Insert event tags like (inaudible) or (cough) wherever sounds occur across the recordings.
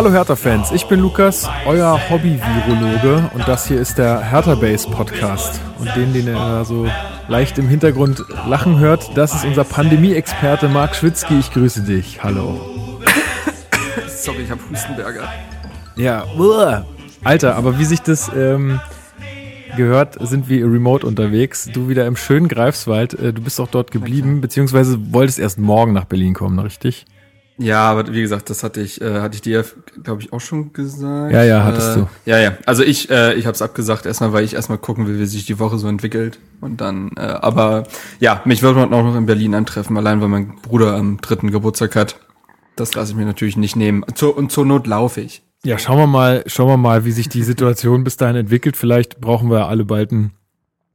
Hallo Hertha-Fans, ich bin Lukas, euer Hobby-Virologe und das hier ist der Hertha-Base-Podcast. Und den, den ihr so leicht im Hintergrund lachen hört, das ist unser Pandemie-Experte Marc Schwitzky. Ich grüße dich. Hallo. (coughs) Sorry, ich habe Hustenberger. Ja, uah. Alter, aber wie sich das ähm, gehört, sind wir remote unterwegs. Du wieder im schönen Greifswald. Äh, du bist doch dort geblieben, beziehungsweise wolltest erst morgen nach Berlin kommen, richtig? Ja, aber wie gesagt, das hatte ich, äh, hatte ich dir, glaube ich, auch schon gesagt. Ja, ja, hattest äh, du. Ja, ja. Also ich, äh, ich habe es abgesagt, erstmal, weil ich erstmal gucken will, wie sich die Woche so entwickelt. Und dann, äh, aber ja, mich wird man auch noch in Berlin antreffen, allein weil mein Bruder am dritten Geburtstag hat. Das lasse ich mir natürlich nicht nehmen. Zur, und zur Not laufe ich. Ja, schauen wir mal, schauen wir mal, wie sich die Situation bis dahin entwickelt. Vielleicht brauchen wir alle bald einen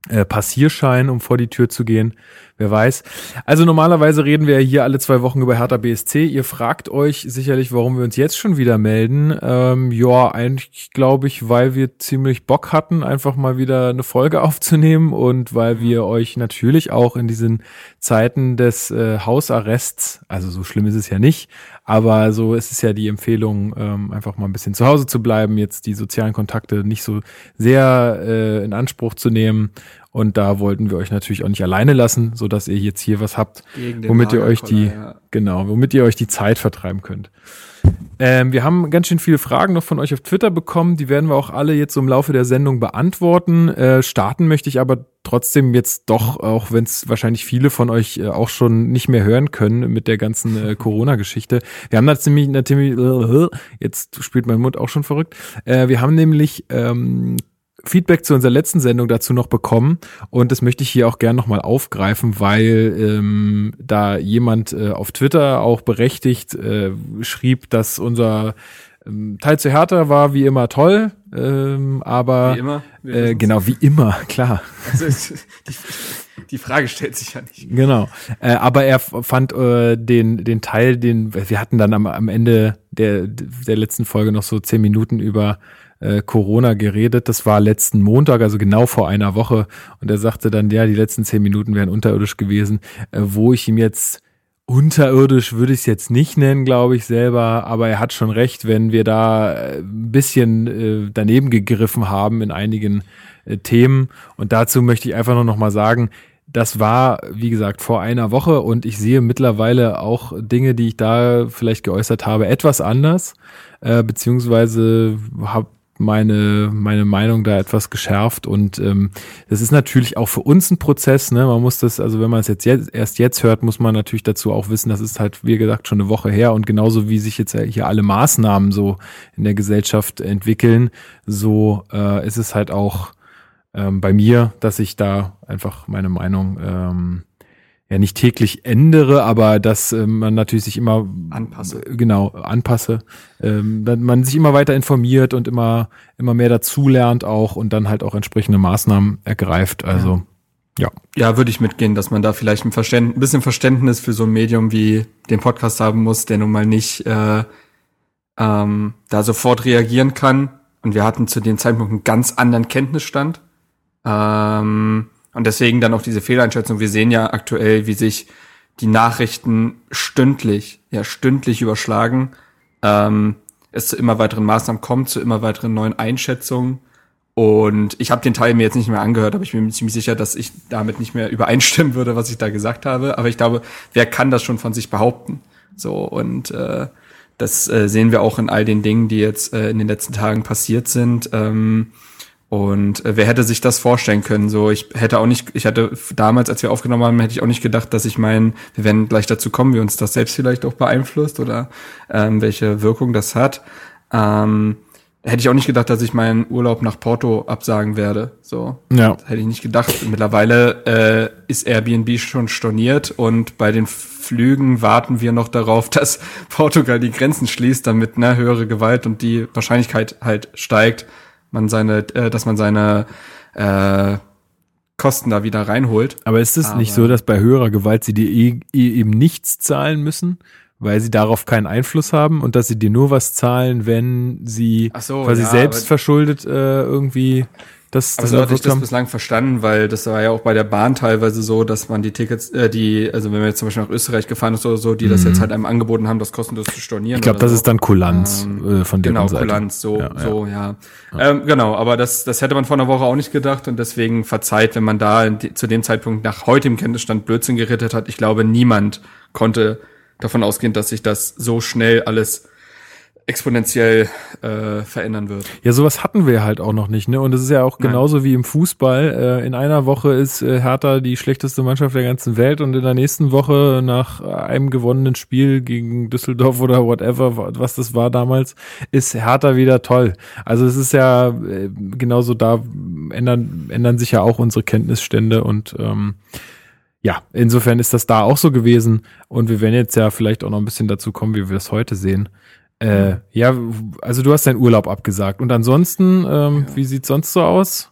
äh, Passierschein, um vor die Tür zu gehen. Wer weiß. Also normalerweise reden wir hier alle zwei Wochen über Hertha BSC. Ihr fragt euch sicherlich, warum wir uns jetzt schon wieder melden. Ähm, ja, eigentlich glaube ich, weil wir ziemlich Bock hatten, einfach mal wieder eine Folge (laughs) aufzunehmen und weil wir euch natürlich auch in diesen Zeiten des äh, Hausarrests, also so schlimm ist es ja nicht, aber so ist es ja die Empfehlung, ähm, einfach mal ein bisschen zu Hause zu bleiben, jetzt die sozialen Kontakte nicht so sehr äh, in Anspruch zu nehmen. Und da wollten wir euch natürlich auch nicht alleine lassen, so dass ihr jetzt hier was habt, womit ihr euch die, ja. genau, womit ihr euch die Zeit vertreiben könnt. Ähm, wir haben ganz schön viele Fragen noch von euch auf Twitter bekommen. Die werden wir auch alle jetzt so im Laufe der Sendung beantworten. Äh, starten möchte ich aber trotzdem jetzt doch, auch wenn es wahrscheinlich viele von euch äh, auch schon nicht mehr hören können mit der ganzen äh, Corona-Geschichte. Wir haben da ziemlich, natürlich, jetzt spielt mein Mund auch schon verrückt. Äh, wir haben nämlich ähm, Feedback zu unserer letzten Sendung dazu noch bekommen und das möchte ich hier auch gern nochmal aufgreifen, weil ähm, da jemand äh, auf Twitter auch berechtigt äh, schrieb, dass unser ähm, Teil zu Hertha war wie immer toll, ähm, aber Wie immer. Äh, genau wie immer, (laughs) klar. Also, die, die Frage stellt sich ja nicht. Genau. Äh, aber er fand äh, den, den Teil, den wir hatten dann am, am Ende der, der letzten Folge noch so zehn Minuten über äh, Corona geredet. Das war letzten Montag, also genau vor einer Woche. Und er sagte dann, ja, die letzten zehn Minuten wären unterirdisch gewesen, äh, wo ich ihm jetzt unterirdisch würde ich es jetzt nicht nennen, glaube ich selber, aber er hat schon recht, wenn wir da äh, ein bisschen äh, daneben gegriffen haben in einigen äh, Themen. Und dazu möchte ich einfach nur noch mal sagen, das war, wie gesagt, vor einer Woche und ich sehe mittlerweile auch Dinge, die ich da vielleicht geäußert habe, etwas anders, äh, beziehungsweise habe meine, meine Meinung da etwas geschärft und ähm, das ist natürlich auch für uns ein Prozess, ne? Man muss das, also wenn man es jetzt, jetzt erst jetzt hört, muss man natürlich dazu auch wissen, das ist halt, wie gesagt, schon eine Woche her und genauso wie sich jetzt hier alle Maßnahmen so in der Gesellschaft entwickeln, so äh, ist es halt auch ähm, bei mir, dass ich da einfach meine Meinung ähm, ja nicht täglich ändere, aber dass ähm, man natürlich sich immer Anpasse. genau anpasse, ähm, dann man sich immer weiter informiert und immer immer mehr dazulernt auch und dann halt auch entsprechende Maßnahmen ergreift. Also ja, Ja, würde ich mitgehen, dass man da vielleicht ein, Verständ, ein bisschen Verständnis für so ein Medium wie den Podcast haben muss, der nun mal nicht äh, ähm, da sofort reagieren kann. Und wir hatten zu dem Zeitpunkt einen ganz anderen Kenntnisstand. Ähm, und deswegen dann auch diese Fehleinschätzung. Wir sehen ja aktuell, wie sich die Nachrichten stündlich, ja stündlich überschlagen. Ähm, es zu immer weiteren Maßnahmen kommt, zu immer weiteren neuen Einschätzungen. Und ich habe den Teil mir jetzt nicht mehr angehört, aber ich bin mir ziemlich sicher, dass ich damit nicht mehr übereinstimmen würde, was ich da gesagt habe. Aber ich glaube, wer kann das schon von sich behaupten? So und äh, das äh, sehen wir auch in all den Dingen, die jetzt äh, in den letzten Tagen passiert sind. Ähm, und äh, wer hätte sich das vorstellen können? So, ich hätte auch nicht, ich hatte damals, als wir aufgenommen haben, hätte ich auch nicht gedacht, dass ich meinen, wir werden gleich dazu kommen, wie uns das selbst vielleicht auch beeinflusst oder ähm, welche Wirkung das hat. Ähm, hätte ich auch nicht gedacht, dass ich meinen Urlaub nach Porto absagen werde. So, ja, hätte ich nicht gedacht. Mittlerweile äh, ist Airbnb schon storniert und bei den Flügen warten wir noch darauf, (laughs) dass Portugal die Grenzen schließt, damit ne, höhere Gewalt und die Wahrscheinlichkeit halt steigt, man seine, äh, dass man seine äh, Kosten da wieder reinholt. aber ist es nicht so, dass bei höherer Gewalt sie dir eh, eh eben nichts zahlen müssen? Weil sie darauf keinen Einfluss haben und dass sie dir nur was zahlen, wenn sie so, quasi ja, selbst verschuldet äh, irgendwie Das, Aber das so hatte ich das bislang verstanden, weil das war ja auch bei der Bahn teilweise so, dass man die Tickets, äh, die, also wenn man jetzt zum Beispiel nach Österreich gefahren ist oder so, die das jetzt halt einem angeboten haben, das kostenlos zu stornieren. Mhm. Ich glaube, das so. ist dann Kulanz äh, von deren Genau, Seite. Kulanz, so, Ja, ja. so, ja. Ähm, genau, aber das, das hätte man vor einer Woche auch nicht gedacht und deswegen verzeiht, wenn man da die, zu dem Zeitpunkt nach heutigem Kenntnisstand Blödsinn gerettet hat. Ich glaube, niemand konnte davon ausgehen, dass sich das so schnell alles exponentiell äh, verändern wird. Ja, sowas hatten wir halt auch noch nicht, ne? Und es ist ja auch Nein. genauso wie im Fußball. Äh, in einer Woche ist äh, Hertha die schlechteste Mannschaft der ganzen Welt und in der nächsten Woche nach einem gewonnenen Spiel gegen Düsseldorf oder whatever, wa- was das war damals, ist Hertha wieder toll. Also es ist ja äh, genauso da ändern, ändern sich ja auch unsere Kenntnisstände und ähm, ja, insofern ist das da auch so gewesen und wir werden jetzt ja vielleicht auch noch ein bisschen dazu kommen, wie wir das heute sehen. Äh, ja, also du hast deinen Urlaub abgesagt. Und ansonsten, ähm, wie sieht's sonst so aus?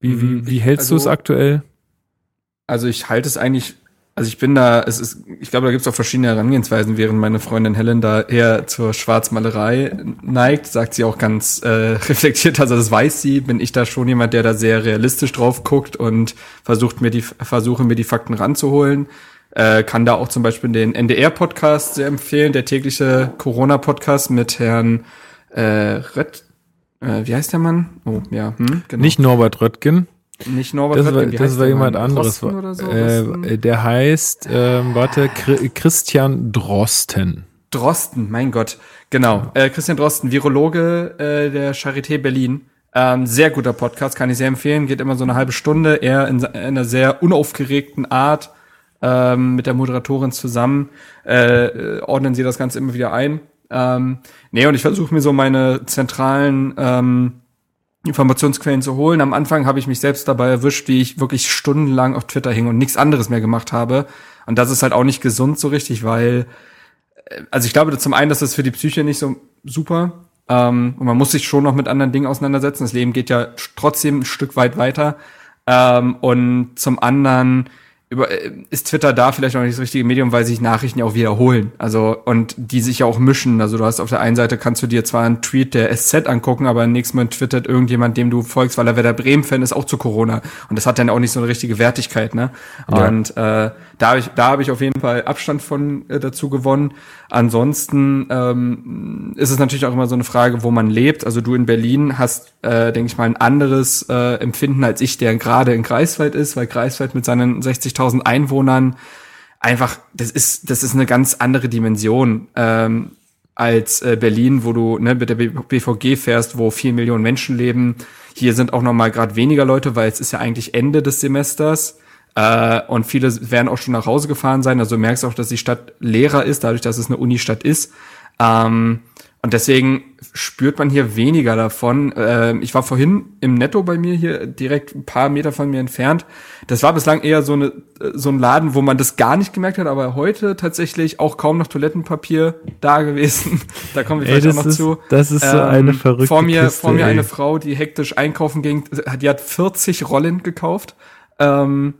Wie, Mhm, wie, wie ich- hältst du es also- aktuell? Also ich halte es eigentlich, also ich bin da, es ist, ich glaube, da gibt es auch verschiedene Herangehensweisen, während meine Freundin Helen da eher zur Schwarzmalerei neigt, sagt sie auch ganz äh, (laughs) reflektiert, also das weiß sie, bin ich da schon jemand, der da sehr realistisch drauf guckt und versucht mir die, versuche mir die Fakten ranzuholen. Äh, kann da auch zum Beispiel den NDR-Podcast sehr empfehlen, der tägliche Corona-Podcast mit Herrn äh, Rött, äh, wie heißt der Mann? Oh, ja, hm, genau. Nicht Norbert Röttgen. nicht Norbert Das Röttgen, das war jemand anderes. So? äh, Drosten? der heißt, ähm, warte, Chri- Christian Drosten. Drosten, mein Gott. Genau. Äh, Christian Drosten, Virologe äh, der Charité Berlin. Ähm, sehr guter Podcast, kann ich sehr empfehlen. Geht immer so eine halbe Stunde, eher in, in einer sehr unaufgeregten Art ähm, mit der Moderatorin zusammen. Äh, äh, ordnen sie das Ganze immer wieder ein. Ähm, nee, und ich versuche mir so meine zentralen ähm, Informationsquellen zu holen. Am Anfang habe ich mich selbst dabei erwischt, wie ich wirklich stundenlang auf Twitter hing und nichts anderes mehr gemacht habe. Und das ist halt auch nicht gesund so richtig, weil also ich glaube zum einen, dass das für die Psyche nicht so super. Ähm, und man muss sich schon noch mit anderen Dingen auseinandersetzen. Das Leben geht ja trotzdem ein Stück weit weiter. Ähm, und zum anderen über, äh, ist Twitter da vielleicht noch nicht das richtige Medium, weil sich Nachrichten ja auch wiederholen. Also, und die sich ja auch mischen. Also du hast auf der einen Seite kannst du dir zwar einen Tweet der SZ angucken, aber im nächsten Moment twittert irgendjemand, dem du folgst, weil er Werder Bremen-Fan ist, auch zu Corona. Und das hat dann auch nicht so eine richtige Wertigkeit, ne? Ja. Und äh, da habe ich, da habe ich auf jeden Fall Abstand von äh, dazu gewonnen. Ansonsten ähm, ist es natürlich auch immer so eine Frage, wo man lebt. Also du in Berlin hast, äh, denke ich mal, ein anderes äh, Empfinden als ich, der gerade in Greifswald ist, weil Greifswald mit seinen 60.000 Einwohnern einfach, das ist, das ist eine ganz andere Dimension ähm, als äh, Berlin, wo du ne, mit der BVG fährst, wo vier Millionen Menschen leben. Hier sind auch noch mal gerade weniger Leute, weil es ist ja eigentlich Ende des Semesters. Äh, und viele werden auch schon nach Hause gefahren sein. Also du merkst auch, dass die Stadt leerer ist, dadurch, dass es eine Unistadt ist. Ähm, und deswegen spürt man hier weniger davon. Ähm, ich war vorhin im Netto bei mir hier direkt ein paar Meter von mir entfernt. Das war bislang eher so, eine, so ein Laden, wo man das gar nicht gemerkt hat, aber heute tatsächlich auch kaum noch Toilettenpapier da gewesen. (laughs) da kommen wir Ey, vielleicht auch noch ist- zu. Ähm, das ist so eine verrückte Vor mir, Kiste, vor mir ey. eine Frau, die hektisch einkaufen ging, die hat 40 Rollen gekauft. Ähm,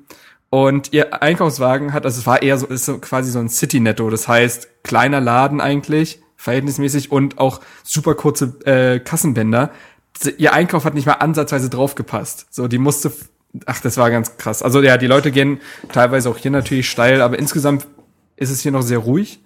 und ihr Einkaufswagen hat, also es war eher so, ist so quasi so ein City-Netto. Das heißt, kleiner Laden eigentlich, verhältnismäßig und auch super kurze äh, Kassenbänder. Ihr Einkauf hat nicht mal ansatzweise draufgepasst. So, die musste, ach, das war ganz krass. Also ja, die Leute gehen teilweise auch hier natürlich steil, aber insgesamt ist es hier noch sehr ruhig.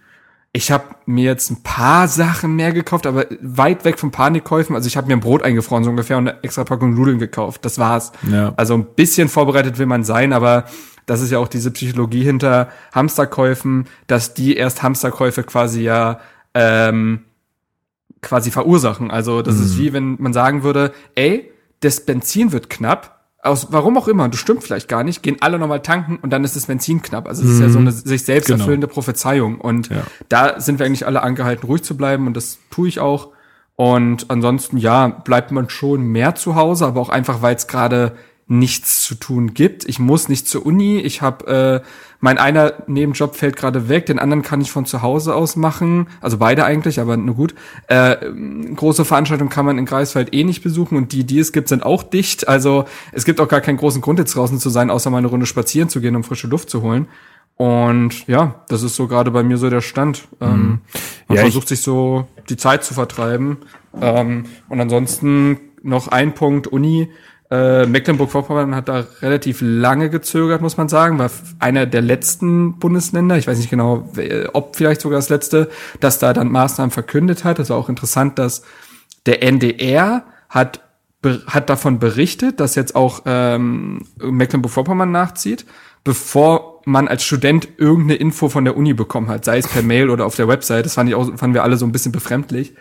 Ich habe mir jetzt ein paar Sachen mehr gekauft, aber weit weg von Panikkäufen. Also ich habe mir ein Brot eingefroren so ungefähr und eine extra Packung Nudeln gekauft. Das war's. Ja. Also ein bisschen vorbereitet will man sein, aber das ist ja auch diese Psychologie hinter Hamsterkäufen, dass die erst Hamsterkäufe quasi ja ähm, quasi verursachen. Also das ist wie wenn man sagen würde, ey, das Benzin wird knapp. Aus warum auch immer, du stimmt vielleicht gar nicht, gehen alle nochmal tanken und dann ist das Benzin knapp. Also es ist ja so eine sich selbst Genau. erfüllende Prophezeiung. Und Ja. da sind wir eigentlich alle angehalten, ruhig zu bleiben und das tue ich auch. Und ansonsten, ja, bleibt man schon mehr zu Hause, aber auch einfach, weil es gerade nichts zu tun gibt. Ich muss nicht zur Uni. Ich habe äh, mein einer Nebenjob fällt gerade weg, den anderen kann ich von zu Hause aus machen. Also beide eigentlich, aber nur gut. Äh, große Veranstaltungen kann man in Greifswald eh nicht besuchen und die, die es gibt, sind auch dicht. Also es gibt auch gar keinen großen Grund, jetzt draußen zu sein, außer mal eine Runde spazieren zu gehen, um frische Luft zu holen. Und ja, das ist so gerade bei mir so der Stand. Ähm, man Ja, versucht sich so die Zeit zu vertreiben. Ähm, und ansonsten noch ein Punkt Uni. Äh, Mecklenburg-Vorpommern hat da relativ lange gezögert, muss man sagen, war einer der letzten Bundesländer, ich weiß nicht genau, ob vielleicht sogar das letzte, dass da dann Maßnahmen verkündet hat. Das war auch interessant, dass der NDR hat hat davon berichtet, dass jetzt auch ähm, Mecklenburg-Vorpommern nachzieht, bevor man als Student irgendeine Info von der Uni bekommen hat, sei es per Mail oder auf der Website. Das fand ich auch, fanden wir alle so ein bisschen befremdlich.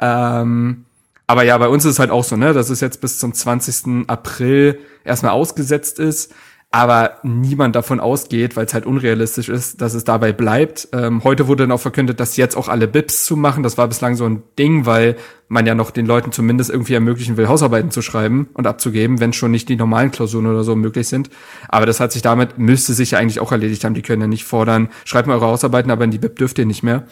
Ähm, aber ja, bei uns ist es halt auch so, ne, dass es jetzt bis zum 20. April erstmal ausgesetzt ist, aber niemand davon ausgeht, weil es halt unrealistisch ist, dass es dabei bleibt. Ähm, heute wurde dann auch verkündet, dass jetzt auch alle BIPs zu machen. Das war bislang so ein Ding, weil man ja noch den Leuten zumindest irgendwie ermöglichen will, Hausarbeiten zu schreiben und abzugeben, wenn schon nicht die normalen Klausuren oder so möglich sind. Aber das hat sich damit, müsste sich ja eigentlich auch erledigt haben. Die können ja nicht fordern, schreibt mal eure Hausarbeiten, aber in die BIP dürft ihr nicht mehr,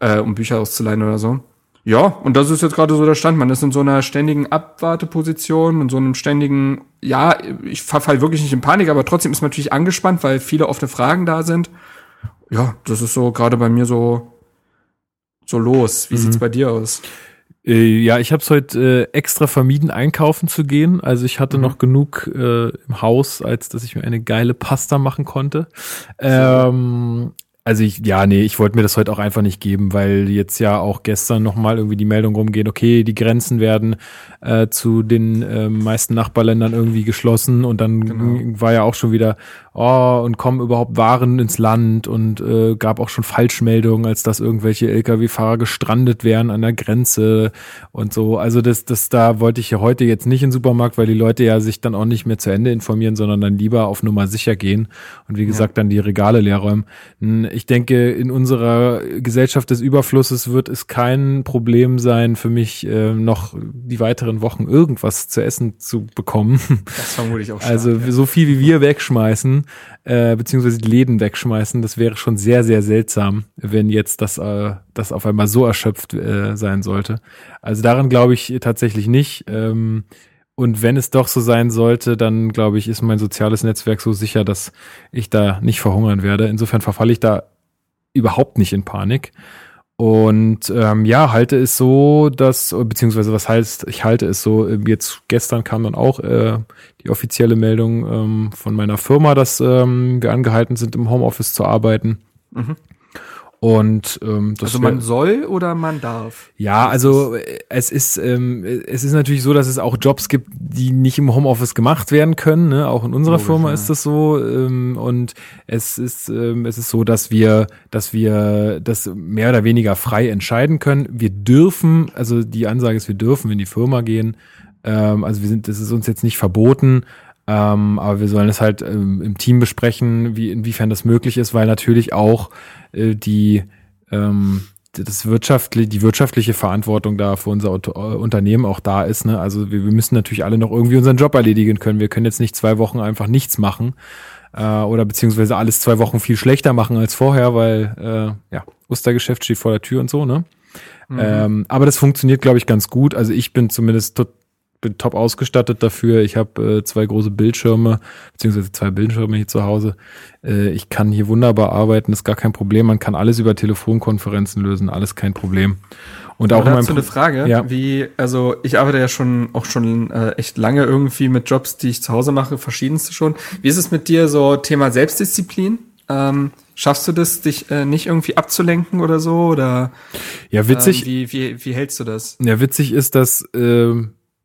äh, um Bücher auszuleihen oder so. Ja, und das ist jetzt gerade so der Stand. Man ist in so einer ständigen Abwarteposition, in so einem ständigen, ja, ich verfall wirklich nicht in Panik, aber trotzdem ist man natürlich angespannt, weil viele offene Fragen da sind. Ja, das ist so gerade bei mir so, so los. Wie mhm. sieht's bei dir aus? Äh, ja, ich habe es heute äh, extra vermieden, einkaufen zu gehen. Also ich hatte mhm. noch genug äh, im Haus, als dass ich mir eine geile Pasta machen konnte. Ähm, also ich, ja, nee, ich wollte mir das heute auch einfach nicht geben, weil jetzt ja auch gestern nochmal irgendwie die Meldung rumgehen, okay, die Grenzen werden äh, zu den äh, meisten Nachbarländern irgendwie geschlossen und dann genau. war ja auch schon wieder, oh, und kommen überhaupt Waren ins Land und äh, gab auch schon Falschmeldungen, als dass irgendwelche Lkw-Fahrer gestrandet wären an der Grenze und so. Also das, das da wollte ich ja heute jetzt nicht in den Supermarkt, weil die Leute ja sich dann auch nicht mehr zu Ende informieren, sondern dann lieber auf Nummer sicher gehen und wie gesagt ja. dann die Regale leer räumen. Ich denke, in unserer Gesellschaft des Überflusses wird es kein Problem sein für mich, äh, noch die weiteren Wochen irgendwas zu essen zu bekommen. Das vermute ich auch (laughs) stark, Also ja. so viel wie wir wegschmeißen, äh, beziehungsweise die Läden wegschmeißen. Das wäre schon sehr, sehr seltsam, wenn jetzt das, äh, das auf einmal so erschöpft äh, sein sollte. Also daran glaube ich tatsächlich nicht. Ähm, und wenn es doch so sein sollte, dann glaube ich, ist mein soziales Netzwerk so sicher, dass ich da nicht verhungern werde. Insofern verfalle ich da überhaupt nicht in Panik. Und ähm, ja, halte es so, dass, beziehungsweise was heißt, ich halte es so, ähm, jetzt gestern kam dann auch äh, die offizielle Meldung ähm, von meiner Firma, dass ähm, wir angehalten sind, im Homeoffice zu arbeiten. Mhm. Und ähm, das also man soll oder man darf? Ja, also äh, es ist ähm, es ist natürlich so, dass es auch Jobs gibt, die nicht im Homeoffice gemacht werden können. Ne? Auch in unserer Logisch, Firma ja. ist das so. Ähm, und es ist ähm, es ist so, dass wir dass wir das mehr oder weniger frei entscheiden können. Wir dürfen, also die Ansage ist, wir dürfen in die Firma gehen. Ähm, also wir sind, das ist uns jetzt nicht verboten. Ähm, aber wir sollen es halt ähm, im Team besprechen, wie inwiefern das möglich ist, weil natürlich auch äh, die ähm, das wirtschaftliche, die wirtschaftliche Verantwortung da für unser Unternehmen auch da ist. Ne? Also wir, wir müssen natürlich alle noch irgendwie unseren Job erledigen können. Wir können jetzt nicht zwei Wochen einfach nichts machen äh, oder beziehungsweise alles zwei Wochen viel schlechter machen als vorher, weil äh, ja Ostergeschäft steht vor der Tür und so. Ne? Mhm. Ähm, aber das funktioniert, glaube ich, ganz gut. Also ich bin zumindest tot, bin top ausgestattet dafür. Ich habe äh, zwei große Bildschirme, beziehungsweise zwei Bildschirme hier zu Hause. Äh, ich kann hier wunderbar arbeiten, ist gar kein Problem. Man kann alles über Telefonkonferenzen lösen, alles kein Problem. Und auch dazu eine Frage, ja. wie, also ich arbeite ja schon auch schon äh, echt lange irgendwie mit Jobs, die ich zu Hause mache, verschiedenste schon. Wie ist es mit dir so Thema Selbstdisziplin? Ähm, schaffst du das, dich äh, nicht irgendwie abzulenken oder so? Oder ja, witzig. Ähm, wie, wie, wie hältst du das? Ja, witzig ist, dass äh,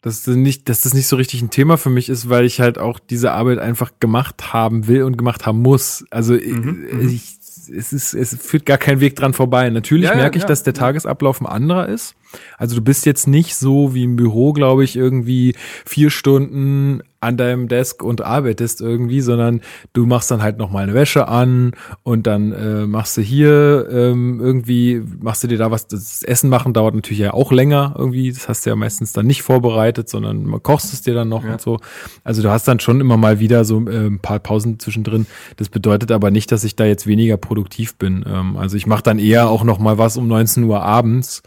dass das nicht, dass das nicht so richtig ein Thema für mich ist, weil ich halt auch diese Arbeit einfach gemacht haben will und gemacht haben muss. Also mhm, mhm. ich, es ist, es führt gar kein Weg dran vorbei. Natürlich ja, merke ja, ich, dass der Tagesablauf ein anderer ist. Also du bist jetzt nicht so wie im Büro, glaube ich, irgendwie vier Stunden an deinem Desk und arbeitest irgendwie, sondern du machst dann halt noch mal eine Wäsche an und dann äh, machst du hier ähm, irgendwie, machst du dir da was, das Essen machen dauert natürlich ja auch länger irgendwie, das hast du ja meistens dann nicht vorbereitet, sondern kochst es dir dann noch ja. und so. Also du hast dann schon immer mal wieder so äh, ein paar Pausen zwischendrin. Das bedeutet aber nicht, dass ich da jetzt weniger produktiv bin. Ähm, also ich mache dann eher auch noch mal was um 19 Uhr abends,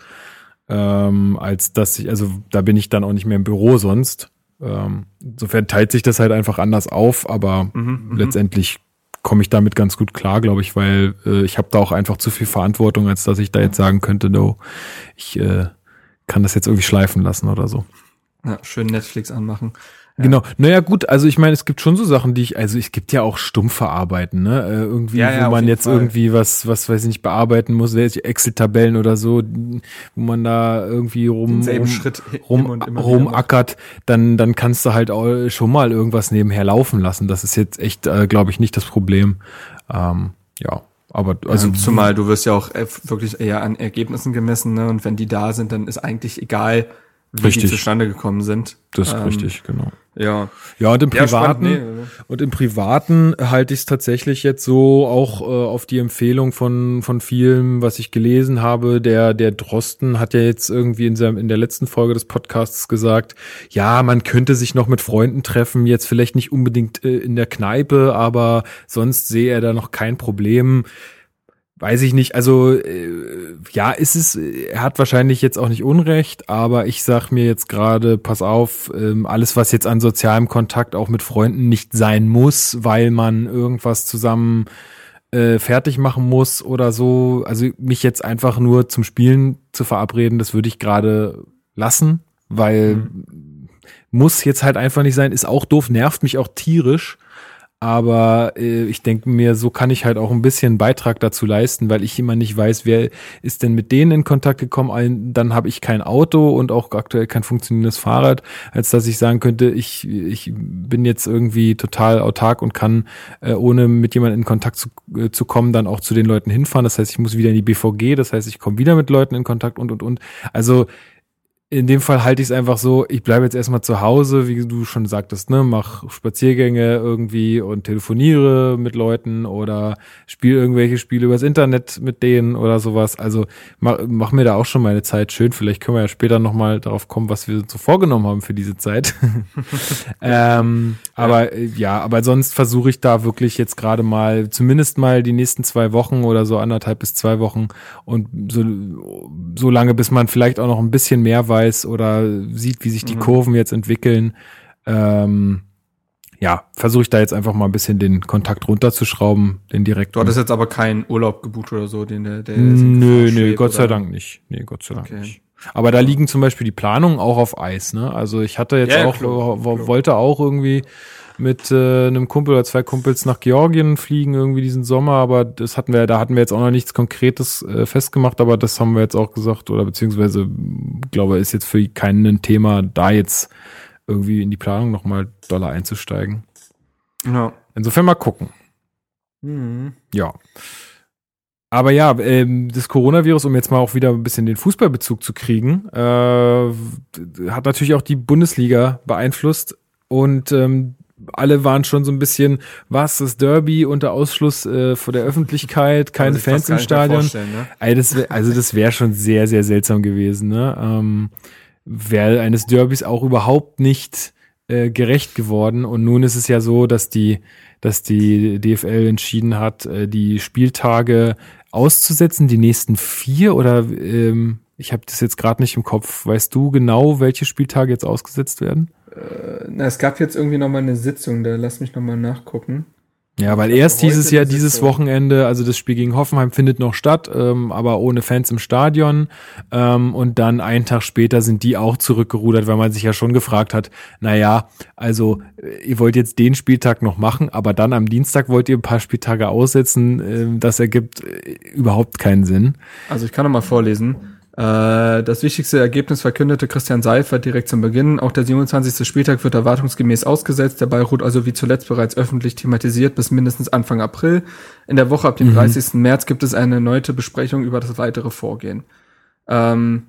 ähm, als dass ich, also da bin ich dann auch nicht mehr im Büro sonst. Ähm, insofern teilt sich das halt einfach anders auf, aber mhm, mhm. letztendlich komme ich damit ganz gut klar, glaube ich, weil äh, ich habe da auch einfach zu viel Verantwortung, als dass ich da jetzt sagen könnte, no, ich äh, kann das jetzt irgendwie schleifen lassen oder so. Ja, schön Netflix anmachen. Genau. Naja, gut, also ich meine, es gibt schon so Sachen, die ich, also es gibt ja auch stumpfe Arbeiten, ne? Äh, irgendwie, ja, ja, wo man jetzt Fall. irgendwie was, was weiß ich nicht, bearbeiten muss, Excel-Tabellen oder so, wo man da irgendwie rum, rum, Schritt rum, rumackert, dann, dann kannst du halt auch schon mal irgendwas nebenher laufen lassen. Das ist jetzt echt, äh, glaube ich, nicht das Problem. Ähm, ja. Aber also ja, zumal du wirst ja auch wirklich eher an Ergebnissen gemessen, ne? Und wenn die da sind, dann ist eigentlich egal, wie richtig. die zustande gekommen sind. Das ist ähm, richtig, genau. Ja. Ja, und im Privaten, ja, nee. und im Privaten halte ich es tatsächlich jetzt so auch äh, auf die Empfehlung von, von vielen, was ich gelesen habe. Der, der Drosten hat ja jetzt irgendwie in seinem, in der letzten Folge des Podcasts gesagt, ja, man könnte sich noch mit Freunden treffen, jetzt vielleicht nicht unbedingt äh, in der Kneipe, aber sonst sehe er da noch kein Problem weiß ich nicht, also äh, ja, ist es, er hat wahrscheinlich jetzt auch nicht Unrecht, aber ich sag mir jetzt gerade, pass auf, ähm, alles, was jetzt an sozialem Kontakt auch mit Freunden nicht sein muss, weil man irgendwas zusammen äh, fertig machen muss oder so, also mich jetzt einfach nur zum Spielen zu verabreden, das würde ich gerade lassen, weil mhm. muss jetzt halt einfach nicht sein, ist auch doof, nervt mich auch tierisch. Aber äh, ich denke mir, so kann ich halt auch ein bisschen Beitrag dazu leisten, weil ich immer nicht weiß, wer ist denn mit denen in Kontakt gekommen. Dann habe ich kein Auto und auch aktuell kein funktionierendes Fahrrad, als dass ich sagen könnte, ich, ich bin jetzt irgendwie total autark und kann, äh, ohne mit jemandem in Kontakt zu, äh, zu kommen, dann auch zu den Leuten hinfahren. Das heißt, ich muss wieder in die BVG, das heißt, ich komme wieder mit Leuten in Kontakt und und und. Also in dem Fall halte ich es einfach so, ich bleibe jetzt erstmal zu Hause, wie du schon sagtest, ne, mach Spaziergänge irgendwie und telefoniere mit Leuten oder spiele irgendwelche Spiele übers Internet mit denen oder sowas. Also mach, mach mir da auch schon meine Zeit schön. Vielleicht können wir ja später nochmal darauf kommen, was wir so vorgenommen haben für diese Zeit. (laughs) ähm, ja. Aber äh, ja, aber sonst versuche ich da wirklich jetzt gerade mal, zumindest mal die nächsten zwei Wochen oder so anderthalb bis zwei Wochen und so, so lange, bis man vielleicht auch noch ein bisschen mehr weiß, weiß oder sieht, wie sich die mhm. Kurven jetzt entwickeln, ähm, ja, versuche ich da jetzt einfach mal ein bisschen den Kontakt runterzuschrauben, den direkt. Du hattest jetzt aber keinen Urlaub gebucht oder so, den der, der Nö, nö, Gott sei Dank nicht. Nee, Gott sei Dank okay. nicht. Aber da liegen zum Beispiel die Planungen auch auf Eis, ne? Also ich hatte jetzt ja, auch, klar, klar. wollte auch irgendwie mit äh, einem Kumpel oder zwei Kumpels nach Georgien fliegen irgendwie diesen Sommer, aber das hatten wir, da hatten wir jetzt auch noch nichts Konkretes äh, festgemacht, aber das haben wir jetzt auch gesagt, oder beziehungsweise, glaube ist jetzt für keinen ein Thema, da jetzt irgendwie in die Planung nochmal Dollar einzusteigen. Ja. Insofern mal gucken. Mhm. Ja. Aber ja, ähm, das Coronavirus, um jetzt mal auch wieder ein bisschen den Fußballbezug zu kriegen, äh, hat natürlich auch die Bundesliga beeinflusst. Und ähm, alle waren schon so ein bisschen, was, das Derby unter Ausschluss äh, vor der Öffentlichkeit, keine Fans im Stadion. Ne? Also das wäre also das wär schon sehr, sehr seltsam gewesen. Ne? Ähm, wäre eines Derbys auch überhaupt nicht äh, gerecht geworden. Und nun ist es ja so, dass die, dass die DFL entschieden hat, äh, die Spieltage auszusetzen, die nächsten vier oder ähm, ich habe das jetzt gerade nicht im Kopf. Weißt du genau, welche Spieltage jetzt ausgesetzt werden? Äh, na, es gab jetzt irgendwie nochmal eine Sitzung, da lass mich nochmal nachgucken. Ja, weil erst dieses Jahr, dieses Wochenende, also das Spiel gegen Hoffenheim findet noch statt, ähm, aber ohne Fans im Stadion. Ähm, und dann einen Tag später sind die auch zurückgerudert, weil man sich ja schon gefragt hat, naja, also äh, ihr wollt jetzt den Spieltag noch machen, aber dann am Dienstag wollt ihr ein paar Spieltage aussetzen. Äh, das ergibt äh, überhaupt keinen Sinn. Also ich kann noch mal vorlesen. Äh, das wichtigste Ergebnis verkündete Christian Seifert direkt zum Beginn. Auch der 27. Spieltag wird erwartungsgemäß ausgesetzt. Der Ball ruht also wie zuletzt bereits öffentlich thematisiert bis mindestens Anfang April. In der Woche ab dem mhm. 30. März gibt es eine erneute Besprechung über das weitere Vorgehen. Ähm,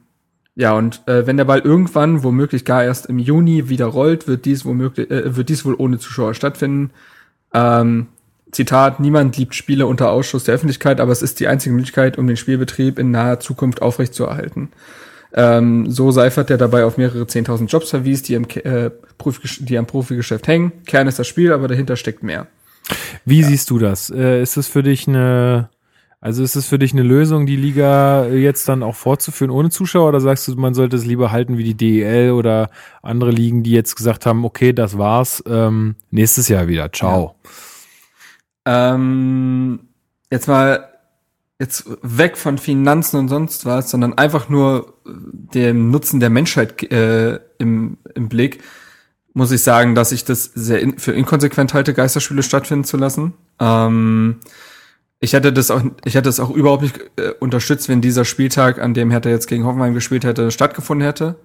ja, und äh, wenn der Ball irgendwann, womöglich gar erst im Juni wieder rollt, wird dies womöglich, äh, wird dies wohl ohne Zuschauer stattfinden. Ähm, Zitat, niemand liebt Spiele unter Ausschuss der Öffentlichkeit, aber es ist die einzige Möglichkeit, um den Spielbetrieb in naher Zukunft aufrechtzuerhalten. Ähm, so Seifert, der dabei auf mehrere 10.000 Jobs verwies, die, im, äh, die am Profigeschäft hängen. Kern ist das Spiel, aber dahinter steckt mehr. Wie ja. siehst du das? Äh, ist es für dich eine, also ist es für dich eine Lösung, die Liga jetzt dann auch fortzuführen ohne Zuschauer oder sagst du, man sollte es lieber halten wie die DEL oder andere Ligen, die jetzt gesagt haben, okay, das war's, ähm, nächstes Jahr wieder, ciao. Ja. Ähm, jetzt mal jetzt weg von Finanzen und sonst was, sondern einfach nur dem Nutzen der Menschheit äh, im, im Blick, muss ich sagen, dass ich das sehr in, für inkonsequent halte, Geisterspiele stattfinden zu lassen. Ähm, ich hätte das auch, ich hätte es auch überhaupt nicht äh, unterstützt, wenn dieser Spieltag, an dem Hertha jetzt gegen Hoffenheim gespielt hätte, stattgefunden hätte.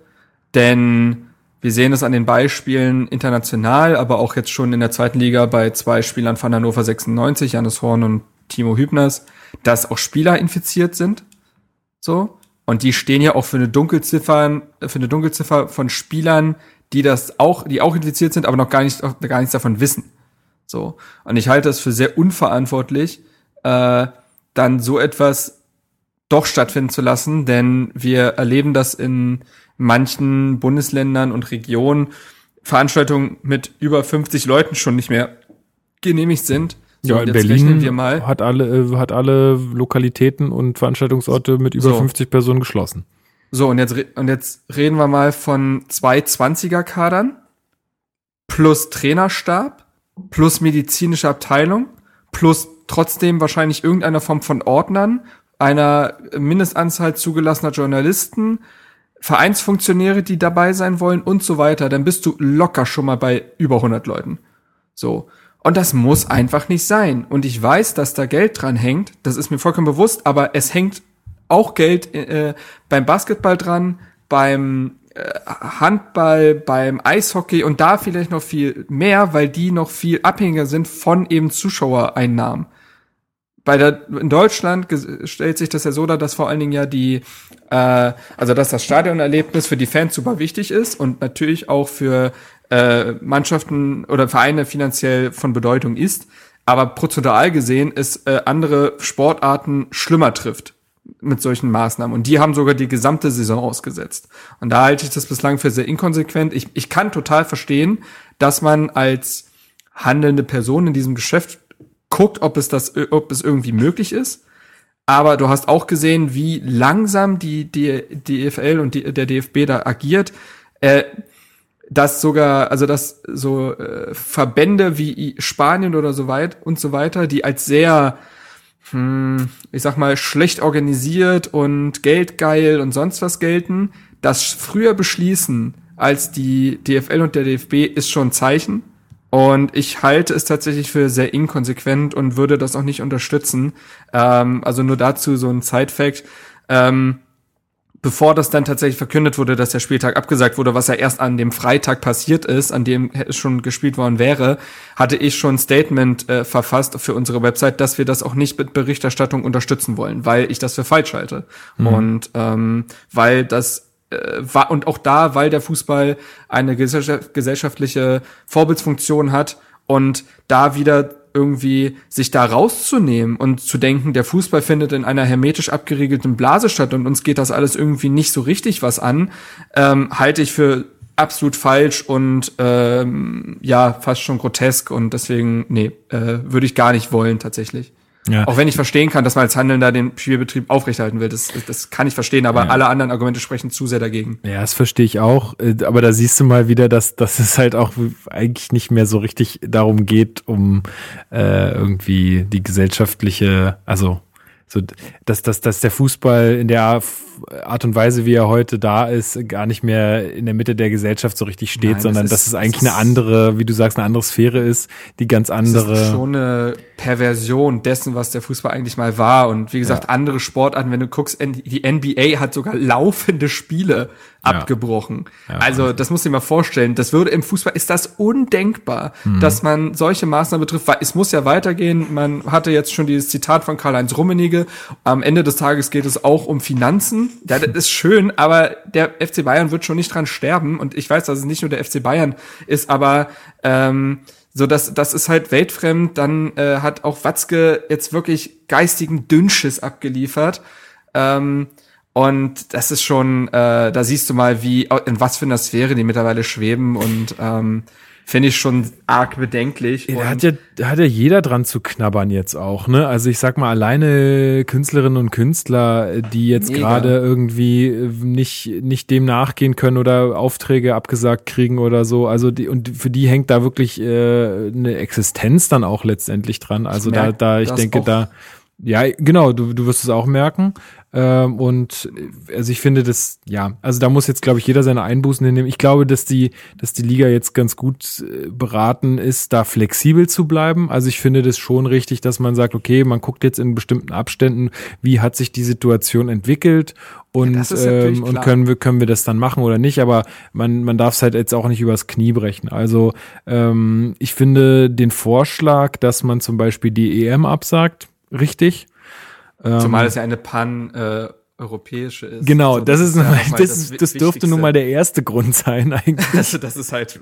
Denn wir sehen es an den Beispielen international, aber auch jetzt schon in der zweiten Liga bei zwei Spielern von Hannover 96, Janis Horn und Timo Hübners, dass auch Spieler infiziert sind. So. Und die stehen ja auch für eine Dunkelziffer, für eine Dunkelziffer von Spielern, die das auch, die auch infiziert sind, aber noch gar nicht, gar nichts davon wissen. So. Und ich halte es für sehr unverantwortlich, äh, dann so etwas doch stattfinden zu lassen, denn wir erleben das in manchen Bundesländern und Regionen, Veranstaltungen mit über 50 Leuten schon nicht mehr genehmigt sind. So, ja, in Berlin hat alle, äh, hat alle Lokalitäten und Veranstaltungsorte mit über so. 50 Personen geschlossen. So, und jetzt, und jetzt reden wir mal von zwei 20er-Kadern plus Trainerstab plus medizinische Abteilung plus trotzdem wahrscheinlich irgendeiner Form von Ordnern, einer Mindestanzahl zugelassener Journalisten, Vereinsfunktionäre, die dabei sein wollen und so weiter, dann bist du locker schon mal bei über 100 Leuten. So. Und das muss einfach nicht sein. Und ich weiß, dass da Geld dran hängt. Das ist mir vollkommen bewusst. Aber es hängt auch Geld äh, beim Basketball dran, beim äh, Handball, beim Eishockey und da vielleicht noch viel mehr, weil die noch viel abhängiger sind von eben Zuschauereinnahmen. Bei der in Deutschland stellt sich das ja so dar, dass vor allen Dingen ja die, äh, also dass das Stadionerlebnis für die Fans super wichtig ist und natürlich auch für äh, Mannschaften oder Vereine finanziell von Bedeutung ist, aber prozentual gesehen ist äh, andere Sportarten schlimmer trifft mit solchen Maßnahmen. Und die haben sogar die gesamte Saison ausgesetzt. Und da halte ich das bislang für sehr inkonsequent. Ich, ich kann total verstehen, dass man als handelnde Person in diesem Geschäft guckt, ob es das, ob es irgendwie möglich ist. Aber du hast auch gesehen, wie langsam die, die, die EFL und die, der DFB da agiert. Äh, dass sogar, also dass so äh, Verbände wie Spanien oder so weit und so weiter, die als sehr, hm, ich sag mal, schlecht organisiert und geldgeil und sonst was gelten, das früher beschließen als die DFL und der DFB ist schon ein Zeichen. Und ich halte es tatsächlich für sehr inkonsequent und würde das auch nicht unterstützen. Ähm, also nur dazu so ein Side-Fact. Ähm, bevor das dann tatsächlich verkündet wurde, dass der Spieltag abgesagt wurde, was ja erst an dem Freitag passiert ist, an dem es schon gespielt worden wäre, hatte ich schon ein Statement äh, verfasst für unsere Website, dass wir das auch nicht mit Berichterstattung unterstützen wollen, weil ich das für falsch halte. Mhm. Und ähm, weil das und auch da, weil der Fußball eine gesellschaftliche Vorbildsfunktion hat und da wieder irgendwie sich da rauszunehmen und zu denken, der Fußball findet in einer hermetisch abgeriegelten Blase statt und uns geht das alles irgendwie nicht so richtig was an, ähm, halte ich für absolut falsch und ähm, ja, fast schon grotesk und deswegen, nee, äh, würde ich gar nicht wollen tatsächlich. Ja. Auch wenn ich verstehen kann, dass man als Handelnder den Spielbetrieb aufrechterhalten will. Das, das kann ich verstehen, aber ja. alle anderen Argumente sprechen zu sehr dagegen. Ja, das verstehe ich auch. Äh, aber da siehst du mal wieder, dass, dass es halt auch eigentlich nicht mehr so richtig darum geht, um äh, irgendwie die gesellschaftliche, also so, dass, dass, dass der Fußball in der Art und Weise, wie er heute da ist, gar nicht mehr in der Mitte der Gesellschaft so richtig steht, Nein, sondern das ist, dass es eigentlich eine andere, wie du sagst, eine andere Sphäre ist, die ganz andere. Das ist schon eine Perversion dessen, was der Fußball eigentlich mal war. Und wie gesagt, ja. andere Sportarten, wenn du guckst, die NBA hat sogar laufende Spiele abgebrochen. Ja. Also das muss ich mal vorstellen. Das würde im Fußball ist das undenkbar, mhm. dass man solche Maßnahmen betrifft, weil es muss ja weitergehen. Man hatte jetzt schon dieses Zitat von Karl-Heinz Rummenigge. Am Ende des Tages geht es auch um Finanzen. Ja, das ist schön, aber der FC Bayern wird schon nicht dran sterben. Und ich weiß, dass es nicht nur der FC Bayern ist, aber ähm, so dass das ist halt weltfremd. Dann äh, hat auch Watzke jetzt wirklich geistigen Dünnschiss abgeliefert. Ähm, und das ist schon, äh, da siehst du mal, wie in was für einer Sphäre die mittlerweile schweben und ähm, finde ich schon arg bedenklich. Ja, da hat ja, da hat ja jeder dran zu knabbern jetzt auch, ne? Also ich sag mal, alleine Künstlerinnen und Künstler, die jetzt gerade irgendwie nicht, nicht dem nachgehen können oder Aufträge abgesagt kriegen oder so. Also die, und für die hängt da wirklich äh, eine Existenz dann auch letztendlich dran. Also da, da, ich denke, da Ja, genau, du, du wirst es auch merken. Ähm, und äh, also ich finde das, ja, also da muss jetzt, glaube ich, jeder seine Einbußen hinnehmen. Ich glaube, dass die, dass die Liga jetzt ganz gut äh, beraten ist, da flexibel zu bleiben. Also ich finde das schon richtig, dass man sagt, okay, man guckt jetzt in bestimmten Abständen, wie hat sich die Situation entwickelt und, ja, ähm, und können wir, können wir das dann machen oder nicht, aber man, man darf es halt jetzt auch nicht übers Knie brechen. Also ähm, ich finde den Vorschlag, dass man zum Beispiel die EM absagt, richtig. Zumal ähm, es ja eine Pan äh, europäische ist. Genau, so, das, das, ist, ja das, das, das dürfte nun mal der erste Grund sein (laughs) eigentlich. also das ist halt,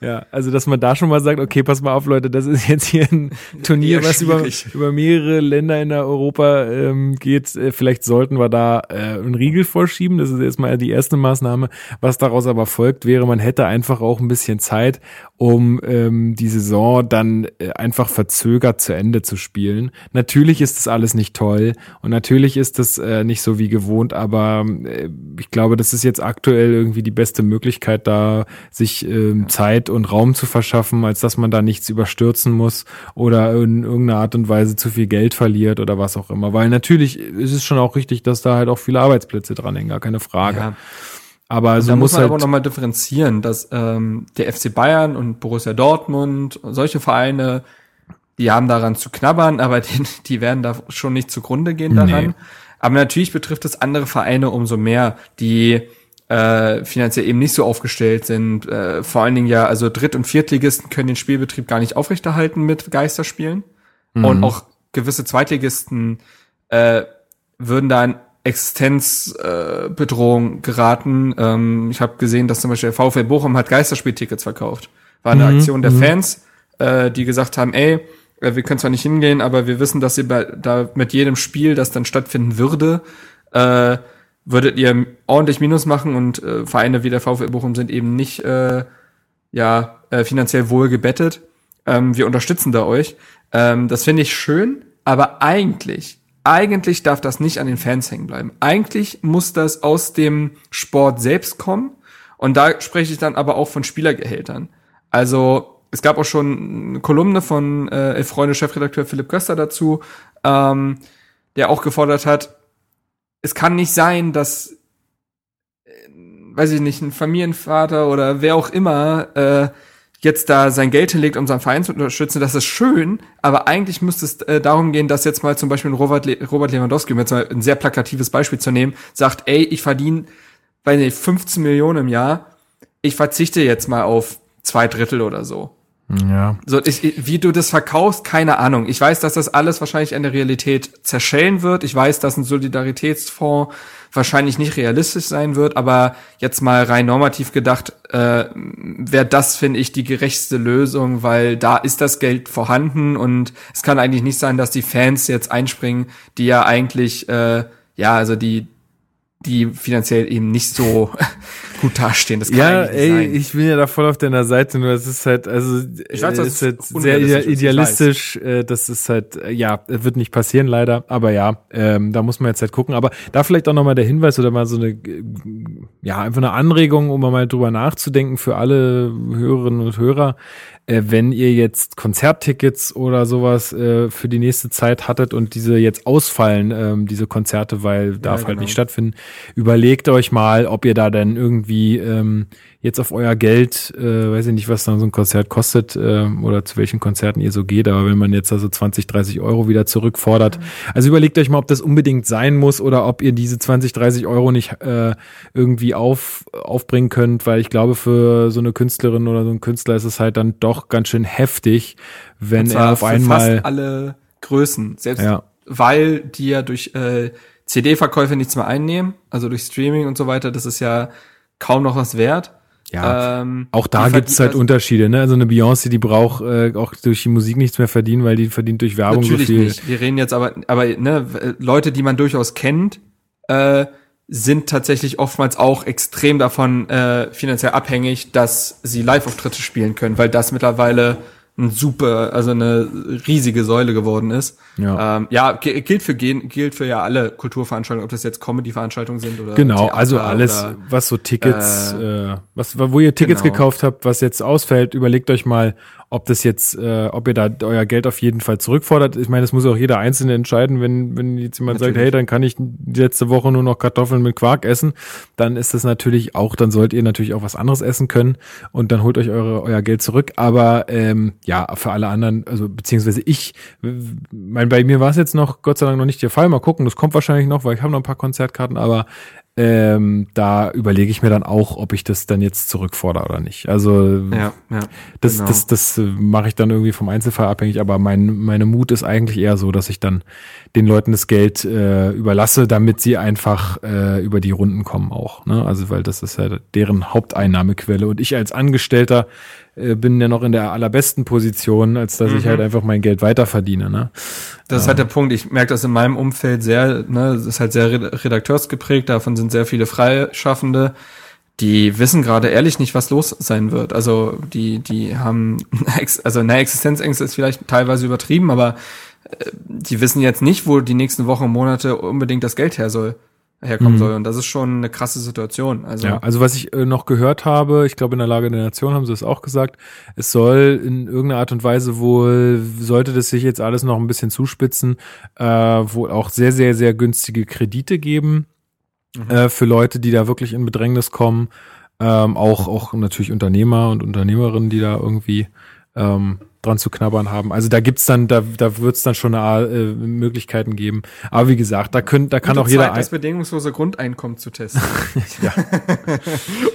ja. Ja, also dass man da schon mal sagt, okay, pass mal auf, Leute, das ist jetzt hier ein (laughs) Turnier, was über, über mehrere Länder in der Europa ähm, geht. Äh, vielleicht sollten wir da äh, einen Riegel vorschieben. Das ist erstmal die erste Maßnahme. Was daraus aber folgt, wäre, man hätte einfach auch ein bisschen Zeit, um ähm, die Saison dann äh, einfach verzögert zu Ende zu spielen. Natürlich ist das alles nicht toll und natürlich ist das äh, nicht so wie gewohnt, aber äh, ich glaube, das ist jetzt aktuell irgendwie die beste Möglichkeit, da sich äh, Zeit und Raum zu verschaffen, als dass man da nichts überstürzen muss oder in irgendeiner Art und Weise zu viel Geld verliert oder was auch immer. Weil natürlich ist es schon auch richtig, dass da halt auch viele Arbeitsplätze dranhängen, gar keine Frage. Ja. Aber so da muss man halt aber nochmal differenzieren, dass ähm, der FC Bayern und Borussia Dortmund und solche Vereine, die haben daran zu knabbern, (laughs) aber die, die werden da schon nicht zugrunde gehen daran. Nee. Aber natürlich betrifft es andere Vereine umso mehr, die äh, finanziell eben nicht so aufgestellt sind. Äh, vor allen Dingen ja, also Dritt- und Viertligisten können den Spielbetrieb gar nicht aufrechterhalten mit Geisterspielen. Mhm. Und auch gewisse Zweitligisten äh, würden da Existenzbedrohung äh, geraten. Ähm, ich habe gesehen, dass zum Beispiel der VfL Bochum hat Geisterspieltickets verkauft. War eine mhm, Aktion der mhm. Fans, äh, die gesagt haben, ey, äh, wir können zwar nicht hingehen, aber wir wissen, dass ihr bei, da mit jedem Spiel, das dann stattfinden würde, äh, würdet ihr ordentlich Minus machen und äh, Vereine wie der VfL Bochum sind eben nicht äh, ja äh, finanziell wohl gebettet. Ähm, wir unterstützen da euch. Ähm, das finde ich schön, aber eigentlich eigentlich darf das nicht an den Fans hängen bleiben. Eigentlich muss das aus dem Sport selbst kommen. Und da spreche ich dann aber auch von Spielergehältern. Also es gab auch schon eine Kolumne von äh, Elf Freunde Chefredakteur Philipp Köster dazu, ähm, der auch gefordert hat, es kann nicht sein, dass, äh, weiß ich nicht, ein Familienvater oder wer auch immer äh, jetzt da sein Geld hinlegt, um seinen Verein zu unterstützen, das ist schön, aber eigentlich müsste es äh, darum gehen, dass jetzt mal zum Beispiel Robert, Le Robert Lewandowski, um jetzt mal ein sehr plakatives Beispiel zu nehmen, sagt, ey, ich verdiene, weiß nicht, 15 Millionen im Jahr, ich verzichte jetzt mal auf zwei Drittel oder so. Ja. So, ich, wie du das verkaufst, keine Ahnung. Ich weiß, dass das alles wahrscheinlich an der Realität zerschellen wird. Ich weiß, dass ein Solidaritätsfonds wahrscheinlich nicht realistisch sein wird, aber jetzt mal rein normativ gedacht, äh, wäre das, finde ich, die gerechteste Lösung, weil da ist das Geld vorhanden und es kann eigentlich nicht sein, dass die Fans jetzt einspringen, die ja eigentlich, äh, ja, also die, die finanziell eben nicht so (laughs) gut dastehen. Das kann ja, ey, sein. ich bin ja da voll auf deiner Seite, nur es ist halt, also ich weiß, es ist halt sehr idealistisch. Äh, das ist halt, äh, ja, wird nicht passieren leider, aber ja, ähm, da muss man jetzt halt gucken. Aber da vielleicht auch nochmal der Hinweis oder mal so eine, ja, einfach eine Anregung, um mal drüber nachzudenken für alle Hörerinnen und Hörer äh, wenn ihr jetzt Konzerttickets oder sowas äh, für die nächste Zeit hattet und diese jetzt ausfallen, ähm, diese Konzerte, weil darf ja, halt nicht genau. stattfinden, überlegt euch mal, ob ihr da denn irgendwie ähm, jetzt auf euer Geld, äh, weiß ich nicht, was dann so ein Konzert kostet äh, oder zu welchen Konzerten ihr so geht, aber wenn man jetzt also 20, 30 Euro wieder zurückfordert, also überlegt euch mal, ob das unbedingt sein muss oder ob ihr diese 20, 30 Euro nicht äh, irgendwie auf, aufbringen könnt, weil ich glaube, für so eine Künstlerin oder so ein Künstler ist es halt dann doch ganz schön heftig, wenn er auf einmal fast alle Größen, selbst ja. weil die ja durch äh, CD-Verkäufe nichts mehr einnehmen, also durch Streaming und so weiter, das ist ja kaum noch was wert. Ja, ähm, auch da gibt's halt also, Unterschiede. Ne? Also eine Beyoncé, die braucht äh, auch durch die Musik nichts mehr verdienen, weil die verdient durch Werbung natürlich so viel. Nicht. Wir reden jetzt aber, aber ne, Leute, die man durchaus kennt, äh, sind tatsächlich oftmals auch extrem davon äh, finanziell abhängig, dass sie Live-Auftritte spielen können, weil das mittlerweile ein super, also eine riesige Säule geworden ist. Ja, ähm, ja gilt für gilt für ja alle Kulturveranstaltungen, ob das jetzt Comedy-Veranstaltungen sind oder genau, Theater also alles, oder, was so Tickets, äh, äh, was wo ihr Tickets genau. gekauft habt, was jetzt ausfällt, überlegt euch mal, ob das jetzt, äh, ob ihr da euer Geld auf jeden Fall zurückfordert. Ich meine, das muss auch jeder Einzelne entscheiden. Wenn, wenn jetzt jemand natürlich. sagt, hey, dann kann ich letzte Woche nur noch Kartoffeln mit Quark essen, dann ist das natürlich auch, dann sollt ihr natürlich auch was anderes essen können und dann holt euch eure, euer Geld zurück. Aber ähm, ja, für alle anderen, also beziehungsweise ich, mein, bei mir war es jetzt noch Gott sei Dank noch nicht der Fall. Mal gucken, das kommt wahrscheinlich noch, weil ich habe noch ein paar Konzertkarten, aber ähm, da überlege ich mir dann auch, ob ich das dann jetzt zurückfordere oder nicht. Also ja, ja, das, genau. das, das, das mache ich dann irgendwie vom Einzelfall abhängig, aber mein, meine Mut ist eigentlich eher so, dass ich dann den Leuten das Geld äh, überlasse, damit sie einfach äh, über die Runden kommen auch. Ne? Also weil das ist ja deren Haupteinnahmequelle und ich als Angestellter äh, bin ja noch in der allerbesten Position, als dass mhm. ich halt einfach mein Geld weiter verdiene. Ne? Das ist halt der Punkt. Ich merke das in meinem Umfeld sehr, ne, das ist halt sehr redakteursgeprägt, davon sind sehr viele Freischaffende, die wissen gerade ehrlich nicht, was los sein wird. Also die, die haben, (laughs) also eine Existenzängste ist vielleicht teilweise übertrieben, aber äh, die wissen jetzt nicht, wo die nächsten Wochen und Monate unbedingt das Geld her soll herkommen mhm. soll. Und das ist schon eine krasse Situation. Also, ja, also was ich äh, noch gehört habe, ich glaube in der Lage der Nation haben sie es auch gesagt, es soll in irgendeiner Art und Weise wohl, sollte das sich jetzt alles noch ein bisschen zuspitzen, äh, wohl auch sehr, sehr, sehr günstige Kredite geben mhm. äh, für Leute, die da wirklich in Bedrängnis kommen. Ähm, auch, auch natürlich Unternehmer und Unternehmerinnen, die da irgendwie ähm, dran zu knabbern haben. Also da gibt's dann, da, da wird's dann schon eine, äh, Möglichkeiten geben. Aber wie gesagt, da können, da kann Gute auch jeder Zeit, das bedingungslose Grundeinkommen zu testen. (laughs) ja,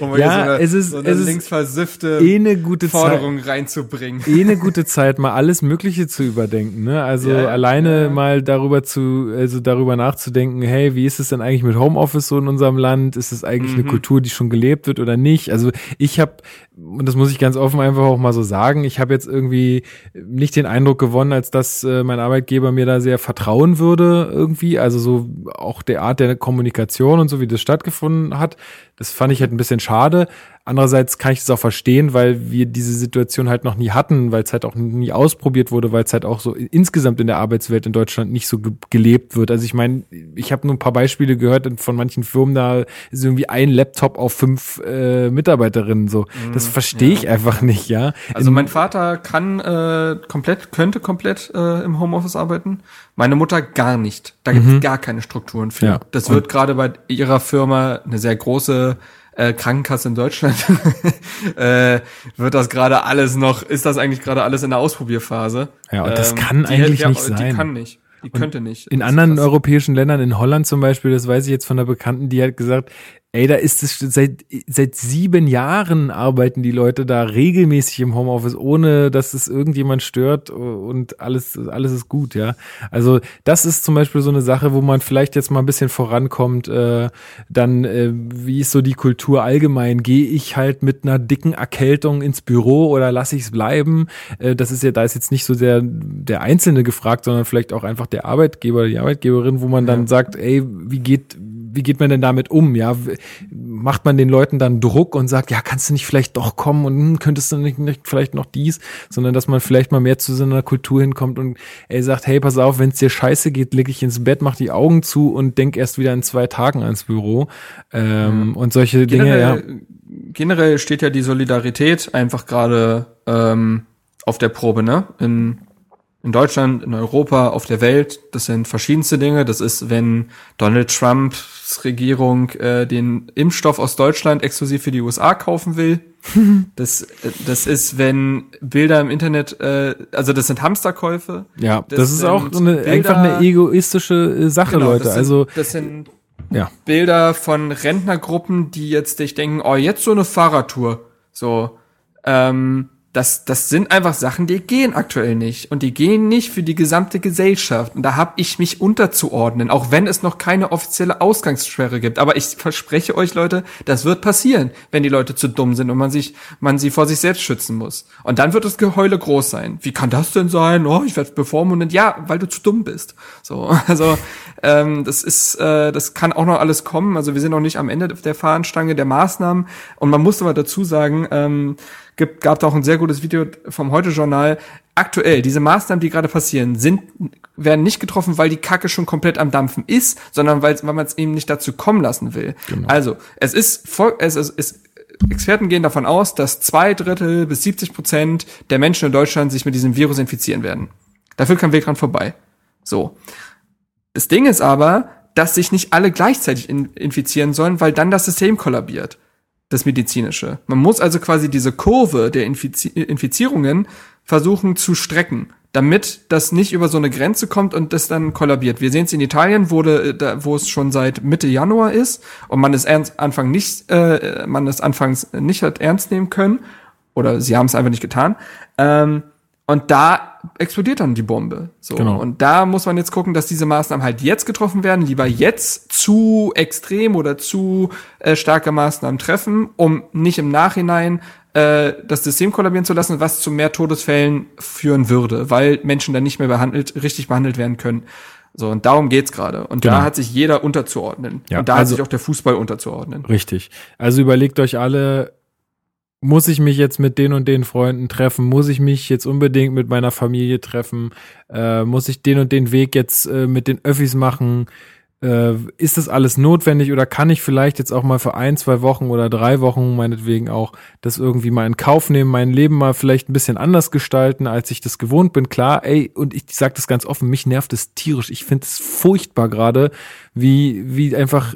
(laughs) um ja so eine, es ist, so eine es linksversiffte eh eine gute Forderung Zeit, reinzubringen. Eh eine (laughs) gute Zeit, mal alles Mögliche zu überdenken. Ne? Also ja, alleine ja. mal darüber zu, also darüber nachzudenken, hey, wie ist es denn eigentlich mit Homeoffice so in unserem Land? Ist es eigentlich mhm. eine Kultur, die schon gelebt wird oder nicht? Also ich habe, und das muss ich ganz offen einfach auch mal so sagen, ich habe jetzt irgendwie nicht den Eindruck gewonnen, als dass äh, mein Arbeitgeber mir da sehr vertrauen würde irgendwie. Also so auch der Art der Kommunikation und so, wie das stattgefunden hat. Das fand ich halt ein bisschen schade. Andererseits kann ich das auch verstehen, weil wir diese Situation halt noch nie hatten, weil es halt auch nie ausprobiert wurde, weil es halt auch so insgesamt in der Arbeitswelt in Deutschland nicht so ge gelebt wird. Also ich meine, ich habe nur ein paar Beispiele gehört von manchen Firmen, da ist irgendwie ein Laptop auf fünf äh, Mitarbeiterinnen so. Das mhm, verstehe ja. ich einfach nicht, ja. Also mein Vater kann äh, komplett, könnte komplett äh, im Homeoffice arbeiten. Meine Mutter gar nicht. Da gibt es mhm. gar keine Strukturen für. Ja. Das wird gerade bei ihrer Firma eine sehr große äh, Krankenkasse in Deutschland (laughs) äh, wird das gerade alles noch, ist das eigentlich gerade alles in der Ausprobierphase? Ja, und das ähm, kann eigentlich die, nicht die, sein. Die kann nicht. Die könnte nicht. In anderen europäischen Ländern, in Holland zum Beispiel, das weiß ich jetzt von der Bekannten, die hat gesagt, Ey, da ist es seit, seit sieben Jahren arbeiten die Leute da regelmäßig im Homeoffice, ohne dass es irgendjemand stört und alles, alles ist gut, ja. Also das ist zum Beispiel so eine Sache, wo man vielleicht jetzt mal ein bisschen vorankommt. Äh, dann, äh, wie ist so die Kultur allgemein? Gehe ich halt mit einer dicken Erkältung ins Büro oder lasse ich es bleiben? Äh, das ist ja, da ist jetzt nicht so der, der Einzelne gefragt, sondern vielleicht auch einfach der Arbeitgeber, die Arbeitgeberin, wo man dann ja. sagt, ey, wie geht, wie geht man denn damit um? Ja, macht man den Leuten dann Druck und sagt, ja, kannst du nicht vielleicht doch kommen und hm, könntest du nicht, nicht vielleicht noch dies, sondern dass man vielleicht mal mehr zu so einer Kultur hinkommt und er sagt, hey, pass auf, wenn es dir scheiße geht, leg ich ins Bett, mach die Augen zu und denk erst wieder in zwei Tagen ans Büro ähm, mhm. und solche generell, Dinge. Ja. Generell steht ja die Solidarität einfach gerade ähm, auf der Probe, ne? In in Deutschland, in Europa, auf der Welt. Das sind verschiedenste Dinge. Das ist, wenn Donald Trumps Regierung äh, den Impfstoff aus Deutschland exklusiv für die USA kaufen will. (laughs) das, das ist, wenn Bilder im Internet, äh, also das sind Hamsterkäufe. Ja, das, das ist auch eine, Bilder, einfach eine egoistische äh, Sache, genau, Leute. Das sind, also das sind ja. Bilder von Rentnergruppen, die jetzt sich denken, oh, jetzt so eine Fahrradtour. So, ähm, das, das sind einfach Sachen, die gehen aktuell nicht. Und die gehen nicht für die gesamte Gesellschaft. Und da habe ich mich unterzuordnen, auch wenn es noch keine offizielle Ausgangssperre gibt. Aber ich verspreche euch, Leute, das wird passieren, wenn die Leute zu dumm sind und man sich, man sie vor sich selbst schützen muss. Und dann wird das Geheule groß sein. Wie kann das denn sein? Oh, ich werde bevormundet. Ja, weil du zu dumm bist. So, (laughs) also ähm, das ist, äh, das kann auch noch alles kommen. Also wir sind noch nicht am Ende der Fahnenstange der Maßnahmen. Und man muss aber dazu sagen, ähm, gibt, gab da auch ein sehr gutes Video vom Heute-Journal. Aktuell, diese Maßnahmen, die gerade passieren, sind, werden nicht getroffen, weil die Kacke schon komplett am Dampfen ist, sondern weil, weil man es eben nicht dazu kommen lassen will. Genau. Also, es ist voll, es ist, es, Experten gehen davon aus, dass zwei Drittel bis 70 Prozent der Menschen in Deutschland sich mit diesem Virus infizieren werden. Da führt kein Weg dran vorbei. So. Das Ding ist aber, dass sich nicht alle gleichzeitig in infizieren sollen, weil dann das System kollabiert. Das medizinische. Man muss also quasi diese Kurve der Infizi Infizierungen versuchen zu strecken, damit das nicht über so eine Grenze kommt und das dann kollabiert. Wir sehen es in Italien, wo, de, da, wo es schon seit Mitte Januar ist und man es ernst, Anfang nicht, äh, man es anfangs nicht hat ernst nehmen können oder sie haben es einfach nicht getan. Ähm, und da explodiert dann die Bombe. So. Genau. Und da muss man jetzt gucken, dass diese Maßnahmen halt jetzt getroffen werden, lieber jetzt zu extrem oder zu äh, starke Maßnahmen treffen, um nicht im Nachhinein äh, das System kollabieren zu lassen, was zu mehr Todesfällen führen würde, weil Menschen dann nicht mehr behandelt, richtig behandelt werden können. So, und darum geht's gerade. Und genau. da hat sich jeder unterzuordnen. Ja, und da also, hat sich auch der Fußball unterzuordnen. Richtig. Also überlegt euch alle, muss ich mich jetzt mit den und den Freunden treffen? Muss ich mich jetzt unbedingt mit meiner Familie treffen? Äh, muss ich den und den Weg jetzt äh, mit den Öffis machen? Äh, ist das alles notwendig oder kann ich vielleicht jetzt auch mal für ein, zwei Wochen oder drei Wochen meinetwegen auch das irgendwie mal in Kauf nehmen, mein Leben mal vielleicht ein bisschen anders gestalten, als ich das gewohnt bin? Klar, ey, und ich, sage das ganz offen, mich nervt es tierisch. Ich finde es furchtbar gerade, wie, wie einfach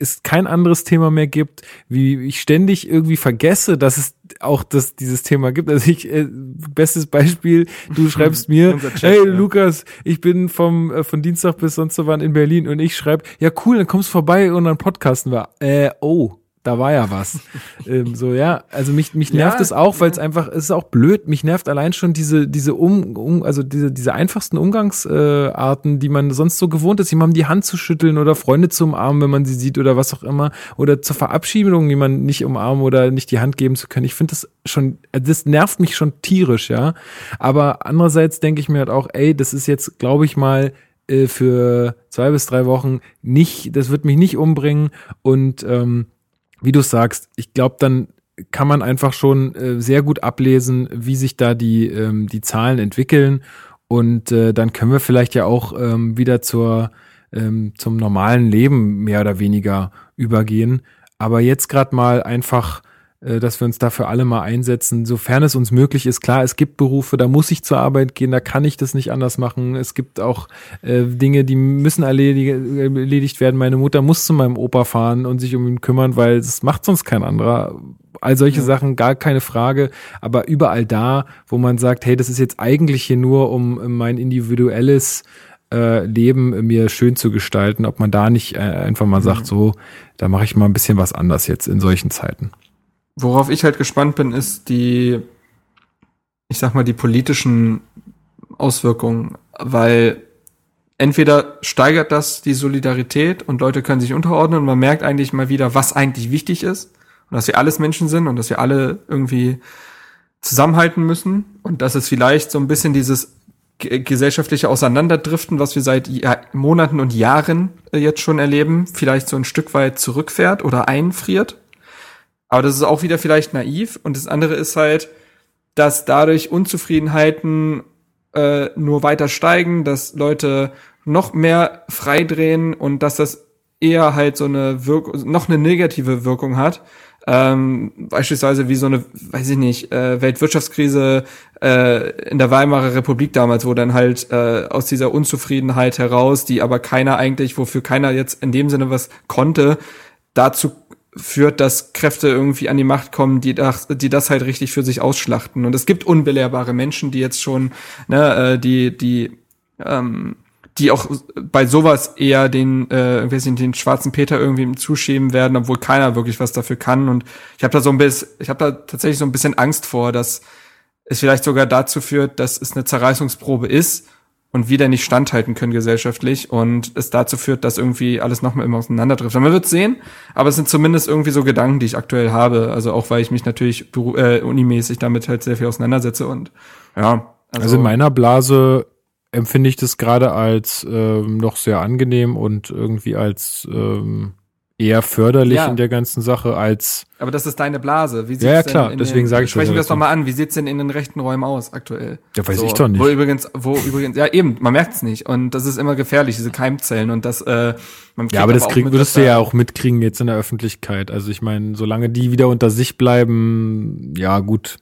es kein anderes Thema mehr gibt, wie ich ständig irgendwie vergesse, dass es auch das, dieses Thema gibt. Also ich, äh, bestes Beispiel, du (laughs) schreibst mir, Chat, hey ja. Lukas, ich bin vom, äh, von Dienstag bis sonst so wann in Berlin und ich schreibe, ja cool, dann kommst vorbei und dann podcasten wir. Äh, oh da war ja was. (laughs) ähm, so, ja, also mich, mich nervt ja, es auch, weil es ja. einfach, es ist auch blöd, mich nervt allein schon diese, diese um, um also diese, diese einfachsten Umgangsarten, äh, die man sonst so gewohnt ist, jemandem die Hand zu schütteln oder Freunde zu umarmen, wenn man sie sieht oder was auch immer, oder zur Verabschiedung jemanden nicht umarmen oder nicht die Hand geben zu können. Ich finde das schon, das nervt mich schon tierisch, ja. Aber andererseits denke ich mir halt auch, ey, das ist jetzt, glaube ich mal, äh, für zwei bis drei Wochen nicht, das wird mich nicht umbringen und ähm, wie du sagst, ich glaube, dann kann man einfach schon äh, sehr gut ablesen, wie sich da die, ähm, die Zahlen entwickeln. Und äh, dann können wir vielleicht ja auch ähm, wieder zur, ähm, zum normalen Leben mehr oder weniger übergehen. Aber jetzt gerade mal einfach dass wir uns dafür alle mal einsetzen, sofern es uns möglich ist. Klar, es gibt Berufe, da muss ich zur Arbeit gehen, da kann ich das nicht anders machen. Es gibt auch äh, Dinge, die müssen erledig, erledigt werden. Meine Mutter muss zu meinem Opa fahren und sich um ihn kümmern, weil es macht sonst kein anderer. All solche ja. Sachen, gar keine Frage. Aber überall da, wo man sagt, hey, das ist jetzt eigentlich hier nur um mein individuelles äh, Leben mir schön zu gestalten, ob man da nicht äh, einfach mal sagt, so, da mache ich mal ein bisschen was anders jetzt in solchen Zeiten. Worauf ich halt gespannt bin, ist die, ich sag mal, die politischen Auswirkungen, weil entweder steigert das die Solidarität und Leute können sich unterordnen und man merkt eigentlich mal wieder, was eigentlich wichtig ist und dass wir alles Menschen sind und dass wir alle irgendwie zusammenhalten müssen und dass es vielleicht so ein bisschen dieses gesellschaftliche Auseinanderdriften, was wir seit Monaten und Jahren äh, jetzt schon erleben, vielleicht so ein Stück weit zurückfährt oder einfriert. Aber das ist auch wieder vielleicht naiv. Und das andere ist halt, dass dadurch Unzufriedenheiten äh, nur weiter steigen, dass Leute noch mehr freidrehen und dass das eher halt so eine Wirkung, noch eine negative Wirkung hat. Ähm, beispielsweise wie so eine, weiß ich nicht, äh, Weltwirtschaftskrise äh, in der Weimarer Republik damals, wo dann halt äh, aus dieser Unzufriedenheit heraus, die aber keiner eigentlich, wofür keiner jetzt in dem Sinne was konnte, dazu führt, dass Kräfte irgendwie an die Macht kommen, die das, die das halt richtig für sich ausschlachten. Und es gibt unbelehrbare Menschen, die jetzt schon, ne, äh, die, die, ähm, die auch bei sowas eher den, äh, den schwarzen Peter irgendwie zuschieben werden, obwohl keiner wirklich was dafür kann. Und ich habe da so ein bisschen, ich habe da tatsächlich so ein bisschen Angst vor, dass es vielleicht sogar dazu führt, dass es eine Zerreißungsprobe ist und wieder nicht standhalten können gesellschaftlich und es dazu führt, dass irgendwie alles nochmal immer auseinanderdriftet. Man wird sehen, aber es sind zumindest irgendwie so Gedanken, die ich aktuell habe. Also auch weil ich mich natürlich äh, unimäßig damit halt sehr viel auseinandersetze und ja. Also, also in meiner Blase empfinde ich das gerade als ähm, noch sehr angenehm und irgendwie als ähm, eher förderlich Ja. in der ganzen Sache als Aber das ist deine Blase. Wie sieht's Ja, ja, denn klar, deswegen sage ich das Sprechen wir das doch mal an. Wie sieht's denn in den rechten Räumen aus aktuell? Ja, weiß ich doch nicht. Wo übrigens, wo übrigens, ja eben, man merkt's nicht. Und das ist immer gefährlich, diese Keimzellen. Und das, äh, man Ja, aber das auch krieg, würdest du ja auch mitkriegen jetzt in der Öffentlichkeit. Also ich meine, solange die wieder unter sich bleiben, ja gut,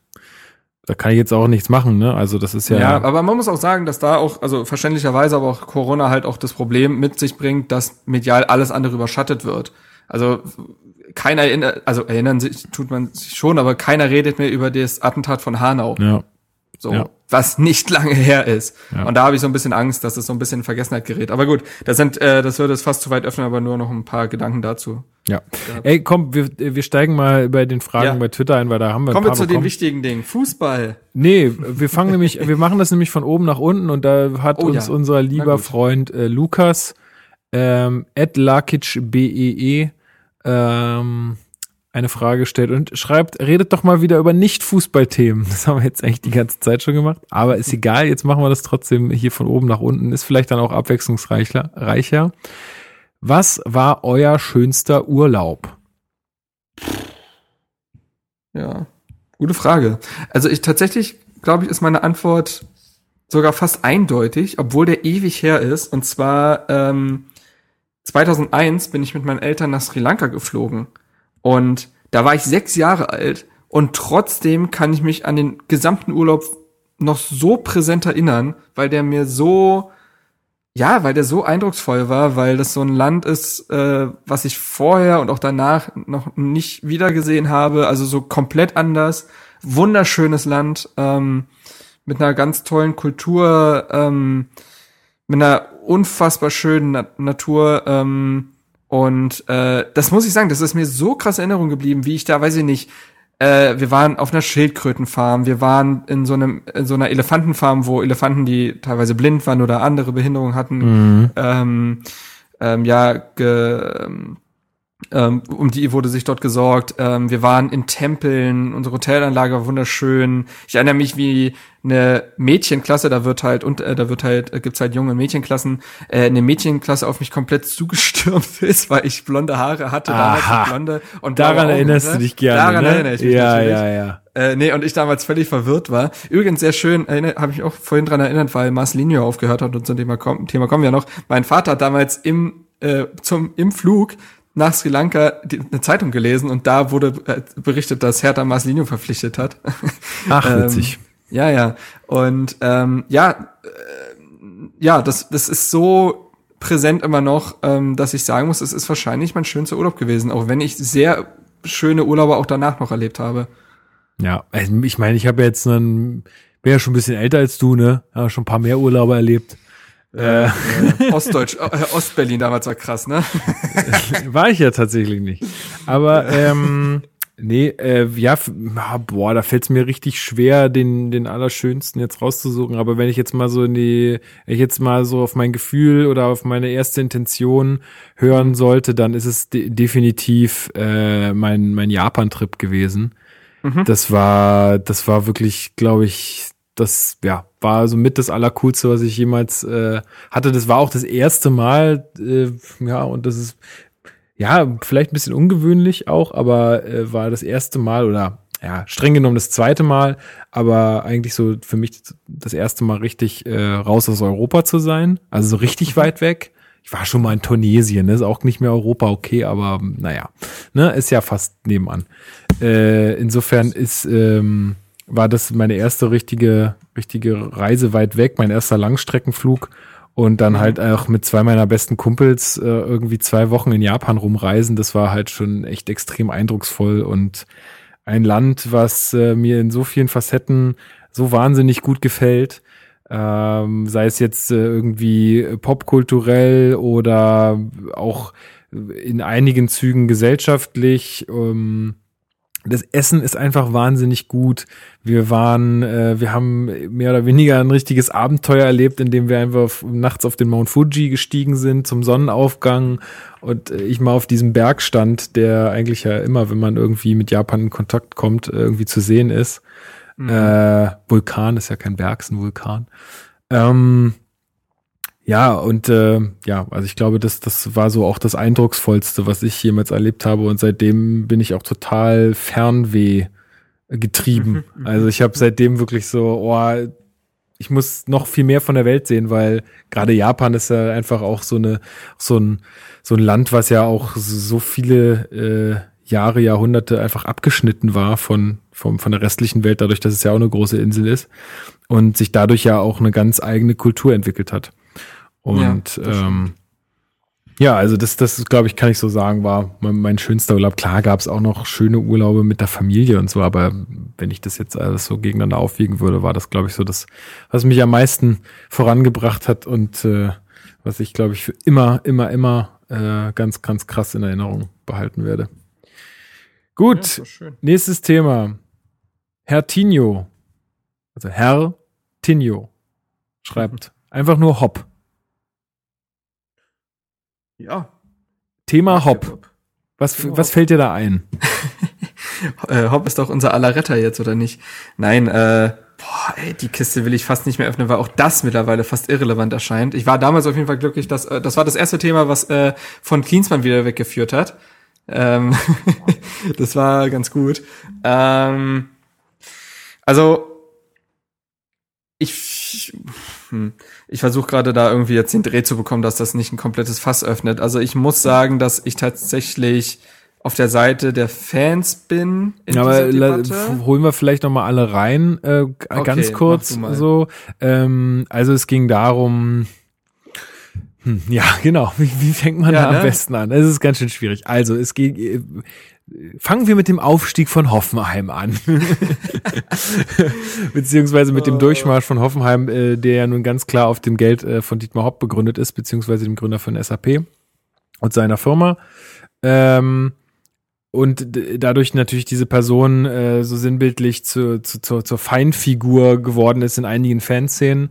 da kann ich jetzt auch nichts machen, ne? Also das ist ja, Ja, aber man muss auch sagen, dass da auch, also verständlicherweise, aber auch Corona halt auch das Problem mit sich bringt, dass medial alles andere überschattet wird. Also keiner erinnert, also erinnern sich tut man sich schon, aber keiner redet mehr über das Attentat von Hanau. ja, So, Ja. was nicht lange her ist. Ja. Und da habe ich so ein bisschen Angst, dass es so ein bisschen in Vergessenheit gerät. Aber gut, das sind, äh, das würde es fast zu weit öffnen, aber nur noch ein paar Gedanken dazu. ja. Ey, komm, wir, wir steigen mal bei den Fragen bei Twitter ein, weil da haben wir Kommen wir zu den bekommen. wichtigen Dingen. Fußball. Nee, wir fangen nämlich, (laughs) wir machen das nämlich von oben nach unten und da hat Oh uns unser lieber. Freund äh, Lukas ähm, at lakicbee ähm, eine Frage gestellt und schreibt, redet doch mal wieder über Nicht-Fußballthemen. Das haben wir jetzt eigentlich die ganze Zeit schon gemacht, aber ist egal, jetzt machen wir das trotzdem hier von oben nach unten, ist vielleicht dann auch abwechslungsreicher. reicher. Was war euer schönster Urlaub? Ja, gute Frage. Also ich tatsächlich, glaube ich, ist meine Antwort sogar fast eindeutig, obwohl der ewig her ist. Und zwar ähm, 2001 bin ich mit meinen Eltern nach Sri Lanka geflogen. Und da war ich sechs Jahre alt. Und trotzdem kann ich mich an den gesamten Urlaub noch so präsent erinnern, weil der mir so, ja, weil der so eindrucksvoll war, weil das so ein Land ist, äh, was ich vorher und auch danach noch nicht wiedergesehen habe. Also so komplett anders. Wunderschönes Land, ähm, mit einer ganz tollen Kultur, ähm, mit einer unfassbar schönen Na Natur. Ähm, und äh, das muss ich sagen, das ist mir so krass in Erinnerung geblieben, wie ich da, weiß ich nicht, äh, wir waren auf einer Schildkrötenfarm, wir waren in so einem in so einer Elefantenfarm, wo Elefanten, die teilweise blind waren oder andere Behinderungen hatten, ähm, ähm, ja, ge, ähm, ähm, um die wurde sich dort gesorgt. Ähm, wir waren in Tempeln, unsere Hotelanlage war wunderschön. Ich erinnere mich, wie eine Mädchenklasse, da wird halt und äh, da wird halt äh, gibt's halt junge Mädchenklassen, äh, eine Mädchenklasse auf mich komplett zugestürmt (laughs) ist, weil ich blonde Haare hatte, damals Aha. noch blonde und Daran Augen erinnerst du dich gerne. Daran ne? erinnere ich mich ja, natürlich. ja, ja. Äh, nee, und ich damals völlig verwirrt war. Übrigens sehr schön, habe ich auch vorhin dran erinnert, weil Marcelinho aufgehört hat und zum Thema, kommen, Thema kommen wir noch. Mein Vater hat damals im, äh, zum, im Flug nach Sri Lanka die, eine Zeitung gelesen und da wurde äh, berichtet, dass Hertha Marcelinho verpflichtet hat. (laughs) Ach, Ähm, witzig. Ja, ja. Und ähm, ja, äh, ja, das, das ist so präsent immer noch, ähm, dass ich sagen muss, es ist wahrscheinlich mein schönster Urlaub gewesen, auch wenn ich sehr schöne Urlaube auch danach noch erlebt habe. Ja, also ich meine, ich habe jetzt einen, bin ja schon ein bisschen älter als du, ne? Habe schon ein paar mehr Urlaube erlebt. Äh, (laughs) Ostdeutsch, äh, Ostberlin damals war krass, ne? (laughs) war ich ja tatsächlich nicht. Aber ähm, nee, äh, ja, ah, boah, da fällt es mir richtig schwer, den, den allerschönsten jetzt rauszusuchen. Aber wenn ich jetzt mal so in die, wenn ich jetzt mal so auf mein Gefühl oder auf meine erste Intention hören sollte, dann ist es de definitiv äh, mein, mein Japan-Trip gewesen. Das war, das war wirklich, glaube ich, das ja war so mit das allercoolste, was ich jemals äh, hatte. Das war auch das erste Mal, äh, ja, und das ist ja vielleicht ein bisschen ungewöhnlich auch, aber äh, war das erste Mal oder ja streng genommen das zweite Mal, aber eigentlich so für mich das erste Mal richtig äh, raus aus Europa zu sein, also so richtig weit weg. Ich war schon mal in Tunesien, ne? ist auch nicht mehr Europa, okay, aber naja, ne, ist ja fast nebenan. Äh, insofern ist ähm, war das meine erste richtige richtige Reise weit weg, mein erster Langstreckenflug und dann halt auch mit zwei meiner besten Kumpels äh, irgendwie zwei Wochen in Japan rumreisen. Das war halt schon echt extrem eindrucksvoll und ein Land, was äh, mir in so vielen Facetten so wahnsinnig gut gefällt. Ähm, sei es jetzt äh, irgendwie popkulturell oder auch in einigen Zügen gesellschaftlich. Ähm, das Essen ist einfach wahnsinnig gut. Wir waren, äh, wir haben mehr oder weniger ein richtiges Abenteuer erlebt, indem wir einfach nachts auf den Mount Fuji gestiegen sind zum Sonnenaufgang und äh, ich mal auf diesem Berg stand, der eigentlich ja immer, wenn man irgendwie mit Japan in Kontakt kommt, irgendwie zu sehen ist. Äh, Vulkan ist ja kein Berg, ist ein Vulkan. Ähm, Ja, und äh, ja, also ich glaube, das, das war so auch das Eindrucksvollste, was ich jemals erlebt habe. Und seitdem bin ich auch total Fernweh getrieben. Mhm, mhm. also ich habe seitdem wirklich so, oh, ich muss noch viel mehr von der Welt sehen, weil gerade Japan ist ja einfach auch so eine so ein so ein Land, was ja auch so viele äh, Jahre, Jahrhunderte einfach abgeschnitten war von vom, von der restlichen Welt, dadurch, dass es ja auch eine große Insel ist und sich dadurch ja auch eine ganz eigene Kultur entwickelt hat. Und ja, ähm, ja, also das, das glaube ich, kann ich so sagen, war mein, mein schönster Urlaub. Klar gab es auch noch schöne Urlaube mit der Familie und so, aber wenn ich das jetzt alles so gegeneinander aufwiegen würde, war das, glaube ich, so das, was mich am meisten vorangebracht hat und äh, was ich, glaube ich, für immer, immer, immer äh, ganz, ganz krass in Erinnerung behalten werde. Gut, ja, nächstes Thema. Herr Tinio, also Herr Tinio, schreibt (laughs) einfach nur Hopp. Ja. Thema Hop. Was, Thema was Hop. fällt dir da ein? (laughs) äh, Hop ist doch unser aller Retter jetzt, oder nicht? Nein, äh, boah, ey, die Kiste will ich fast nicht mehr öffnen, weil auch das mittlerweile fast irrelevant erscheint. Ich war damals auf jeden Fall glücklich, dass äh, das war das erste Thema, was äh, von Klinsmann wieder weggeführt hat. Ähm, (laughs) das war ganz gut. Ähm, also ich hm, ich versuche gerade da irgendwie jetzt den Dreh zu bekommen, dass das nicht ein komplettes Fass öffnet. Also ich muss sagen, dass ich tatsächlich auf der Seite der Fans bin. In Aber holen wir vielleicht noch mal alle rein, äh, okay, ganz kurz so. Ähm, also es ging darum. Hm, ja, (laughs) genau. Wie, wie fängt man ja, da ne? am besten an? Es ist ganz schön schwierig. Also es geht Fangen wir mit dem Aufstieg von Hoffenheim an. (laughs) (laughs) beziehungsweise mit dem oh. Durchmarsch von Hoffenheim, äh, der ja nun ganz klar auf dem Geld äh, von Dietmar Hopp begründet ist, beziehungsweise dem Gründer von SAP und seiner Firma. Ähm, und dadurch natürlich diese Person äh, so sinnbildlich zu, zu, zur, zur Feinfigur geworden ist in einigen Fanszenen.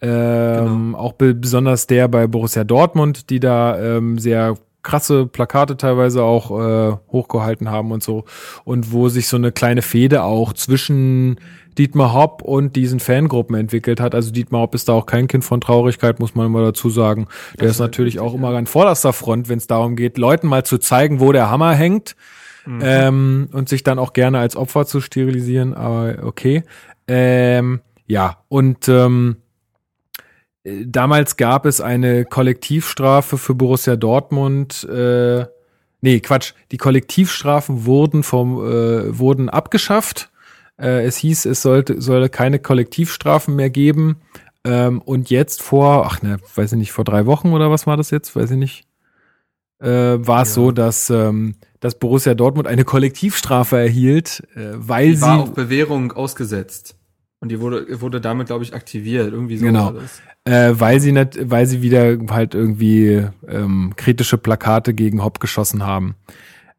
Ähm, genau. Auch besonders der bei Borussia Dortmund, die da ähm, sehr krasse Plakate teilweise auch äh, hochgehalten haben und so. Und wo sich so eine kleine Fehde auch zwischen Dietmar Hopp und diesen Fangruppen entwickelt hat. Also Dietmar Hopp ist da auch kein Kind von Traurigkeit, muss man mal dazu sagen. Der das ist natürlich auch immer an vorderster Front, wenn es darum geht, Leuten mal zu zeigen, wo der Hammer hängt. Mhm. Ähm, und sich dann auch gerne als Opfer zu sterilisieren, aber okay. Ähm, ja, und ähm, damals gab es eine Kollektivstrafe für Borussia Dortmund. Äh, nee, Quatsch. Die Kollektivstrafen wurden vom äh, wurden abgeschafft. Äh, es hieß, es sollte solle keine Kollektivstrafen mehr geben. Ähm, und jetzt vor, ach ne, weiß ich nicht, vor drei Wochen oder was war das jetzt? Weiß ich nicht. Äh, war es ja. so, dass ähm, dass Borussia Dortmund eine Kollektivstrafe erhielt, äh, weil die war sie auf Bewährung ausgesetzt. Und die wurde, wurde damit, glaube ich, aktiviert. Irgendwie so genau. Äh, weil sie nicht, weil sie wieder halt irgendwie ähm, kritische Plakate gegen Hopp geschossen haben.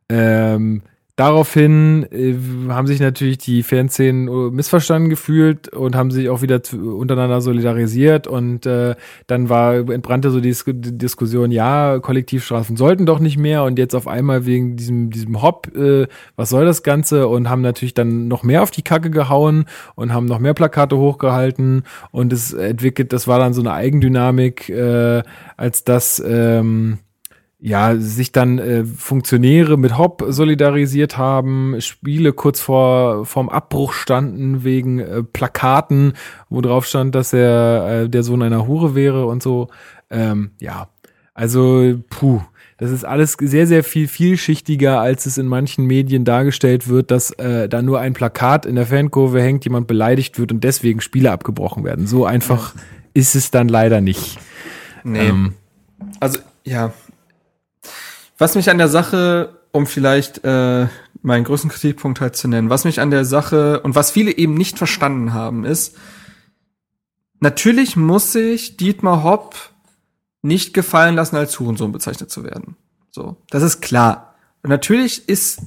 Ähm, Daraufhin äh, haben sich natürlich die Fanszenen äh, missverstanden gefühlt und haben sich auch wieder zu, untereinander solidarisiert und äh, dann war entbrannte so die, die Diskussion, ja, Kollektivstrafen sollten doch nicht mehr und jetzt auf einmal wegen diesem diesem Hop, äh, was soll das Ganze? Und haben natürlich dann noch mehr auf die Kacke gehauen und haben noch mehr Plakate hochgehalten und es entwickelt, das war dann so eine Eigendynamik, äh, als das ähm, ja, sich dann äh, Funktionäre mit Hopp solidarisiert haben, Spiele kurz vor vorm Abbruch standen wegen äh, Plakaten, wo drauf stand, dass er äh, der Sohn einer Hure wäre und so. Ähm, ja, also puh, das ist alles sehr sehr viel vielschichtiger, als es in manchen Medien dargestellt wird, dass äh, da nur ein Plakat in der Fankurve hängt, jemand beleidigt wird und deswegen Spiele abgebrochen werden. So einfach ist es dann leider nicht. Nee. Ähm, also ja, was mich an der Sache, um vielleicht äh, meinen größten Kritikpunkt halt zu nennen, was mich an der Sache und was viele eben nicht verstanden haben, ist, natürlich muss sich Dietmar Hopp nicht gefallen lassen, als Hurensohn bezeichnet zu werden. So, das ist klar. Und natürlich ist,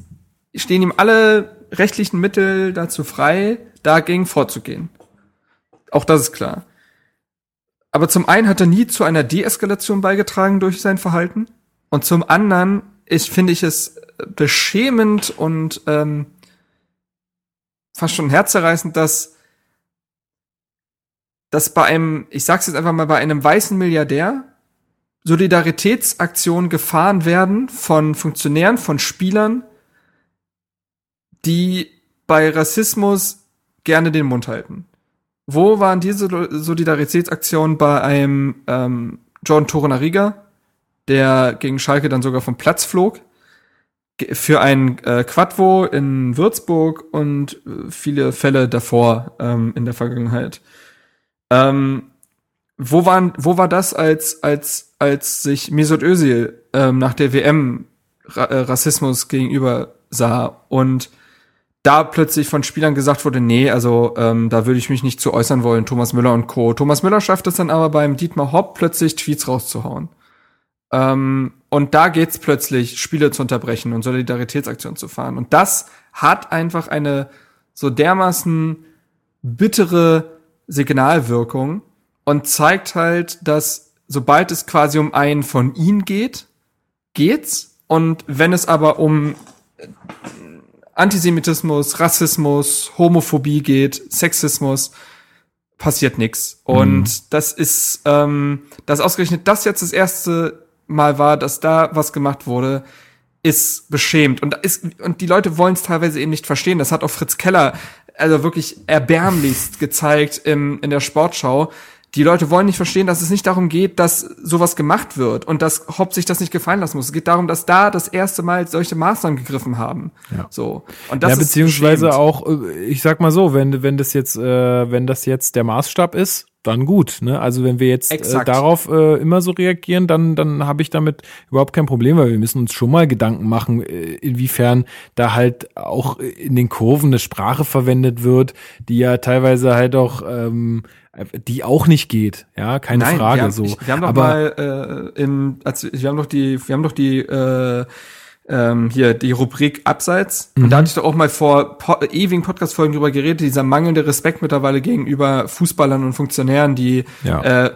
stehen ihm alle rechtlichen Mittel dazu frei, dagegen vorzugehen. Auch das ist klar. Aber zum einen hat er nie zu einer Deeskalation beigetragen durch sein Verhalten. Und zum anderen ich finde ich es beschämend und ähm, fast schon herzerreißend, dass dass bei einem, ich sag's jetzt einfach mal, bei einem weißen Milliardär Solidaritätsaktionen gefahren werden von Funktionären, von Spielern, die bei Rassismus gerne den Mund halten. Wo waren diese Solidaritätsaktionen bei einem ähm, John Torunariga, der gegen Schalke dann sogar vom Platz flog? Für ein äh, Quadvo in Würzburg und äh, viele Fälle davor ähm, in der Vergangenheit. Ähm, wo waren, wo war das, als als als sich Mesut Özil ähm, nach der WM Ra äh, Rassismus gegenüber sah und da plötzlich von Spielern gesagt wurde, nee, also ähm, da würde ich mich nicht zu äußern wollen, Thomas Müller und Co. Thomas Müller schafft es dann aber beim Dietmar Hopp plötzlich Tweets rauszuhauen. Ähm, und da geht's plötzlich, Spiele zu unterbrechen und Solidaritätsaktionen zu fahren. Und das hat einfach eine so dermaßen bittere Signalwirkung und zeigt halt, dass sobald es quasi um einen von ihnen geht, geht's. Und wenn es aber um Antisemitismus, Rassismus, Homophobie geht, Sexismus, passiert nichts. Und mhm. das ist, ähm, dass ausgerechnet das jetzt das erste Mal war, dass da was gemacht wurde, ist beschämt. Und, ist, und die Leute wollen es teilweise eben nicht verstehen. Das hat auch Fritz Keller also wirklich erbärmlichst gezeigt im, in der Sportschau, die Leute wollen nicht verstehen, dass es nicht darum geht, dass sowas gemacht wird und dass Hopp sich das nicht gefallen lassen muss. Es geht darum, dass da das erste Mal solche Maßnahmen gegriffen haben. Ja. So. Und das ja, beziehungsweise ist auch, äh, ich sag mal so, wenn, wenn das jetzt, äh, wenn das jetzt der Maßstab ist, dann gut. Ne? Also wenn wir jetzt äh, darauf äh, immer so reagieren, dann, dann habe ich damit überhaupt kein Problem, weil wir müssen uns schon mal Gedanken machen, äh, inwiefern da halt auch in den Kurven eine Sprache verwendet wird, die ja teilweise halt auch ähm, die auch nicht geht, ja, keine Nein, Frage wir haben, so. Wir haben doch Aber, mal äh, im, als wir haben doch die, wir haben doch die äh, ähm, hier die Rubrik Abseits. Mhm. Und da hatte ich doch auch mal vor po ewigen Podcast-Folgen drüber geredet, dieser mangelnde Respekt mittlerweile gegenüber Fußballern und Funktionären, die ja. äh,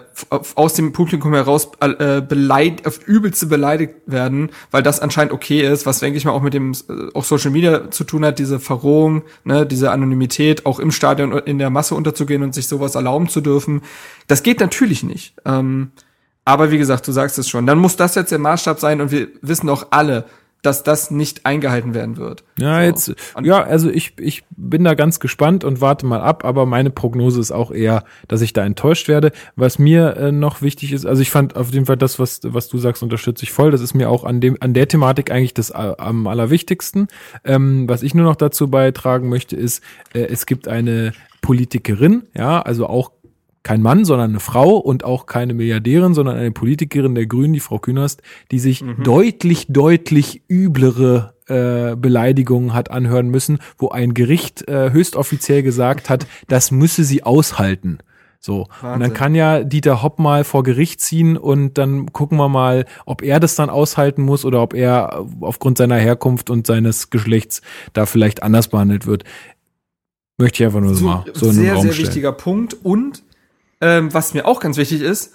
aus dem Publikum heraus äh, beleidigt, auf übelste beleidigt werden, weil das anscheinend okay ist, was denke ich mal auch mit dem äh, auch Social Media zu tun hat, diese Verrohung, ne, diese Anonymität, auch im Stadion in der Masse unterzugehen und sich sowas erlauben zu dürfen. Das geht natürlich nicht. Ähm, aber wie gesagt, du sagst es schon. Dann muss das jetzt der Maßstab sein und wir wissen auch alle, dass das nicht eingehalten werden wird. Ja, so. jetzt, ja, also ich, ich bin da ganz gespannt und warte mal ab, aber meine Prognose ist auch eher, dass ich da enttäuscht werde. Was mir äh, noch wichtig ist, also ich fand auf jeden Fall das, was, was du sagst, unterstütze ich voll. Das ist mir auch an dem, an der Thematik eigentlich das äh, am allerwichtigsten. Ähm, was ich nur noch dazu beitragen möchte, ist, äh, es gibt eine Politikerin, ja, also auch kein Mann, sondern eine Frau und auch keine Milliardärin, sondern eine Politikerin der Grünen, die Frau Künast, die sich mhm. deutlich, deutlich üblere äh, Beleidigungen hat anhören müssen, wo ein Gericht äh, höchstoffiziell gesagt hat, (laughs) das müsse sie aushalten. So. Wahnsinn. Und dann kann ja Dieter Hopp mal vor Gericht ziehen und dann gucken wir mal, ob er das dann aushalten muss oder ob er aufgrund seiner Herkunft und seines Geschlechts da vielleicht anders behandelt wird. Möchte ich einfach nur so, mal so in den Raum stellen. Sehr, sehr wichtiger Punkt und ähm, was mir auch ganz wichtig ist,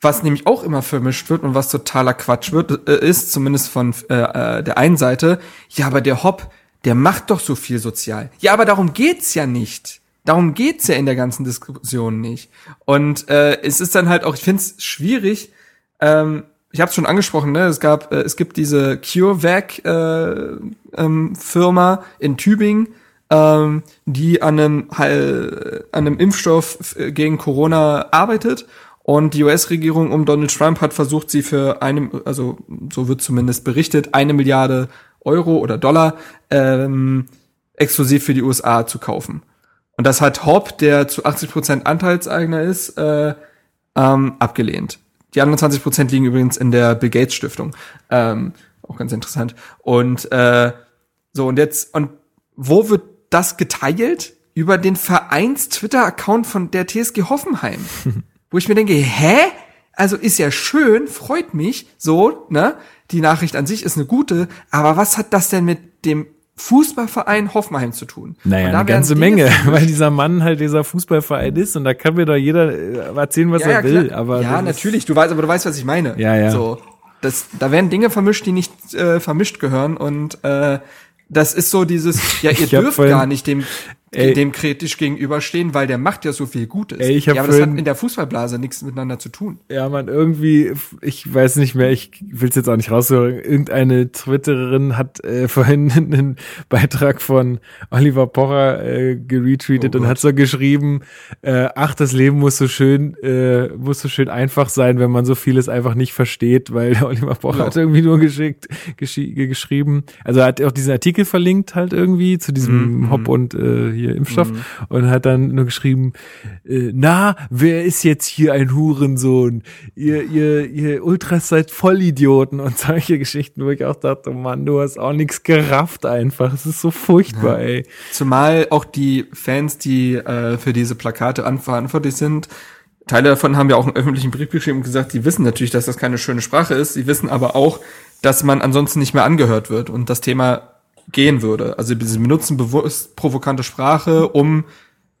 was nämlich auch immer vermischt wird und was totaler Quatsch wird, äh, ist, zumindest von äh, äh, der einen Seite, ja, aber der Hopp, der macht doch so viel sozial. Ja, aber darum geht's ja nicht. Darum geht's ja in der ganzen Diskussion nicht. Und äh, es ist dann halt auch, ich find's schwierig, ähm, ich habe es schon angesprochen, ne? Es gab, äh, es gibt diese CureVac äh, ähm, Firma in Tübingen, ähm, die an einem, an einem Impfstoff gegen Corona arbeitet. Und die US-Regierung um Donald Trump hat versucht, sie für eine, also so wird zumindest berichtet, eine Milliarde Euro oder Dollar ähm, exklusiv für die USA zu kaufen. Und das hat Hopp, der zu 80 Prozent Anteilseigner ist, äh, ähm, abgelehnt. Die anderen 20 Prozent liegen übrigens in der Bill Gates Stiftung. Ähm, auch ganz interessant. Und äh, so und jetzt und wo wird das geteilt über den Vereins-Twitter-Account von der TSG Hoffenheim. (laughs) wo ich mir denke, hä? Also ist ja schön, freut mich, so, ne? Die Nachricht an sich ist eine gute, aber was hat das denn mit dem Fußballverein Hoffenheim zu tun. Naja, eine ganze Menge, weil dieser Mann halt dieser Fußballverein ist und da kann mir doch jeder äh, erzählen, was ja, er will. Klar. Aber ja, natürlich, du weißt, aber du weißt, was ich meine. Ja, ja. So, das, da werden Dinge vermischt, die nicht äh, vermischt gehören und äh, das ist so dieses, ja, ihr dürft gar nicht dem Ey. dem kritisch gegenüberstehen, weil der macht ja so viel Gutes. Ey, ich hab ja, aber das hat in der Fußballblase nichts miteinander zu tun. Ja, man, irgendwie, ich weiß nicht mehr, ich will es jetzt auch nicht raushören. Irgendeine Twitterin hat äh, (laughs) vorhin einen Beitrag von Oliver Pocher äh, geretweetet oh und hat so geschrieben, äh, ach, das Leben muss so schön, äh, muss so schön einfach sein, wenn man so vieles einfach nicht versteht, weil der Oliver Pocher ja. hat irgendwie nur geschickt, geschrieben, also er hat auch diesen Artikel verlinkt halt irgendwie zu diesem mm -hmm. Hop und äh, hier Impfstoff -hmm. und hat dann nur geschrieben, äh, na, wer ist jetzt hier ein Hurensohn? Ihr, ihr, ihr Ultras seid Vollidioten und solche Geschichten, wo ich auch dachte, oh Mann, du hast auch nichts gerafft einfach. Es ist so furchtbar, ja. ey. Zumal auch die Fans, die äh, für diese Plakate verantwortlich sind, Teile davon haben ja auch einen öffentlichen Brief geschrieben und gesagt, die wissen natürlich, dass das keine schöne Sprache ist. Sie wissen aber auch, dass man ansonsten nicht mehr angehört wird und das Thema gehen würde. Also sie benutzen bewusst provokante Sprache, um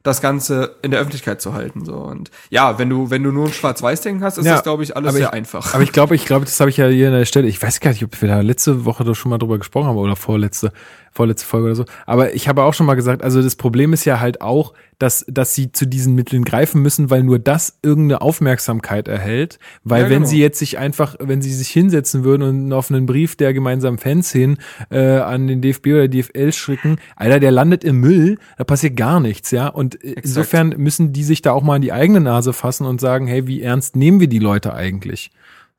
das Ganze in der Öffentlichkeit zu halten. So und ja, wenn du wenn du nur ein Schwarz-Weiß-Denken hast, ist ja, das glaube ich alles sehr ich, einfach. Aber ich glaube, ich glaube, das habe ich ja hier an der Stelle. Ich weiß gar nicht, ob wir da letzte Woche doch schon mal drüber gesprochen haben oder vorletzte vorletzte Folge oder so. Aber ich habe auch schon mal gesagt, also das Problem ist ja halt auch, dass, dass sie zu diesen Mitteln greifen müssen, weil nur das irgendeine Aufmerksamkeit erhält. Weil ja, wenn genau. sie jetzt sich einfach, wenn sie sich hinsetzen würden und auf einen Brief der gemeinsamen Fans hin äh, an den DFB oder DFL schicken, Alter, der landet im Müll, da passiert gar nichts, ja. Und Exakt. insofern müssen die sich da auch mal in die eigene Nase fassen und sagen, hey, wie ernst nehmen wir die Leute eigentlich?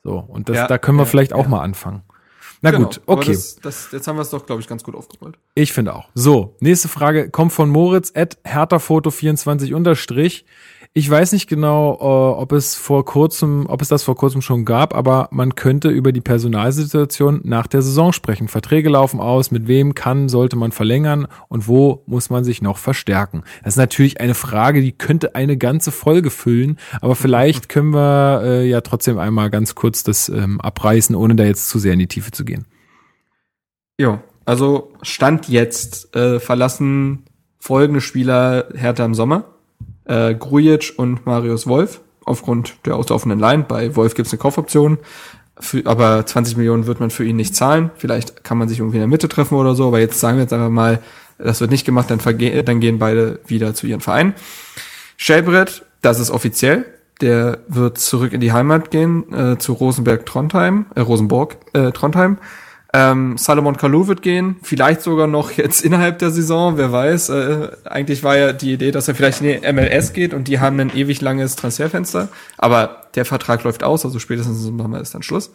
So, und das, ja, da können wir ja, vielleicht auch mal anfangen. Na genau, gut, okay. Das, das, jetzt haben wir es doch, glaube ich, ganz gut aufgerollt. Ich finde auch. So, nächste Frage kommt von Moritz at herterfoto24 unterstrich. Ich weiß nicht genau, äh, ob es vor kurzem, ob es das vor kurzem schon gab, aber man könnte über die Personalsituation nach der Saison sprechen. Verträge laufen aus, mit wem kann, sollte man verlängern und wo muss man sich noch verstärken? Das ist natürlich eine Frage, die könnte eine ganze Folge füllen, aber vielleicht (laughs) können wir äh, ja trotzdem einmal ganz kurz das ähm, abreißen, ohne da jetzt zu sehr in die Tiefe zu gehen. Ja, also Stand jetzt äh, verlassen folgende Spieler Hertha im Sommer äh, Grujic und Marius Wolf aufgrund der auslaufenden Line. Bei Wolf gibt's eine Kaufoption, für, aber 20 Millionen wird man für ihn nicht zahlen. Vielleicht kann man sich irgendwie in der Mitte treffen oder so, aber jetzt sagen wir jetzt einfach mal, das wird nicht gemacht, dann, dann gehen beide wieder zu ihren Vereinen. Shelbrett, das ist offiziell. Der wird zurück in die Heimat gehen, äh, zu Rosenberg Trondheim, äh, Rosenborg äh, Trondheim. Ähm, Salomon Kalou wird gehen, vielleicht sogar noch jetzt (laughs) innerhalb der Saison, wer weiß. Äh, eigentlich war ja die Idee, dass er vielleicht in die MLS geht und die haben ein ewig langes Transferfenster. Aber der Vertrag läuft aus, also spätestens im Sommer ist dann Schluss.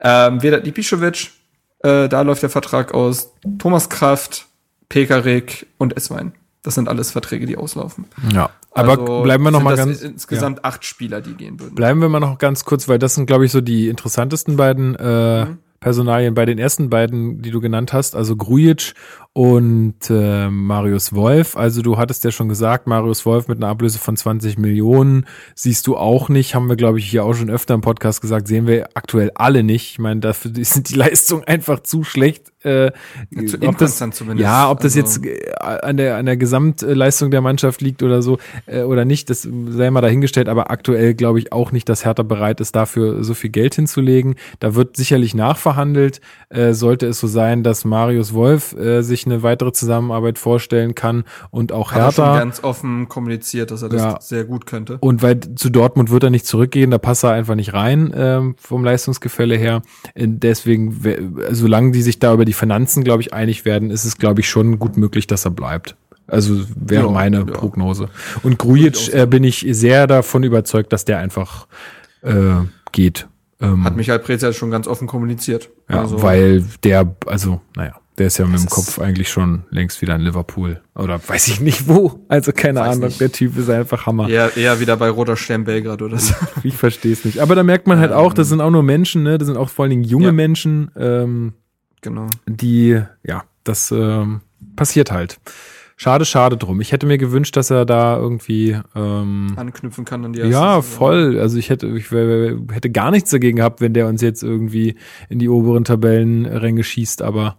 Ähm, Vedat Lipicevic, äh, da läuft der Vertrag aus. Thomas Kraft, Pekarik und Eswein. Das sind alles Verträge, die auslaufen. Ja, aber also bleiben wir noch mal ganz insgesamt ja. acht Spieler, die gehen würden. Bleiben wir mal noch ganz kurz, weil das sind glaube ich so die interessantesten beiden äh, mhm. Personalien. Bei den ersten beiden, die du genannt hast, also Grujic und äh, Marius Wolf. Also du hattest ja schon gesagt, Marius Wolf mit einer Ablöse von 20 Millionen siehst du auch nicht, haben wir glaube ich hier auch schon öfter im Podcast gesagt, sehen wir aktuell alle nicht. Ich meine, dafür (laughs) sind die Leistungen einfach zu schlecht äh, ja, ob das, zumindest. Ja, ob das also. jetzt äh, an der, an der Gesamtleistung der Mannschaft liegt oder so äh, oder nicht, das sei mal dahingestellt, aber aktuell glaube ich auch nicht, dass Hertha bereit ist, dafür so viel Geld hinzulegen. Da wird sicherlich nachverhandelt. Äh, sollte es so sein, dass Marius Wolf äh, sich eine weitere Zusammenarbeit vorstellen kann und auch Hertha. Hat er schon ganz offen kommuniziert, dass er das ja. sehr gut könnte. Und weil zu Dortmund wird er nicht zurückgehen, da passt er einfach nicht rein ähm, vom Leistungsgefälle her. Deswegen, solange die sich da über die Finanzen, glaube ich, einig werden, ist es, glaube ich, schon gut möglich, dass er bleibt. Also wäre ja, meine ja. Prognose. Und Grujic äh, bin ich sehr davon überzeugt, dass der einfach äh, geht. Ähm, Hat Michael Preetz schon ganz offen kommuniziert. Ja, also, weil der, also, naja, der ist ja mit dem Kopf eigentlich schon längst wieder in Liverpool. Oder weiß ich nicht wo. Also keine Ahnung, nicht. der Typ ist einfach Hammer. Eher, eher wieder bei Roter Stern Belgrad oder so. (laughs) Ich verstehe es nicht. Aber da merkt man halt auch, das sind auch nur Menschen, ne? Das sind auch vor allen Dingen junge ja. Menschen. Ähm, Genau. Die, ja, das ähm, passiert halt. Schade, schade drum. Ich hätte mir gewünscht, dass er da irgendwie ähm, anknüpfen kann an die erste Ja, voll. Also ich hätte, ich hätte gar nichts dagegen gehabt, wenn der uns jetzt irgendwie in die oberen Tabellenränge schießt, aber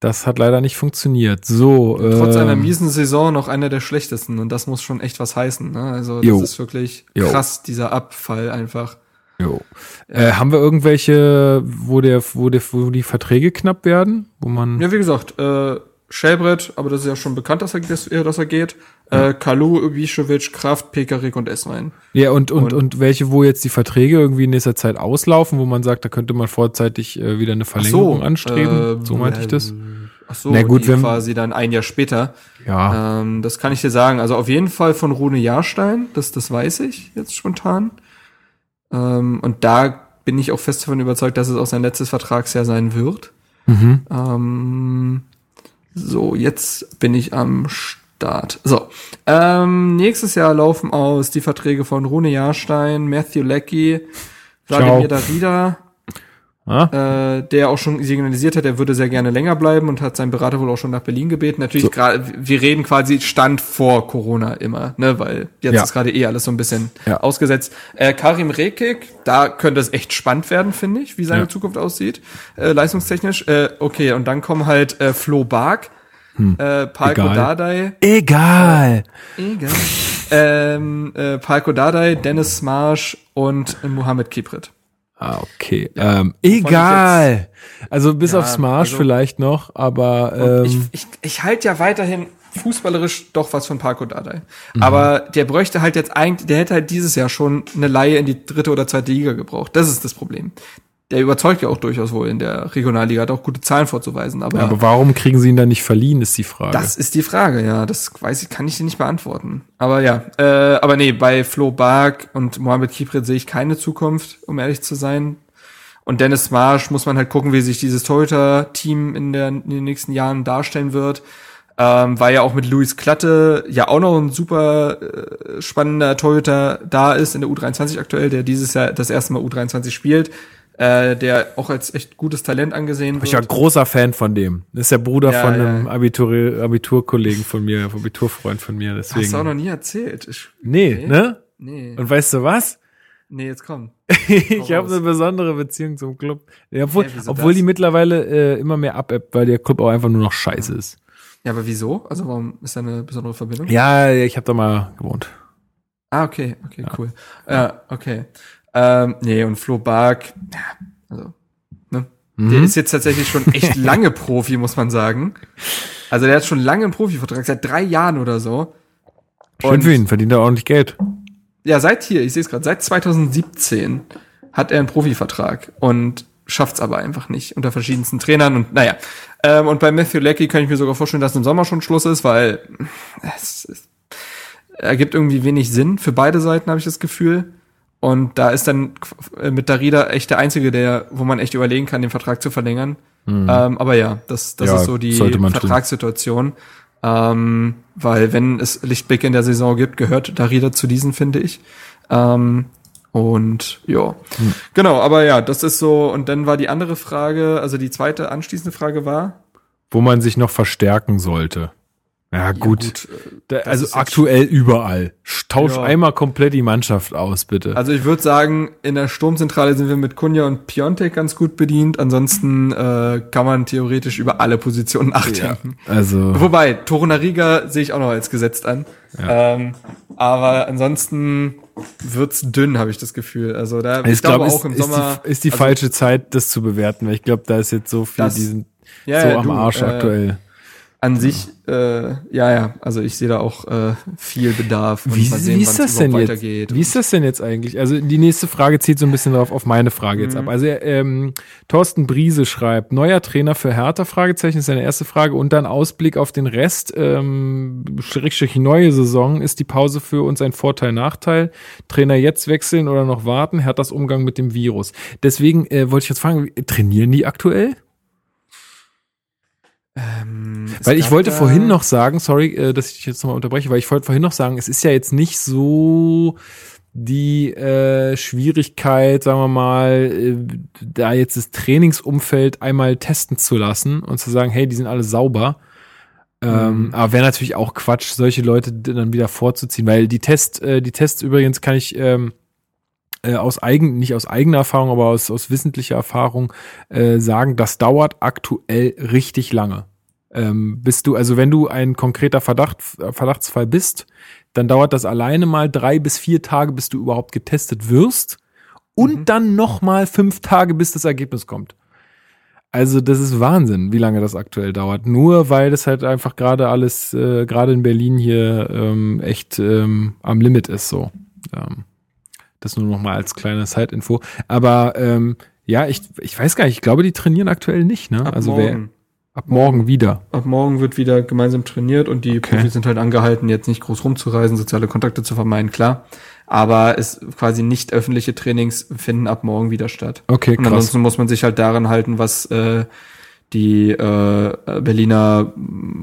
das hat leider nicht funktioniert. So. Trotz ähm, einer miesen Saison noch einer der schlechtesten und das muss schon echt was heißen. Ne? Also das jo. ist wirklich krass, jo. dieser Abfall einfach. Jo. Äh, haben wir irgendwelche, wo der, wo der, wo die Verträge knapp werden, wo man? Ja, wie gesagt, äh, Schellbrett, aber das ist ja schon bekannt, dass er, dass er, dass er geht. Äh, Kalu, Ibišević, Kraft, Pekarik und Eswein. Ja, und, und, und, welche, wo jetzt die Verträge irgendwie in nächster Zeit auslaufen, wo man sagt, da könnte man vorzeitig äh, wieder eine Verlängerung anstreben. äh, so meinte ich das. Ach so, Na gut, die wenn- quasi dann ein Jahr später. Ja. Ähm, das kann ich dir sagen. Also auf jeden Fall von Rune Jahrstein, das, das weiß ich jetzt spontan. Ähm, und da bin ich auch fest davon überzeugt, dass es auch sein letztes Vertragsjahr sein wird. Mhm. Ähm, so, jetzt bin ich am Start. So, ähm, nächstes Jahr laufen aus die Verträge von Rune Jahrstein, Matthew Leckie, Vladimir Darida, Ah? äh, der auch schon signalisiert hat, er würde sehr gerne länger bleiben und hat seinen Berater wohl auch schon nach Berlin gebeten. Natürlich So. gerade, wir reden quasi Stand vor Corona immer, ne, weil jetzt Ja. ist gerade eh alles so ein bisschen Ja. ausgesetzt. Äh, Karim Rekik, da könnte es echt spannend werden, finde ich, wie seine Ja. Zukunft aussieht, äh, leistungstechnisch. Äh, okay, und dann kommen halt äh, Flo Bark, äh, Palko Egal. Dardai, Egal. egal, ähm, äh, Palko Dardai, Dennis Marsch und äh, Mohamed Kiprit. Ah, okay. Ähm, egal. Also bis Ja, auf Smash also- vielleicht noch, aber Und ich, ähm, ich, ich halte ja weiterhin fußballerisch doch was von Parko Dardai. Mhm. Aber der bräuchte halt jetzt eigentlich, der hätte halt dieses Jahr schon eine Laie in die dritte oder zweite Liga gebraucht. Das ist das Problem. Der überzeugt ja auch durchaus wohl in der Regionalliga, hat auch gute Zahlen vorzuweisen. Aber, aber warum kriegen sie ihn dann nicht verliehen, ist die Frage. das ist die Frage, ja. Das weiß ich, kann ich dir nicht beantworten. Aber ja, äh, aber nee, bei Flo Bark und Mohamed Kipret sehe ich keine Zukunft, um ehrlich zu sein. Und Dennis Marsch muss man halt gucken, wie sich dieses Torhüter-Team in, der- in den nächsten Jahren darstellen wird. Ähm, weil ja auch mit Luis Klatte ja auch noch ein super äh, spannender Torhüter da ist in der U23 aktuell, der dieses Jahr das erste Mal U23 spielt, äh, der auch als echt gutes Talent angesehen wird. ich war großer Fan von dem. Das ist der Bruder Ja, von ja. einem Abitur Abiturkollegen von mir, Abiturfreund von mir. Hast du auch Deswegen. noch nie erzählt. Ich, Nee, Nee. ne? nee, Und weißt du was? nee, jetzt komm. (laughs) ich habe eine besondere Beziehung zum Club. Ja, obwohl, wieso obwohl das? die mittlerweile äh, immer mehr abebbt, weil der Club auch einfach nur noch scheiße ist. Ja, aber wieso? Also warum ist da eine besondere Verbindung? Ja, ich habe da mal gewohnt. Ah, okay, okay, cool. Ja, okay. Ähm, nee, und Flo Bark, ja, also, ne? Mhm. Der ist jetzt tatsächlich schon echt (laughs) lange Profi, muss man sagen. Also der hat schon lange einen Profivertrag, seit drei Jahren oder so. Schön für ihn, verdient er ordentlich Geld. Ja, seit hier, ich sehe es gerade, seit 2017 hat er einen Profivertrag und schafft's aber einfach nicht unter verschiedensten Trainern und naja. Ähm, und bei Matthew Leckie kann ich mir sogar vorstellen, dass im Sommer schon Schluss ist, weil es, es ergibt irgendwie wenig Sinn für beide Seiten, habe ich das Gefühl. Und da ist dann äh, mit Darida echt der einzige, der, wo man echt überlegen kann, den Vertrag zu verlängern. Ähm, aber ja, das, das Ja, ist so die. Vertragssituation. Ähm, weil wenn es Lichtblicke in der Saison gibt, gehört Darida zu diesen, finde ich. Ähm, und ja, Hm. genau, aber ja, das ist so. Und dann war die andere Frage, also die zweite anschließende Frage war. Wo man sich noch verstärken sollte. Ja, gut. äh, Da, das also ist aktuell überall. Tausch Ja. einmal komplett die Mannschaft aus, bitte. Also ich würde sagen, in der Sturmzentrale sind wir mit Kunja und Piontek ganz gut bedient. Ansonsten äh, kann man theoretisch über alle Positionen nachdenken. also, Wobei, Torunariga sehe ich auch noch als gesetzt an. Ähm, aber ansonsten wird's dünn, habe ich das Gefühl. Also da ich glaube, ist, auch im ist, Sommer die, ist die also, falsche Zeit, das zu bewerten, weil ich glaube, da ist jetzt so viel, Das- die sind ja, so ja, am Arsch äh, aktuell. An sich, äh, ja, ja, also ich sehe da auch äh, viel Bedarf. und Wie, sehen, wie ist das denn jetzt? Wie ist das denn jetzt eigentlich? Also die nächste Frage zieht so ein bisschen darauf auf meine Frage jetzt ab. Also ähm, Thorsten Briese schreibt, neuer Trainer für Hertha, Fragezeichen ist seine erste Frage und dann Ausblick auf den Rest, ähm, Schrägstrich neue Saison, ist die Pause für uns ein Vorteil, Nachteil? Trainer jetzt wechseln oder noch warten? Herthas Umgang mit dem Virus. Deswegen äh, wollte ich jetzt fragen, trainieren die aktuell? Ähm, Weil ich wollte vorhin noch sagen, sorry, äh, dass ich dich jetzt nochmal unterbreche, weil ich wollte vorhin noch sagen, es ist ja jetzt nicht so die äh, Schwierigkeit, sagen wir mal, äh, da jetzt das Trainingsumfeld einmal testen zu lassen und zu sagen, hey, die sind alle sauber. Ähm, Mhm. aber wäre natürlich auch Quatsch, solche Leute dann wieder vorzuziehen, weil die Test, äh, die Tests übrigens kann ich ähm, äh, aus eigen, nicht aus eigener Erfahrung, aber aus, aus wissentlicher Erfahrung äh, sagen, das dauert aktuell richtig lange. Ähm, bist du, also wenn du ein konkreter Verdacht, Verdachtsfall bist, dann dauert das alleine mal drei bis vier Tage, bis du überhaupt getestet wirst und Mhm. dann noch mal fünf Tage, bis das Ergebnis kommt. Also das ist Wahnsinn, wie lange das aktuell dauert. Nur weil das halt einfach gerade alles, äh, gerade in Berlin hier ähm, echt ähm, am Limit ist so. Ähm, das nur noch mal als kleine Side-Info. Aber ähm, ja, ich, ich weiß gar nicht, ich glaube, die trainieren aktuell nicht, ne? Ab also morgen. wer ab morgen wieder. Ab morgen wird wieder gemeinsam trainiert und die Okay. Profis sind halt angehalten, jetzt nicht groß rumzureisen, soziale Kontakte zu vermeiden, klar. Aber es quasi nicht öffentliche Trainings finden ab morgen wieder statt. Okay, Und krass. ansonsten muss man sich halt daran halten, was äh, die äh, Berliner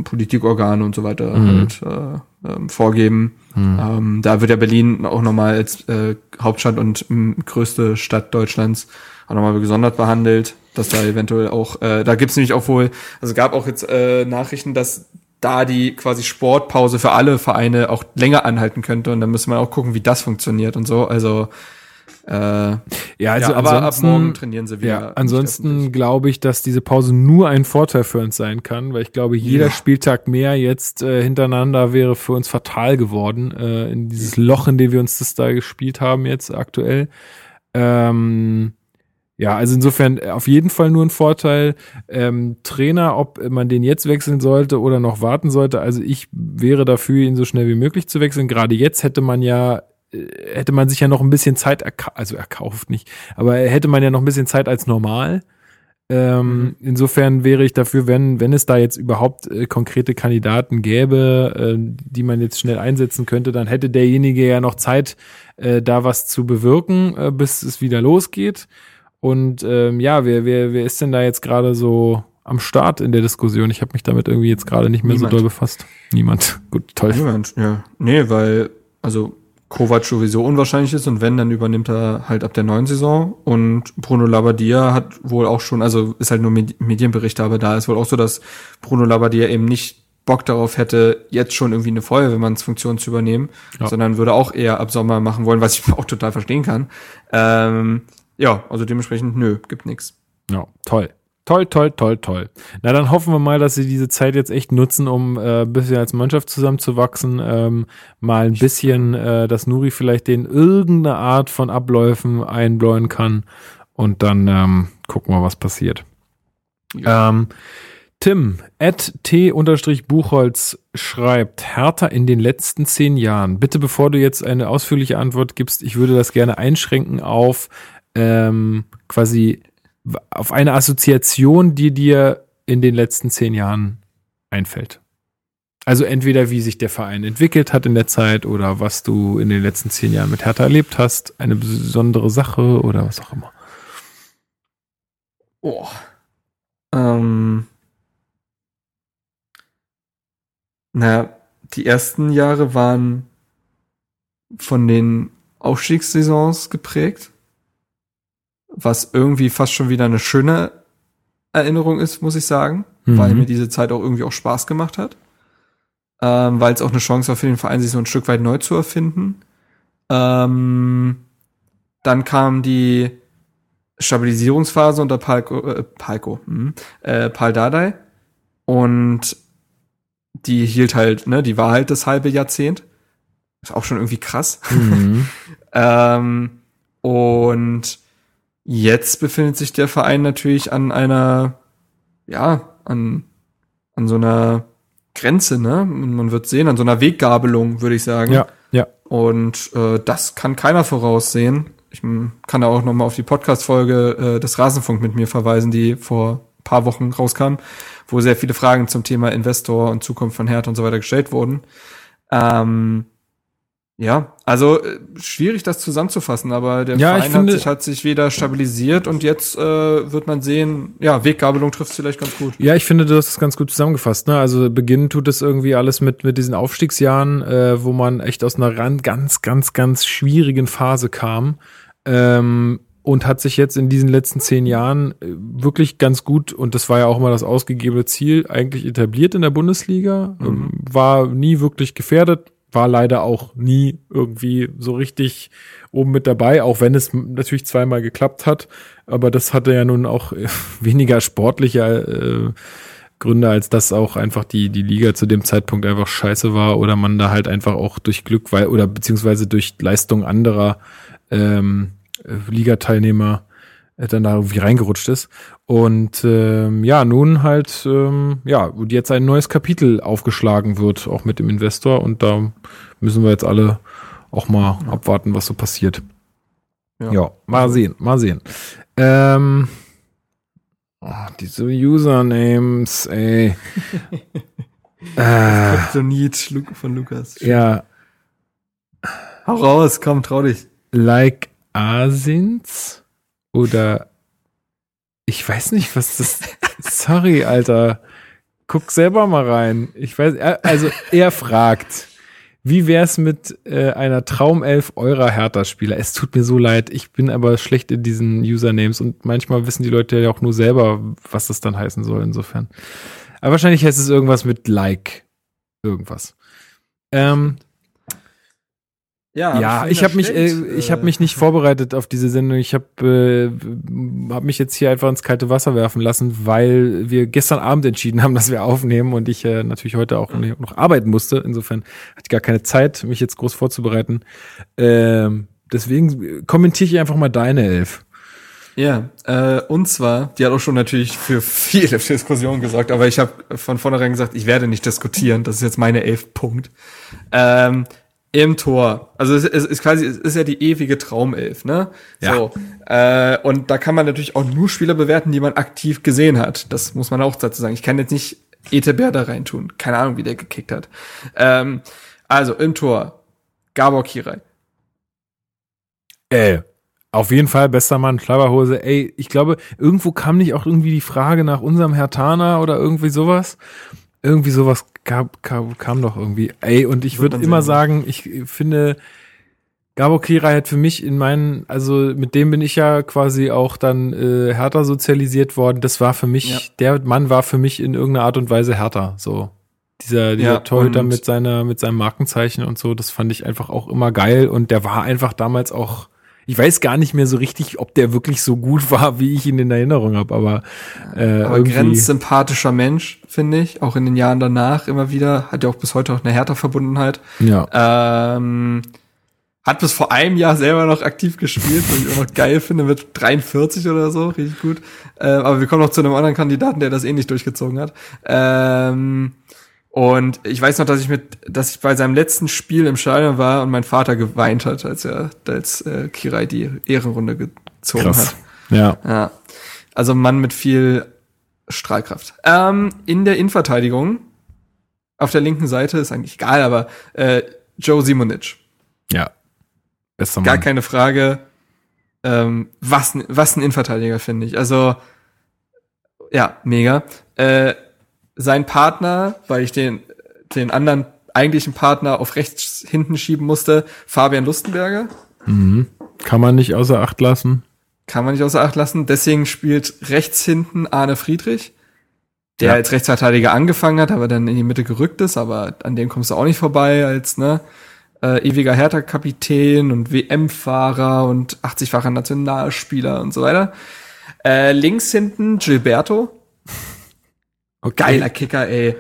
Politikorgane und so weiter Mhm. halt äh, ähm, vorgeben. Ähm, da wird ja Berlin auch nochmal als äh, Hauptstadt und m, größte Stadt Deutschlands auch nochmal gesondert behandelt, dass da eventuell auch, äh, da gibt's nämlich auch wohl, also es gab auch jetzt äh, Nachrichten, dass da die quasi Sportpause für alle Vereine auch länger anhalten könnte und dann müsste man auch gucken, wie das funktioniert und so. Also äh, Ja, also ja, aber ab ansonsten, morgen trainieren sie wieder. Ja, ansonsten glaube ich, dass diese Pause nur ein Vorteil für uns sein kann, weil ich glaube, jeder Ja. Spieltag mehr jetzt äh, hintereinander wäre für uns fatal geworden, äh, in dieses Loch, in dem wir uns das da gespielt haben jetzt aktuell. Ähm, ja, also insofern äh, auf jeden Fall nur ein Vorteil. Ähm, Trainer, ob man den jetzt wechseln sollte oder noch warten sollte, also ich wäre dafür, ihn so schnell wie möglich zu wechseln. Gerade jetzt hätte man ja hätte man sich ja noch ein bisschen Zeit, erka also erkauft nicht, aber hätte man ja noch ein bisschen Zeit als normal. Ähm, Insofern wäre ich dafür, wenn, wenn es da jetzt überhaupt äh, konkrete Kandidaten gäbe, äh, die man jetzt schnell einsetzen könnte, dann hätte derjenige ja noch Zeit, äh, da was zu bewirken, äh, bis es wieder losgeht. Und ähm, ja, wer, wer, wer ist denn da jetzt gerade so am Start in der Diskussion? Ich habe mich damit irgendwie jetzt gerade nicht mehr Niemand. so doll befasst. Niemand. (laughs) Gut, toll. Niemand, ja. Nee, weil, also Kovac sowieso unwahrscheinlich ist und wenn, dann übernimmt er halt ab der neuen Saison und Bruno Labbadia hat wohl auch schon, also ist halt nur Medi- Medienberichte, aber da ist wohl auch so, dass Bruno Labbadia eben nicht Bock darauf hätte, jetzt schon irgendwie eine Feuerwehrmannsfunktion zu übernehmen, Ja. sondern würde auch eher ab Sommer machen wollen, was ich (laughs) auch total verstehen kann. Ähm, ja, also dementsprechend, nö, gibt nix. Ja, toll. Toll, toll, toll, toll. Na, dann hoffen wir mal, dass sie diese Zeit jetzt echt nutzen, um äh, ein bisschen als Mannschaft zusammenzuwachsen. Ähm, mal ein bisschen, äh, dass Nuri vielleicht den irgendeine Art von Abläufen einbläuen kann. Und dann ähm, gucken wir, was passiert. Ähm, Tim, at t-buchholz schreibt, Hertha in den letzten zehn Jahren. Bitte, bevor du jetzt eine ausführliche Antwort gibst, ich würde das gerne einschränken auf ähm, quasi auf eine Assoziation, die dir in den letzten zehn Jahren einfällt. Also entweder wie sich der Verein entwickelt hat in der Zeit oder was du in den letzten zehn Jahren mit Hertha erlebt hast, eine besondere Sache oder was auch immer. Oh. Ähm. Na, die ersten Jahre waren von den Aufstiegssaisons geprägt, was irgendwie fast schon wieder eine schöne Erinnerung ist, muss ich sagen, Mhm. weil mir diese Zeit auch irgendwie auch Spaß gemacht hat. Ähm, weil es auch eine Chance war für den Verein, sich so ein Stück weit neu zu erfinden. Ähm, dann kam die Stabilisierungsphase unter Palko, äh, Palko, hm, äh, Pal Dardai. Und die hielt halt, ne, die war halt das halbe Jahrzehnt. Ist auch schon irgendwie krass. Mhm. (laughs) Ähm, und jetzt befindet sich der Verein natürlich an einer, ja, an, an so einer Grenze, ne? Man wird sehen, an so einer Weggabelung, würde ich sagen. Ja, ja. Und äh, das kann keiner voraussehen. Ich kann da auch noch mal auf die Podcast-Folge äh, des Rasenfunk mit mir verweisen, die vor ein paar Wochen rauskam, wo sehr viele Fragen zum Thema Investor und Zukunft von Hertha und so weiter gestellt wurden. Ähm, ja, also äh, schwierig das zusammenzufassen, aber der Ja, Verein finde- hat, sich, hat sich wieder stabilisiert und jetzt äh, wird man sehen, ja, Weggabelung trifft vielleicht ganz gut. Ja, ich finde, du hast es ganz gut zusammengefasst. Ne? Also beginnen tut es irgendwie alles mit mit diesen Aufstiegsjahren, äh, wo man echt aus einer ganz, ganz, ganz schwierigen Phase kam ähm, und hat sich jetzt in diesen letzten zehn Jahren äh, wirklich ganz gut und das war ja auch immer das ausgegebene Ziel eigentlich etabliert in der Bundesliga, ähm, war nie wirklich gefährdet. War leider auch nie irgendwie so richtig oben mit dabei, auch wenn es natürlich zweimal geklappt hat. Aber das hatte ja nun auch äh, (laughs) weniger sportliche äh, Gründe, als dass auch einfach die, die Liga zu dem Zeitpunkt einfach scheiße war oder man da halt einfach auch durch Glück, weil, oder beziehungsweise durch Leistung anderer ähm, äh, Ligateilnehmer dann da irgendwie reingerutscht ist. Und ähm, ja, nun halt, ähm, ja, jetzt ein neues Kapitel aufgeschlagen wird, auch mit dem Investor. Und da müssen wir jetzt alle auch mal ja. abwarten, was so passiert. Ja, ja mal sehen, mal sehen. Ähm, oh, diese Usernames, ey. (laughs) äh, Kryptonit von Lukas. Ja. Hau raus, komm, trau dich. Like Asins oder ich weiß nicht, was das. (laughs) Sorry, Alter. Guck selber mal rein. Ich weiß, also er fragt. Wie wär's mit äh, einer Traumelf eurer Hertha-Spieler? Es tut mir so leid, ich bin aber schlecht in diesen Usernames und manchmal wissen die Leute ja auch nur selber, was das dann heißen soll, insofern. Aber wahrscheinlich heißt es irgendwas mit Like. Irgendwas. Ähm, ja, ja ich habe mich, äh, ich habe mich nicht vorbereitet auf diese Sendung. Ich habe äh, hab mich jetzt hier einfach ins kalte Wasser werfen lassen, weil wir gestern Abend entschieden haben, (laughs) dass wir aufnehmen und ich äh, natürlich heute auch noch arbeiten musste. Insofern hatte ich gar keine Zeit, mich jetzt groß vorzubereiten. Ähm, deswegen kommentiere ich einfach mal deine Elf. Ja, äh, und zwar, die hat auch schon natürlich für viele Diskussionen gesorgt, aber ich habe von vornherein gesagt, ich werde nicht diskutieren. Das ist jetzt meine elf Punkt. Ähm, im Tor. Also es, es ist quasi, es ist ja die ewige Traumelf, ne? Ja. So. Äh, und da kann man natürlich auch nur Spieler bewerten, die man aktiv gesehen hat. Das muss man auch dazu sagen. Ich kann jetzt nicht Etebert da reintun. Keine Ahnung, wie der gekickt hat. Ähm, also im Tor. Gabor Kirai. Äh, auf jeden Fall bester Mann, Schlabberhose. Ey, ich glaube, irgendwo kam nicht auch irgendwie die Frage nach unserem Hertaner oder irgendwie sowas. Irgendwie sowas gab, kam, kam doch irgendwie. Ey, und ich würde immer sagen, ich finde, Gabo Kira hat für mich in meinen, also mit dem bin ich ja quasi auch dann äh, härter sozialisiert worden. Das war für mich, ja. der Mann war für mich in irgendeiner Art und Weise härter. So dieser, dieser ja, Torhüter mit seiner, mit seinem Markenzeichen und so, das fand ich einfach auch immer geil. Und der war einfach damals auch ich weiß gar nicht mehr so richtig, ob der wirklich so gut (laughs) war, wie ich ihn in Erinnerung habe, aber, äh, aber grenzsympathischer Mensch, finde ich, auch in den Jahren danach immer wieder, hat ja auch bis heute auch eine härter Verbundenheit. Ja. Ähm, hat bis vor einem Jahr selber noch aktiv gespielt, was ich auch noch geil finde, mit 43 oder so, richtig gut. Äh, aber wir kommen noch zu einem anderen Kandidaten, der das ähnlich eh durchgezogen hat. Ähm, und ich weiß noch, dass ich mit, dass ich bei seinem letzten Spiel im Stadion war und mein Vater geweint hat, als er, als äh, Kirai die Ehrenrunde gezogen Krass. hat. Ja. ja. Also Mann mit viel Strahlkraft. Ähm, in der Innenverteidigung auf der linken Seite ist eigentlich egal, aber äh, Joe Simonic. Ja. Bester Mann. Gar keine Frage. Ähm, was, was ein Innenverteidiger, finde ich. Also, ja, mega. Äh, sein Partner, weil ich den, den anderen eigentlichen Partner auf rechts hinten schieben musste, Fabian Lustenberger. Mhm. Kann man nicht außer Acht lassen. Kann man nicht außer Acht lassen. Deswegen spielt rechts hinten Arne Friedrich, der ja. als Rechtsverteidiger angefangen hat, aber dann in die Mitte gerückt ist, aber an dem kommst du auch nicht vorbei als ne äh, ewiger Hertha-Kapitän und WM-Fahrer und 80-facher Nationalspieler und so weiter. Äh, links hinten Gilberto, Okay. Geiler Kicker, ey.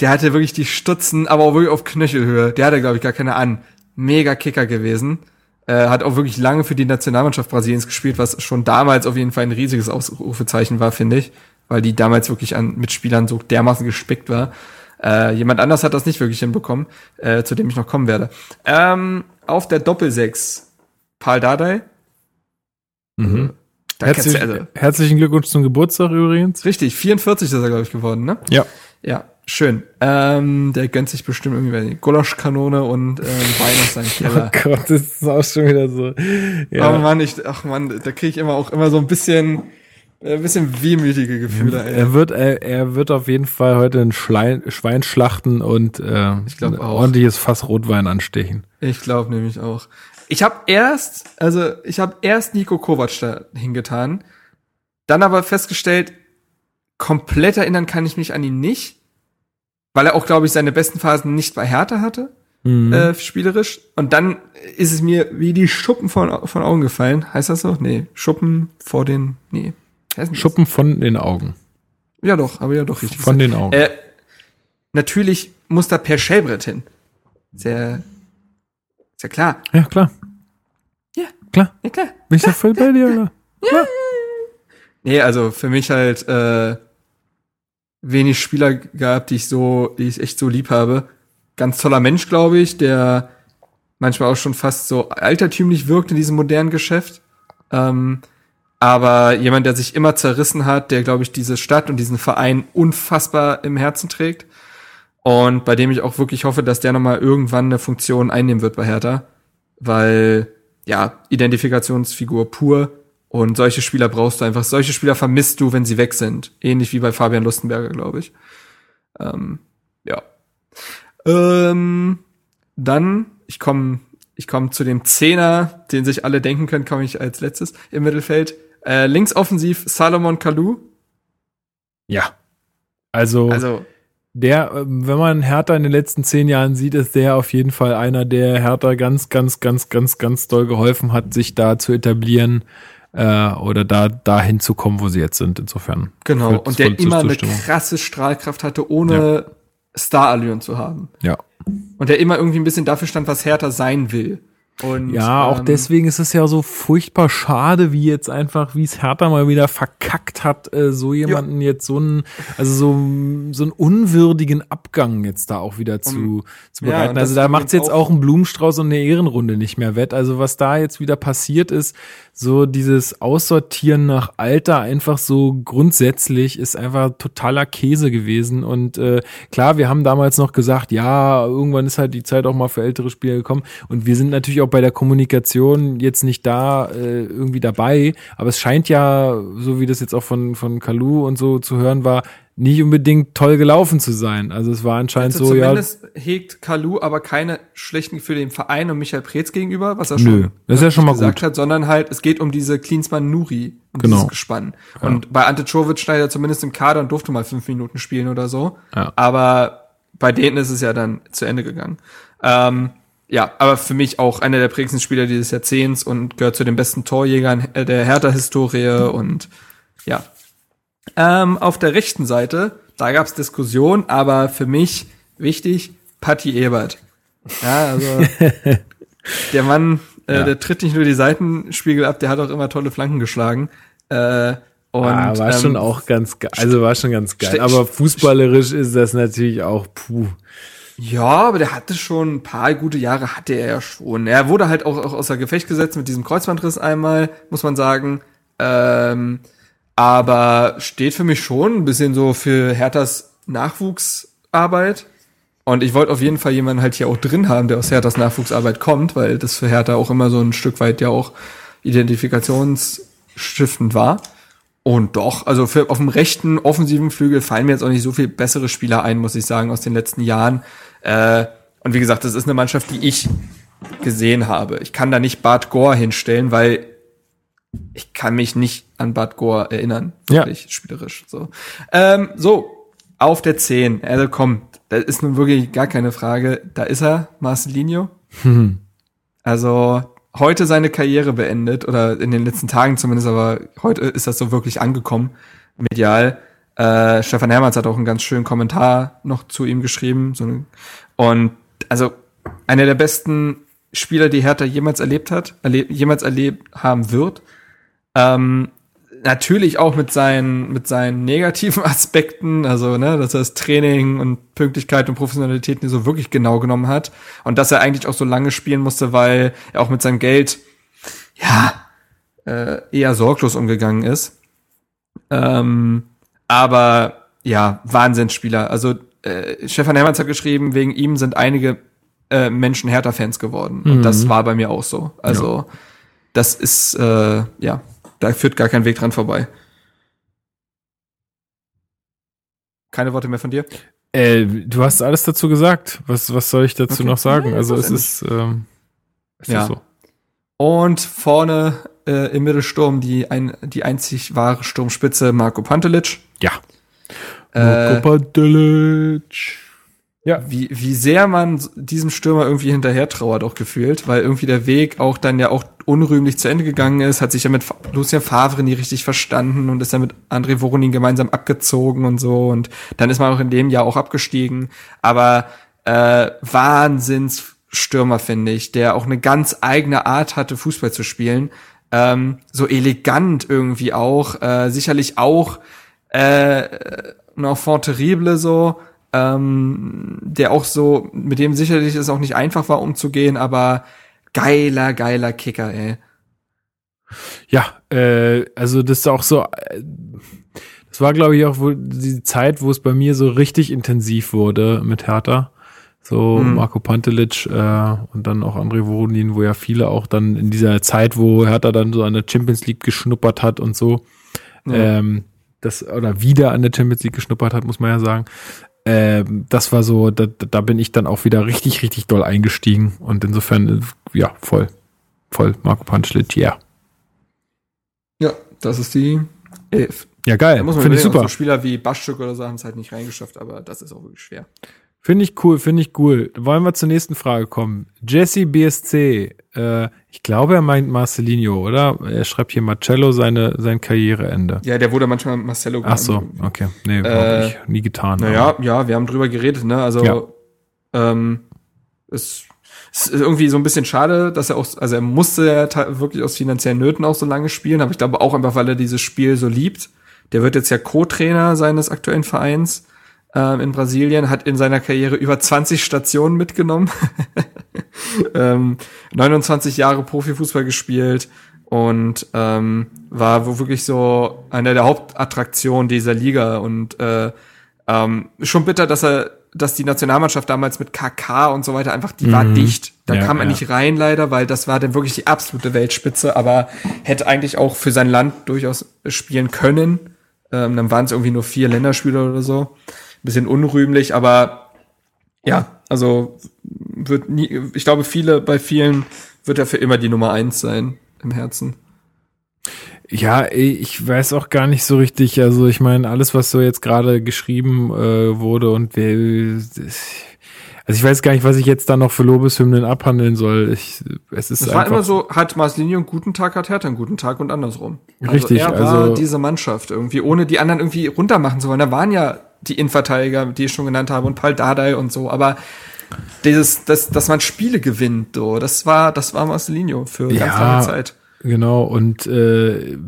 Der hatte wirklich die Stutzen, aber auch wirklich auf Knöchelhöhe. Der hatte, glaube ich, gar keine an. Mega Kicker gewesen. Äh, hat auch wirklich lange für die Nationalmannschaft Brasiliens gespielt, was schon damals auf jeden Fall ein riesiges Ausrufezeichen war, finde ich. Weil die damals wirklich an Mitspielern so dermaßen gespickt war. Äh, jemand anders hat das nicht wirklich hinbekommen, äh, zu dem ich noch kommen werde. Ähm, auf der Doppelsechs Paul Dardai. Mhm. Herzlich, also, herzlichen Glückwunsch zum Geburtstag übrigens. Richtig, 44 ist er, glaube ich, geworden, ne? Ja. Ja, schön. Ähm, der gönnt sich bestimmt irgendwie Gulaschkanone und ähm, Wein aus seinem Keller. (laughs) Oh Gott, das ist auch schon wieder so. Ja. Oh Mann, ich, ach Mann, da kriege ich immer auch immer so ein bisschen, äh, ein bisschen wehmütige Gefühle. Ey. Er wird, er, er wird auf jeden Fall heute ein Schlein, Schwein schlachten und äh, ich glaub ein auch. ordentliches Fass Rotwein anstechen. Ich glaube nämlich auch. Ich habe erst, also ich habe erst Nico Kovac da hingetan, dann aber festgestellt, komplett erinnern kann ich mich an ihn nicht, weil er auch, glaube ich, seine besten Phasen nicht bei Hertha hatte, mhm. äh, spielerisch. Und dann ist es mir wie die Schuppen von, von Augen gefallen. Heißt das so? Nee, Schuppen vor den, nee. Schuppen das? von den Augen. Ja doch, aber ja doch richtig. Von gesagt. den Augen. Äh, natürlich muss da Per Schellbrett hin. Sehr ja klar. Ja, klar. Ja. Klar. Ja, klar. Bin ich ja voll bei dir, oder? Ja. Nee, also für mich halt äh, wenig Spieler gehabt, die ich so, die ich echt so lieb habe. Ganz toller Mensch, glaube ich, der manchmal auch schon fast so altertümlich wirkt in diesem modernen Geschäft. Ähm, aber jemand, der sich immer zerrissen hat, der, glaube ich, diese Stadt und diesen Verein unfassbar im Herzen trägt. Und bei dem ich auch wirklich hoffe, dass der nochmal irgendwann eine Funktion einnehmen wird bei Hertha. Weil, ja, Identifikationsfigur pur. Und solche Spieler brauchst du einfach. Solche Spieler vermisst du, wenn sie weg sind. Ähnlich wie bei Fabian Lustenberger, glaube ich. Ähm, ja. Ähm, dann, ich komme ich komm zu dem Zehner, den sich alle denken können, komme ich als letztes im Mittelfeld. Äh, links offensiv Salomon Kalou. Ja. Also, Also, der, ähm, wenn man Hertha in den letzten zehn Jahren sieht, ist der auf jeden Fall einer, der Hertha ganz, ganz, ganz, ganz, ganz doll geholfen hat, sich da zu etablieren äh, oder da dahin zu kommen, wo sie jetzt sind. Insofern. genau. und der immer eine krasse Strahlkraft hatte, ohne Starallüren zu haben. Ja. Und der immer irgendwie ein bisschen dafür stand, was Hertha sein will. Und, Ja, auch ähm, deswegen ist es ja so furchtbar schade, wie jetzt einfach, wie es Hertha mal wieder verkackt hat, äh, so jemanden jetzt so einen, also so, so einen unwürdigen Abgang jetzt da auch wieder zu, zu ja, bereiten. und also da macht's jetzt auch- auch einen Blumenstrauß und eine Ehrenrunde nicht mehr wett. Also was da jetzt wieder passiert ist, so dieses Aussortieren nach Alter einfach so grundsätzlich ist einfach totaler Käse gewesen. Und äh, klar, wir haben damals noch gesagt, ja, irgendwann ist halt die Zeit auch mal für ältere Spieler gekommen. Und wir sind natürlich auch bei der Kommunikation jetzt nicht da äh, irgendwie dabei. Aber es scheint ja, so wie das jetzt auch von, von Kalu und so zu hören war, nicht unbedingt toll gelaufen zu sein. Also es war anscheinend Also so, ja. zumindest hegt Kalu aber keine schlechten Gefühle dem Verein und Michael Preetz gegenüber, was er Nö, schon das ist ja schon mal gesagt gut. hat, sondern halt, es geht um diese Klinsmann-Nuri und Genau. dieses Gespann. Und bei Ante Czovic stand er zumindest im Kader und durfte mal fünf Minuten spielen oder so. Ja. Aber bei denen ist es ja dann zu Ende gegangen. Ähm, ja, aber für mich auch einer der prägendsten Spieler dieses Jahrzehnts und gehört zu den besten Torjägern der Hertha-Historie und ja. Ähm, auf der rechten Seite, da gab's Diskussion, aber für mich wichtig, Patti Ebert. Ja, also (laughs) der Mann, äh, Ja. der tritt nicht nur die Seitenspiegel ab, der hat auch immer tolle Flanken geschlagen. Äh, und ah, war schon ähm, auch ganz geil. Also war schon ganz geil. Aber fußballerisch ist das natürlich auch puh. Ja, aber der hatte schon ein paar gute Jahre, hatte er ja schon. Er wurde halt auch, auch außer Gefecht gesetzt mit diesem Kreuzbandriss einmal, muss man sagen. Ähm, aber steht für mich schon ein bisschen so für Herthas Nachwuchsarbeit. Und ich wollte auf jeden Fall jemanden halt hier auch drin haben, der aus Herthas Nachwuchsarbeit kommt, weil das für Hertha auch immer so ein Stück weit ja auch identifikationsstiftend war. Und doch, also für, auf dem rechten offensiven Flügel fallen mir jetzt auch nicht so viel bessere Spieler ein, muss ich sagen, aus den letzten Jahren. Äh, und wie gesagt, das ist eine Mannschaft, die ich gesehen habe. Ich kann da nicht Bart Gore hinstellen, weil ich kann mich nicht an Bart Gore erinnern. Ja. Wirklich spielerisch. So. Ähm, so, auf der 10. Also komm, da ist nun wirklich gar keine Frage. Da ist er, Marcelinho. Also heute seine Karriere beendet oder in den letzten Tagen zumindest, aber heute ist das so wirklich angekommen, medial. Äh, Stefan Hermanns hat auch einen ganz schönen Kommentar noch zu ihm geschrieben. So eine, und also einer der besten Spieler, die Hertha jemals erlebt hat, erleb, jemals erlebt haben wird. Ähm, natürlich auch mit seinen, mit seinen negativen (laughs) Aspekten, also, ne, dass er das Training und Pünktlichkeit und Professionalität nicht so wirklich genau genommen hat. Und dass er eigentlich auch so lange spielen musste, weil er auch mit seinem Geld, ja, äh, eher sorglos umgegangen ist. Ähm, aber, ja, Wahnsinnsspieler. Also, äh, Stefan Hermanns hat geschrieben, wegen ihm sind einige äh, Menschen Hertha-Fans geworden. Und das war bei mir auch so. Also, das ist, äh, ja, da führt gar kein Weg dran vorbei. Keine Worte mehr von dir? Äh, du hast alles dazu gesagt. Was, was soll ich dazu Okay. noch sagen? Also es ist, ähm, es Ja. ist so. Und vorne äh, im Mittelsturm die, ein, die einzig wahre Sturmspitze Marco Pantelic. Ja. Äh, Marco Pantelic. Ja. wie, wie sehr man diesem Stürmer irgendwie hinterher trauert auch gefühlt, weil irgendwie der Weg auch dann ja auch unrühmlich zu Ende gegangen ist, hat sich ja mit Lucien Favre nie richtig verstanden und ist dann mit André Voronin gemeinsam abgezogen und so und dann ist man auch in dem Jahr auch abgestiegen, aber äh, Wahnsinnsstürmer finde ich, der auch eine ganz eigene Art hatte, Fußball zu spielen, ähm, so elegant irgendwie auch, äh, sicherlich auch äh, ein Enfant terrible so, ähm, der auch so, mit dem sicherlich es auch nicht einfach war umzugehen, aber geiler, geiler Kicker, ey. Ja, äh, also das ist auch so, äh, das war glaube ich auch wohl die Zeit, wo es bei mir so richtig intensiv wurde mit Hertha. So mhm. Marco Pantelic äh, und dann auch André Worodin, wo ja viele auch dann in dieser Zeit, wo Hertha dann so an der Champions League geschnuppert hat und so, mhm. ähm, das oder wieder an der Champions League geschnuppert hat, muss man ja sagen. Ähm, das war so, da, da bin ich dann auch wieder richtig, richtig doll eingestiegen und insofern, ja, voll, voll Marco ja. Yeah. Ja, das ist die Elf. Ja, geil. Finde ich super. So Spieler wie Baschuk oder so haben es halt nicht reingeschafft, aber das ist auch wirklich schwer. Finde ich cool, finde ich cool. Wollen wir zur nächsten Frage kommen. Jesse BSC, äh, ich glaube, er meint Marcelinho, oder? Er schreibt hier Marcello seine, sein Karriereende. Ja, der wurde manchmal Marcello genannt. Ach so, okay. Nee, äh, ich nie getan. Naja, ja, wir haben drüber geredet, ne? Also, ja. ähm, es ist irgendwie so ein bisschen schade, dass er auch, also er musste ja wirklich aus finanziellen Nöten auch so lange spielen, aber ich glaube auch einfach, weil er dieses Spiel so liebt. Der wird jetzt ja Co-Trainer seines aktuellen Vereins ähm, in Brasilien, hat in seiner Karriere über 20 Stationen mitgenommen, (laughs) ähm, 29 Jahre Profifußball gespielt und ähm, war wirklich so einer der Hauptattraktionen dieser Liga und äh, ähm, schon bitter, dass er dass die Nationalmannschaft damals mit KK und so weiter einfach, die mhm. war dicht. Da ja, kam er ja. nicht rein leider, weil das war dann wirklich die absolute Weltspitze, aber hätte eigentlich auch für sein Land durchaus spielen können. Ähm, dann waren es irgendwie nur vier Länderspieler oder so bisschen unrühmlich, aber ja, also wird nie, ich glaube, viele, bei vielen wird er für immer die Nummer eins sein im Herzen. Ja, ich weiß auch gar nicht so richtig. Also ich meine, alles, was so jetzt gerade geschrieben äh, wurde und wer, also ich weiß gar nicht, was ich jetzt da noch für Lobeshymnen abhandeln soll. Ich, es ist es war immer so, hat Marcelinho einen guten Tag, hat Hertha einen guten Tag und andersrum. Also richtig. Er war also, diese Mannschaft irgendwie, ohne die anderen irgendwie runtermachen zu wollen. Da waren ja die Innenverteidiger, die ich schon genannt habe, und Paul Dardai und so, aber dieses, dass, dass man Spiele gewinnt, so, das war, das war Marcelinho für ganz ja, lange Zeit. Genau, und äh,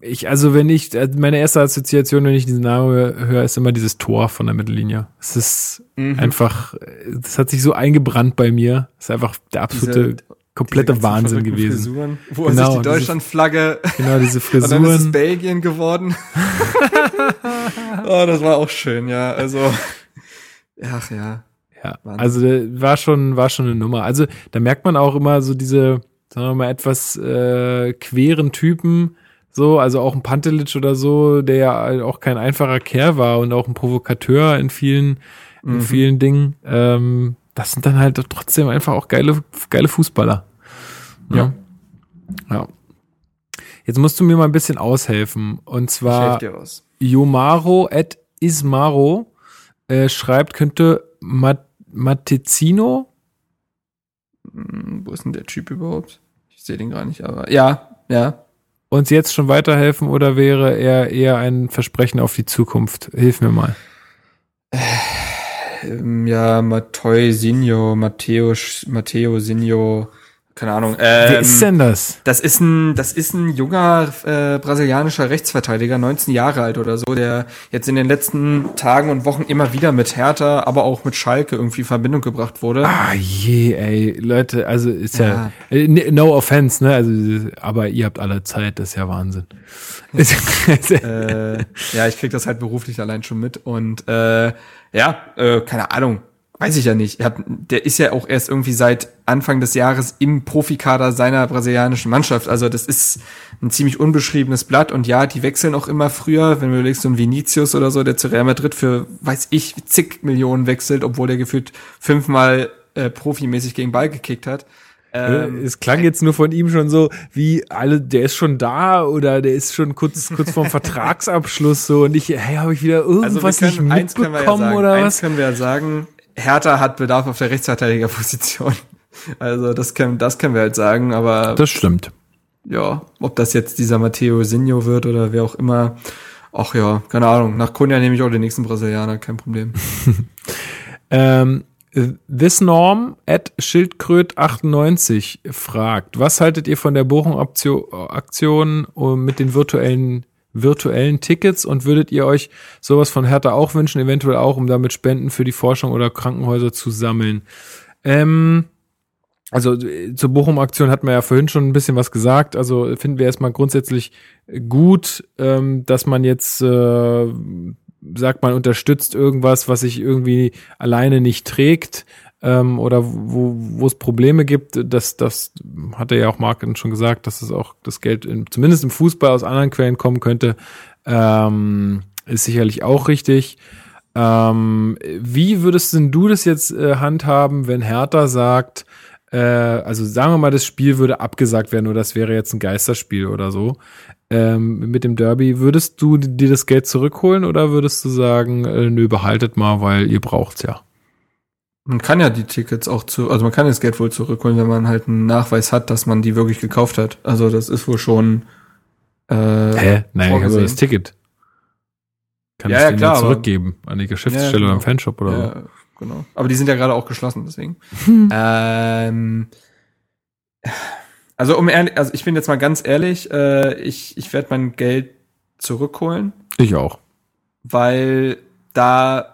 ich, also wenn ich, äh, meine erste Assoziation, wenn ich diesen Namen höre, ist immer dieses Tor von der Mittellinie. Es ist mhm. einfach, das hat sich so eingebrannt bei mir. Es ist einfach der absolute Diese, komplette Wahnsinn gewesen. Frisuren, wo genau, sich die Deutschlandflagge. Genau, diese Frisuren. (laughs) Und dann ist es Belgien geworden. (laughs) oh, das war auch schön, ja. Also, ach ja. Ja, Wahnsinn. also war schon, war schon eine Nummer. Also da merkt man auch immer so diese, sagen wir mal, etwas äh, queren Typen, so, also auch ein Pantelic oder so, der ja auch kein einfacher Kerl war und auch ein Provokateur in vielen, in mhm. vielen Dingen. Ähm, das sind dann halt trotzdem einfach auch geile, geile Fußballer. Ja. Ja. Jetzt musst du mir mal ein bisschen aushelfen. Und zwar Yomaro at Ismaro äh, schreibt, könnte Mat Matezino. Hm, wo ist denn der Typ überhaupt? Ich sehe den gar nicht, aber ja, ja. Uns jetzt schon weiterhelfen oder wäre er eher ein Versprechen auf die Zukunft? Hilf mir mal. Äh ähm, ja, Matteo Signo, Matteo, Matteo Signo, keine Ahnung. Ähm, Wer ist denn das? Das ist ein, das ist ein junger äh, brasilianischer Rechtsverteidiger, 19 Jahre alt oder so, der jetzt in den letzten Tagen und Wochen immer wieder mit Hertha, aber auch mit Schalke irgendwie in Verbindung gebracht wurde. Ah je, ey, Leute, also ist ja, ja äh, no offense, ne? Also, aber ihr habt alle Zeit, das ist ja Wahnsinn. (laughs) äh, ja, ich krieg das halt beruflich allein schon mit und äh, ja, äh, keine Ahnung, weiß ich ja nicht. Hat, der ist ja auch erst irgendwie seit Anfang des Jahres im Profikader seiner brasilianischen Mannschaft. Also das ist ein ziemlich unbeschriebenes Blatt. Und ja, die wechseln auch immer früher. Wenn du überlegst, so ein Vinicius oder so, der zu Real Madrid für, weiß ich, zig Millionen wechselt, obwohl der gefühlt fünfmal äh, profimäßig gegen Ball gekickt hat. Ähm, es klang jetzt nur von ihm schon so, wie alle, der ist schon da oder der ist schon kurz kurz vorm (laughs) Vertragsabschluss so und ich, hey, habe ich wieder irgendwas also nicht mitbekommen ja sagen, oder was? Eins können wir ja sagen, Hertha hat Bedarf auf der Rechtsverteidigerposition. (laughs) Also das können, das können wir halt sagen, aber das stimmt. Ja, ob das jetzt dieser Matteo Signo wird oder wer auch immer, ach ja, keine Ahnung. Nach Kunja nehme ich auch den nächsten Brasilianer, kein Problem. (laughs) ähm, This Norm at Schildkröt98 fragt, was haltet ihr von der Bochum-Aktion mit den virtuellen virtuellen Tickets und würdet ihr euch sowas von Hertha auch wünschen, eventuell auch, um damit Spenden für die Forschung oder Krankenhäuser zu sammeln? Ähm, also zur Bochum-Aktion hat man ja vorhin schon ein bisschen was gesagt. Also finden wir erstmal grundsätzlich gut, ähm, dass man jetzt äh, sagt, man unterstützt irgendwas, was sich irgendwie alleine nicht trägt ähm, oder wo, wo es Probleme gibt, das, das hat er ja auch Mark schon gesagt, dass es auch das Geld in, zumindest im Fußball aus anderen Quellen kommen könnte, ähm, ist sicherlich auch richtig. Ähm, wie würdest denn du das jetzt äh, handhaben, wenn Hertha sagt, äh, also sagen wir mal, das Spiel würde abgesagt werden oder das wäre jetzt ein Geisterspiel oder so ähm, mit dem Derby, würdest du dir das Geld zurückholen oder würdest du sagen, äh, nö, behaltet mal, weil ihr braucht's ja? Man kann ja die Tickets auch zu, also man kann das Geld wohl zurückholen, wenn man halt einen Nachweis hat, dass man die wirklich gekauft hat. Also das ist wohl schon. Äh, Hä? Nein, ich habe das Ticket. Kann ja, ich ja, den klar, zurückgeben an die Geschäftsstelle ja, genau. oder am Fanshop oder ja, so. Genau. Aber die sind ja gerade auch geschlossen, deswegen. ähm, also um ehrlich, also ich bin jetzt mal ganz ehrlich, äh, ich, ich werde mein Geld zurückholen. Ich auch. Weil da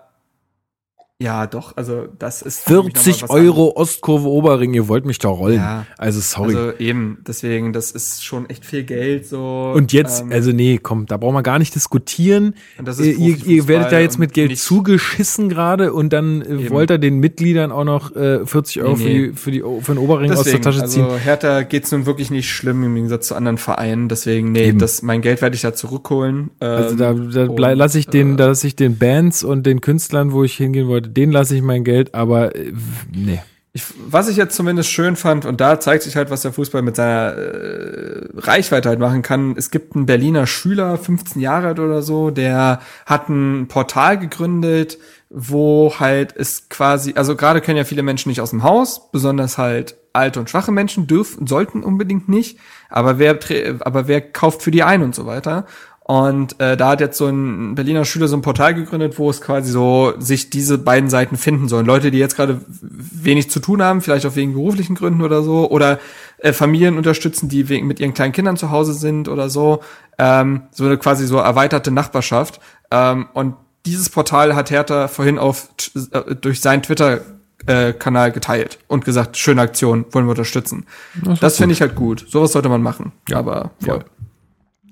ja, doch, also das ist 40 Euro Ostkurve Oberring, ihr wollt mich da rollen. Ja, also sorry. Also eben, deswegen, das ist schon echt viel Geld so. Und jetzt, ähm, also nee, komm, da brauchen wir gar nicht diskutieren. Und das ist ihr, ihr werdet da jetzt mit Geld zugeschissen gerade und dann äh, eben. wollt ihr den Mitgliedern auch noch äh, 40 Euro nee, nee. Für, die, für, die, für den Oberring deswegen, aus der Tasche ziehen. Also Hertha geht's nun wirklich nicht schlimm im Gegensatz zu anderen Vereinen, deswegen, nee, eben. das, mein Geld werde ich da zurückholen. Ähm, also da, da lasse ich den, äh, da lasse ich den Bands und den Künstlern, wo ich hingehen wollte, den lasse ich mein Geld, aber äh, nee. Ich, was ich jetzt zumindest schön fand, und da zeigt sich halt, was der Fußball mit seiner äh, Reichweite halt machen kann. Es gibt einen Berliner Schüler, 15 Jahre alt oder so, der hat ein Portal gegründet, wo halt es quasi, also gerade können ja viele Menschen nicht aus dem Haus, besonders halt alte und schwache Menschen dürfen, sollten unbedingt nicht, aber wer, aber wer kauft für die ein und so weiter. Und äh, da hat jetzt so ein Berliner Schüler so ein Portal gegründet, wo es quasi so sich diese beiden Seiten finden sollen. Leute, die jetzt gerade wenig zu tun haben, vielleicht auch wegen beruflichen Gründen oder so, oder äh, Familien unterstützen, die wegen, mit ihren kleinen Kindern zu Hause sind oder so. Ähm, so eine quasi so erweiterte Nachbarschaft. Ähm, und dieses Portal hat Hertha vorhin auf äh, durch seinen Twitter äh, Kanal geteilt und gesagt, schöne Aktion, wollen wir unterstützen. Das, das finde ich halt gut. Sowas sollte man machen. Ja, aber voll. Ja.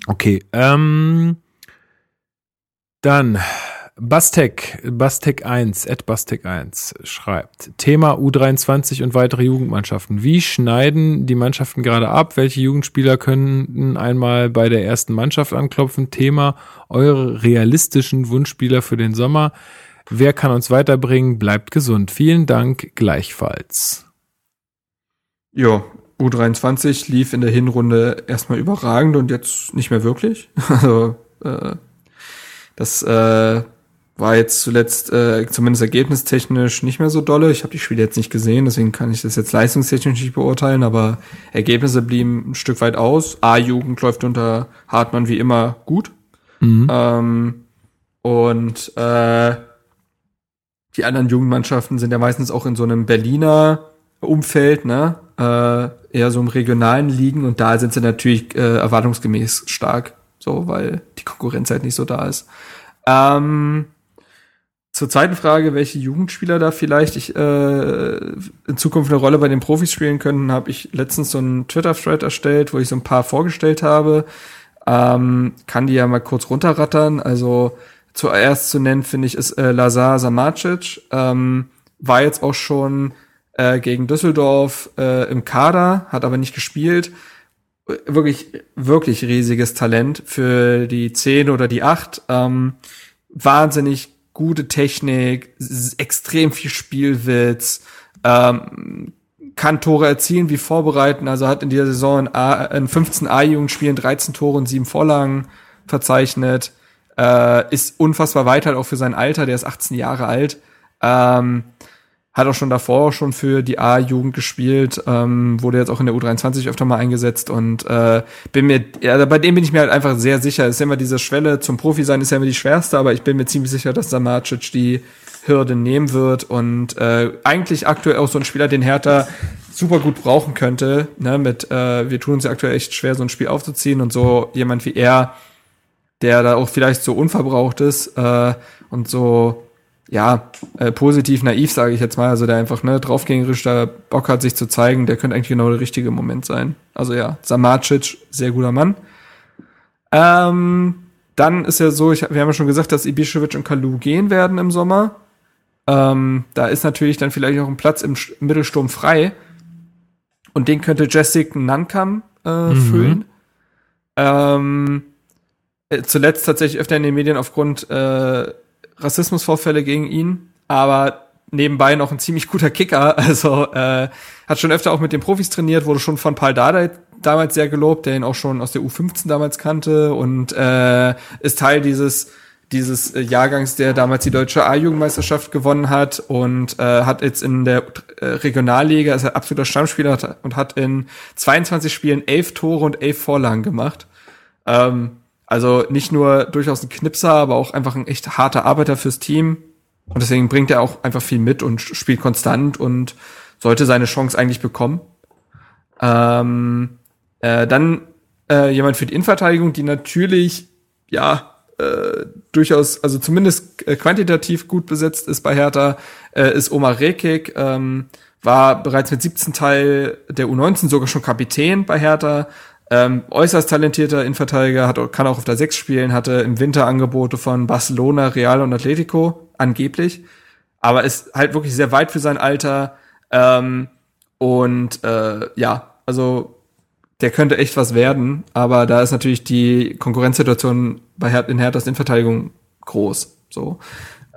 Okay, ähm, dann Bastek, Bastek 1, at Bastek 1 schreibt, Thema U23 und weitere Jugendmannschaften. Wie schneiden die Mannschaften gerade ab? Welche Jugendspieler könnten einmal bei der ersten Mannschaft anklopfen? Thema eure realistischen Wunschspieler für den Sommer. Wer kann uns weiterbringen? Bleibt gesund. Vielen Dank gleichfalls. Ja, U23 lief in der Hinrunde erstmal überragend und jetzt nicht mehr wirklich. (laughs) Also äh, das äh, war jetzt zuletzt äh, zumindest ergebnistechnisch nicht mehr so dolle. Ich habe die Spiele jetzt nicht gesehen, deswegen kann ich das jetzt leistungstechnisch nicht beurteilen, aber Ergebnisse blieben ein Stück weit aus. A-Jugend läuft unter Hartmann wie immer gut. Mhm. Ähm, und äh, die anderen Jugendmannschaften sind ja meistens auch in so einem Berliner Umfeld, ne? Äh, eher so im regionalen Ligen und da sind sie natürlich äh, erwartungsgemäß stark, so weil die Konkurrenz halt nicht so da ist. Ähm, zur zweiten Frage, welche Jugendspieler da vielleicht ich, äh, in Zukunft eine Rolle bei den Profis spielen könnten, habe ich letztens so einen Twitter-Thread erstellt, wo ich so ein paar vorgestellt habe. Ähm, kann die ja mal kurz runterrattern. Also zuerst zu nennen, finde ich, ist äh, Lazar Samacic. Ähm, war jetzt auch schon äh, gegen Düsseldorf äh, im Kader, hat aber nicht gespielt. Wirklich, wirklich riesiges Talent für die 10 oder die 8. Ähm, wahnsinnig gute Technik, extrem viel Spielwitz, ähm, kann Tore erzielen wie vorbereiten, also hat in dieser Saison in, A, in 15 A-Jugendspielen 13 Tore und 7 Vorlagen verzeichnet, äh, ist unfassbar weit halt auch für sein Alter, der ist 18 Jahre alt. Ähm, hat auch schon davor schon für die A-Jugend gespielt, ähm, wurde jetzt auch in der U23 öfter mal eingesetzt und äh, bin mir, ja, bei dem bin ich mir halt einfach sehr sicher. Ist ja immer diese Schwelle zum Profi sein, ist ja immer die schwerste, aber ich bin mir ziemlich sicher, dass Samacic die Verletzungshürde nehmen wird und äh, eigentlich aktuell auch so ein Spieler, den Hertha super gut brauchen könnte. Ne, mit äh, wir tun uns ja aktuell echt schwer, so ein Spiel aufzuziehen und so jemand wie er, der da auch vielleicht so unverbraucht ist äh, und so ja, äh, positiv naiv, sage ich jetzt mal, also der einfach ne, draufgängerisch da Bock hat, sich zu zeigen, der könnte eigentlich genau der richtige Moment sein. Also ja, Samacic, sehr guter Mann. Ähm, dann ist ja so, ich, wir haben ja schon gesagt, dass Ibišević und Kalu gehen werden im Sommer. Ähm, da ist natürlich dann vielleicht auch ein Platz im Mittelsturm frei. Und den könnte Jessic Nankam äh, mhm. füllen. Ähm, äh, zuletzt tatsächlich öfter in den Medien aufgrund äh, Rassismusvorfälle gegen ihn, aber nebenbei noch ein ziemlich guter Kicker. (laughs) Also äh, hat schon öfter auch mit den Profis trainiert, wurde schon von Paul Dardai damals sehr gelobt, der ihn auch schon aus der U15 damals kannte und äh, ist Teil dieses dieses äh, Jahrgangs, der damals die deutsche A-Jugendmeisterschaft gewonnen hat und äh, hat jetzt in der äh, Regionalliga, ist er absoluter Stammspieler und hat in 22 Spielen elf Tore und elf Vorlagen gemacht. Ähm, also nicht nur durchaus ein Knipser, aber auch einfach ein echt harter Arbeiter fürs Team. Und deswegen bringt er auch einfach viel mit und spielt konstant und sollte seine Chance eigentlich bekommen. Ähm, äh, dann äh, jemand für die Innenverteidigung, die natürlich, ja, äh, durchaus, also zumindest äh, quantitativ gut besetzt ist bei Hertha, äh, ist Omar Rekik, ähm, war bereits mit 17 Teil der U19 sogar schon Kapitän bei Hertha, ähm, äußerst talentierter Innenverteidiger, hat, kann auch auf der 6 spielen, hatte im Winter Angebote von Barcelona, Real und Atletico, angeblich. Aber ist halt wirklich sehr weit für sein Alter. Ähm, und äh, ja, also der könnte echt was werden, aber da ist natürlich die Konkurrenzsituation bei Her in Herthas Innenverteidigung groß. So.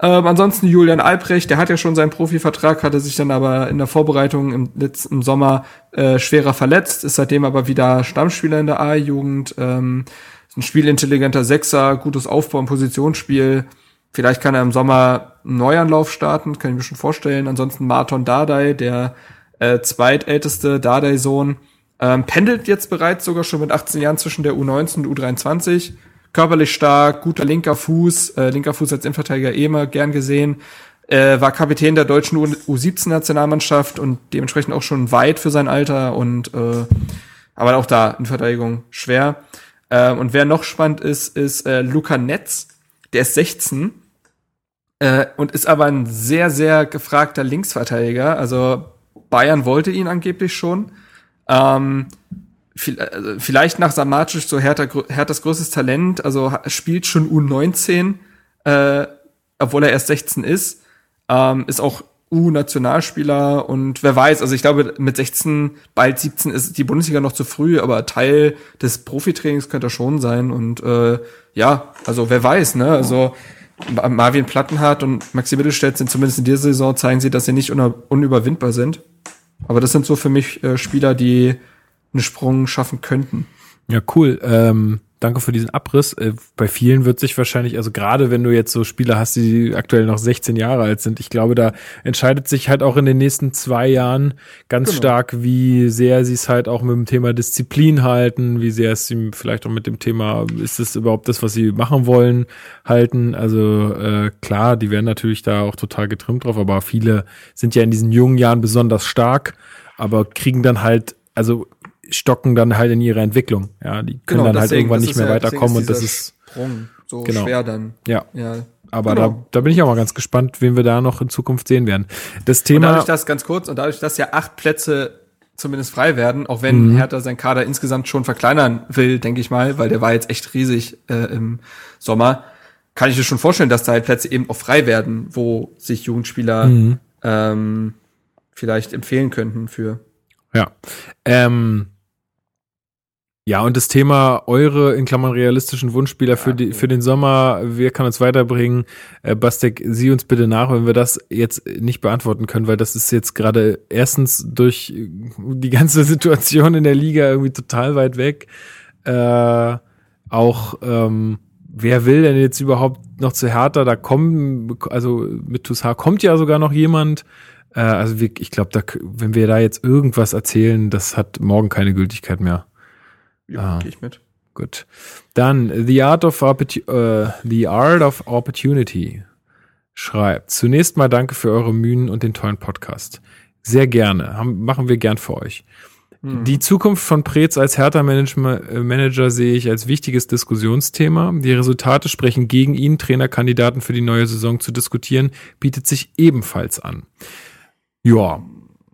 Ähm, ansonsten Julian Albrecht, der hat ja schon seinen Profivertrag, hatte sich dann aber in der Vorbereitung im letzten Sommer äh, schwerer verletzt, ist seitdem aber wieder Stammspieler in der A-Jugend. Ähm, ein spielintelligenter Sechser, gutes Aufbau- und Positionsspiel. Vielleicht kann er im Sommer einen Neuanlauf starten, kann ich mir schon vorstellen. Ansonsten Marton Dardai, der äh, zweitälteste Dardai-Sohn, ähm, pendelt jetzt bereits sogar schon mit 18 Jahren zwischen der U19 und U23 körperlich stark, guter linker Fuß, äh, linker Fuß als Innenverteidiger eh immer gern gesehen, äh, war Kapitän der deutschen U17-Nationalmannschaft und dementsprechend auch schon weit für sein Alter und äh, aber auch da in Verteidigung schwer. Äh, und wer noch spannend ist, ist äh, Luca Netz, der ist 16 äh, und ist aber ein sehr, sehr gefragter Linksverteidiger. Also Bayern wollte ihn angeblich schon. Ähm, vielleicht nach Samacic so Hertha, Herthas größtes Talent, also spielt schon U19, äh, obwohl er erst 16 ist, ähm, ist auch U-Nationalspieler und wer weiß, also ich glaube, mit 16, bald 17 ist die Bundesliga noch zu früh, aber Teil des Profitrainings könnte er schon sein und äh, ja, also wer weiß, ne, also Marvin Plattenhardt und Maxi Mittelstädt sind zumindest in dieser Saison zeigen sie, dass sie nicht unüberwindbar sind. Aber das sind so für mich äh, Spieler, die einen Sprung schaffen könnten. Ja, cool. Ähm, danke für diesen Abriss. Äh, bei vielen wird sich wahrscheinlich, also gerade wenn du jetzt so Spieler hast, die aktuell noch 16 Jahre alt sind, ich glaube, da entscheidet sich halt auch in den nächsten zwei Jahren ganz genau. stark, wie sehr sie es halt auch mit dem Thema Disziplin halten, wie sehr es sie vielleicht auch mit dem Thema, ist es überhaupt das, was sie machen wollen, halten. Also äh, klar, die werden natürlich da auch total getrimmt drauf, aber viele sind ja in diesen jungen Jahren besonders stark, aber kriegen dann halt, also stocken dann halt in ihrer Entwicklung. Ja, die können genau, dann halt irgendwann nicht mehr ja, weiterkommen und das ist Sprung so genau. schwer dann. Ja. ja. Aber genau. da, da bin ich auch mal ganz gespannt, wen wir da noch in Zukunft sehen werden. Das Thema. Und dadurch, dass ganz kurz und dadurch, dass ja acht Plätze zumindest frei werden, auch wenn mhm. Hertha sein Kader insgesamt schon verkleinern will, denke ich mal, weil der war jetzt echt riesig äh, im Sommer, kann ich mir schon vorstellen, dass da halt Plätze eben auch frei werden, wo sich Jugendspieler mhm. ähm, vielleicht empfehlen könnten für. Ja. Ähm, ja, und das Thema eure in Klammern realistischen Wunschspieler für, die, für den Sommer, wer kann uns weiterbringen? Äh, Bastek, sieh uns bitte nach, wenn wir das jetzt nicht beantworten können, weil das ist jetzt gerade erstens durch die ganze (laughs) Situation in der Liga irgendwie total weit weg. Äh, auch ähm, wer will denn jetzt überhaupt noch zu Hertha? Da kommen, also mit Toussaint kommt ja sogar noch jemand. Äh, also wir, ich glaube, wenn wir da jetzt irgendwas erzählen, das hat morgen keine Gültigkeit mehr. Ja, ah, gehe ich mit. Gut. Dann The Art of, Opportu uh, The Art of Opportunity. schreibt, zunächst mal danke für eure Mühen und den tollen Podcast. Sehr gerne, haben, machen wir gern für euch. Hm. Die Zukunft von Preetz als Hertha-Manager sehe ich als wichtiges Diskussionsthema. Die Resultate sprechen gegen ihn. Trainerkandidaten für die neue Saison zu diskutieren, bietet sich ebenfalls an. Ja,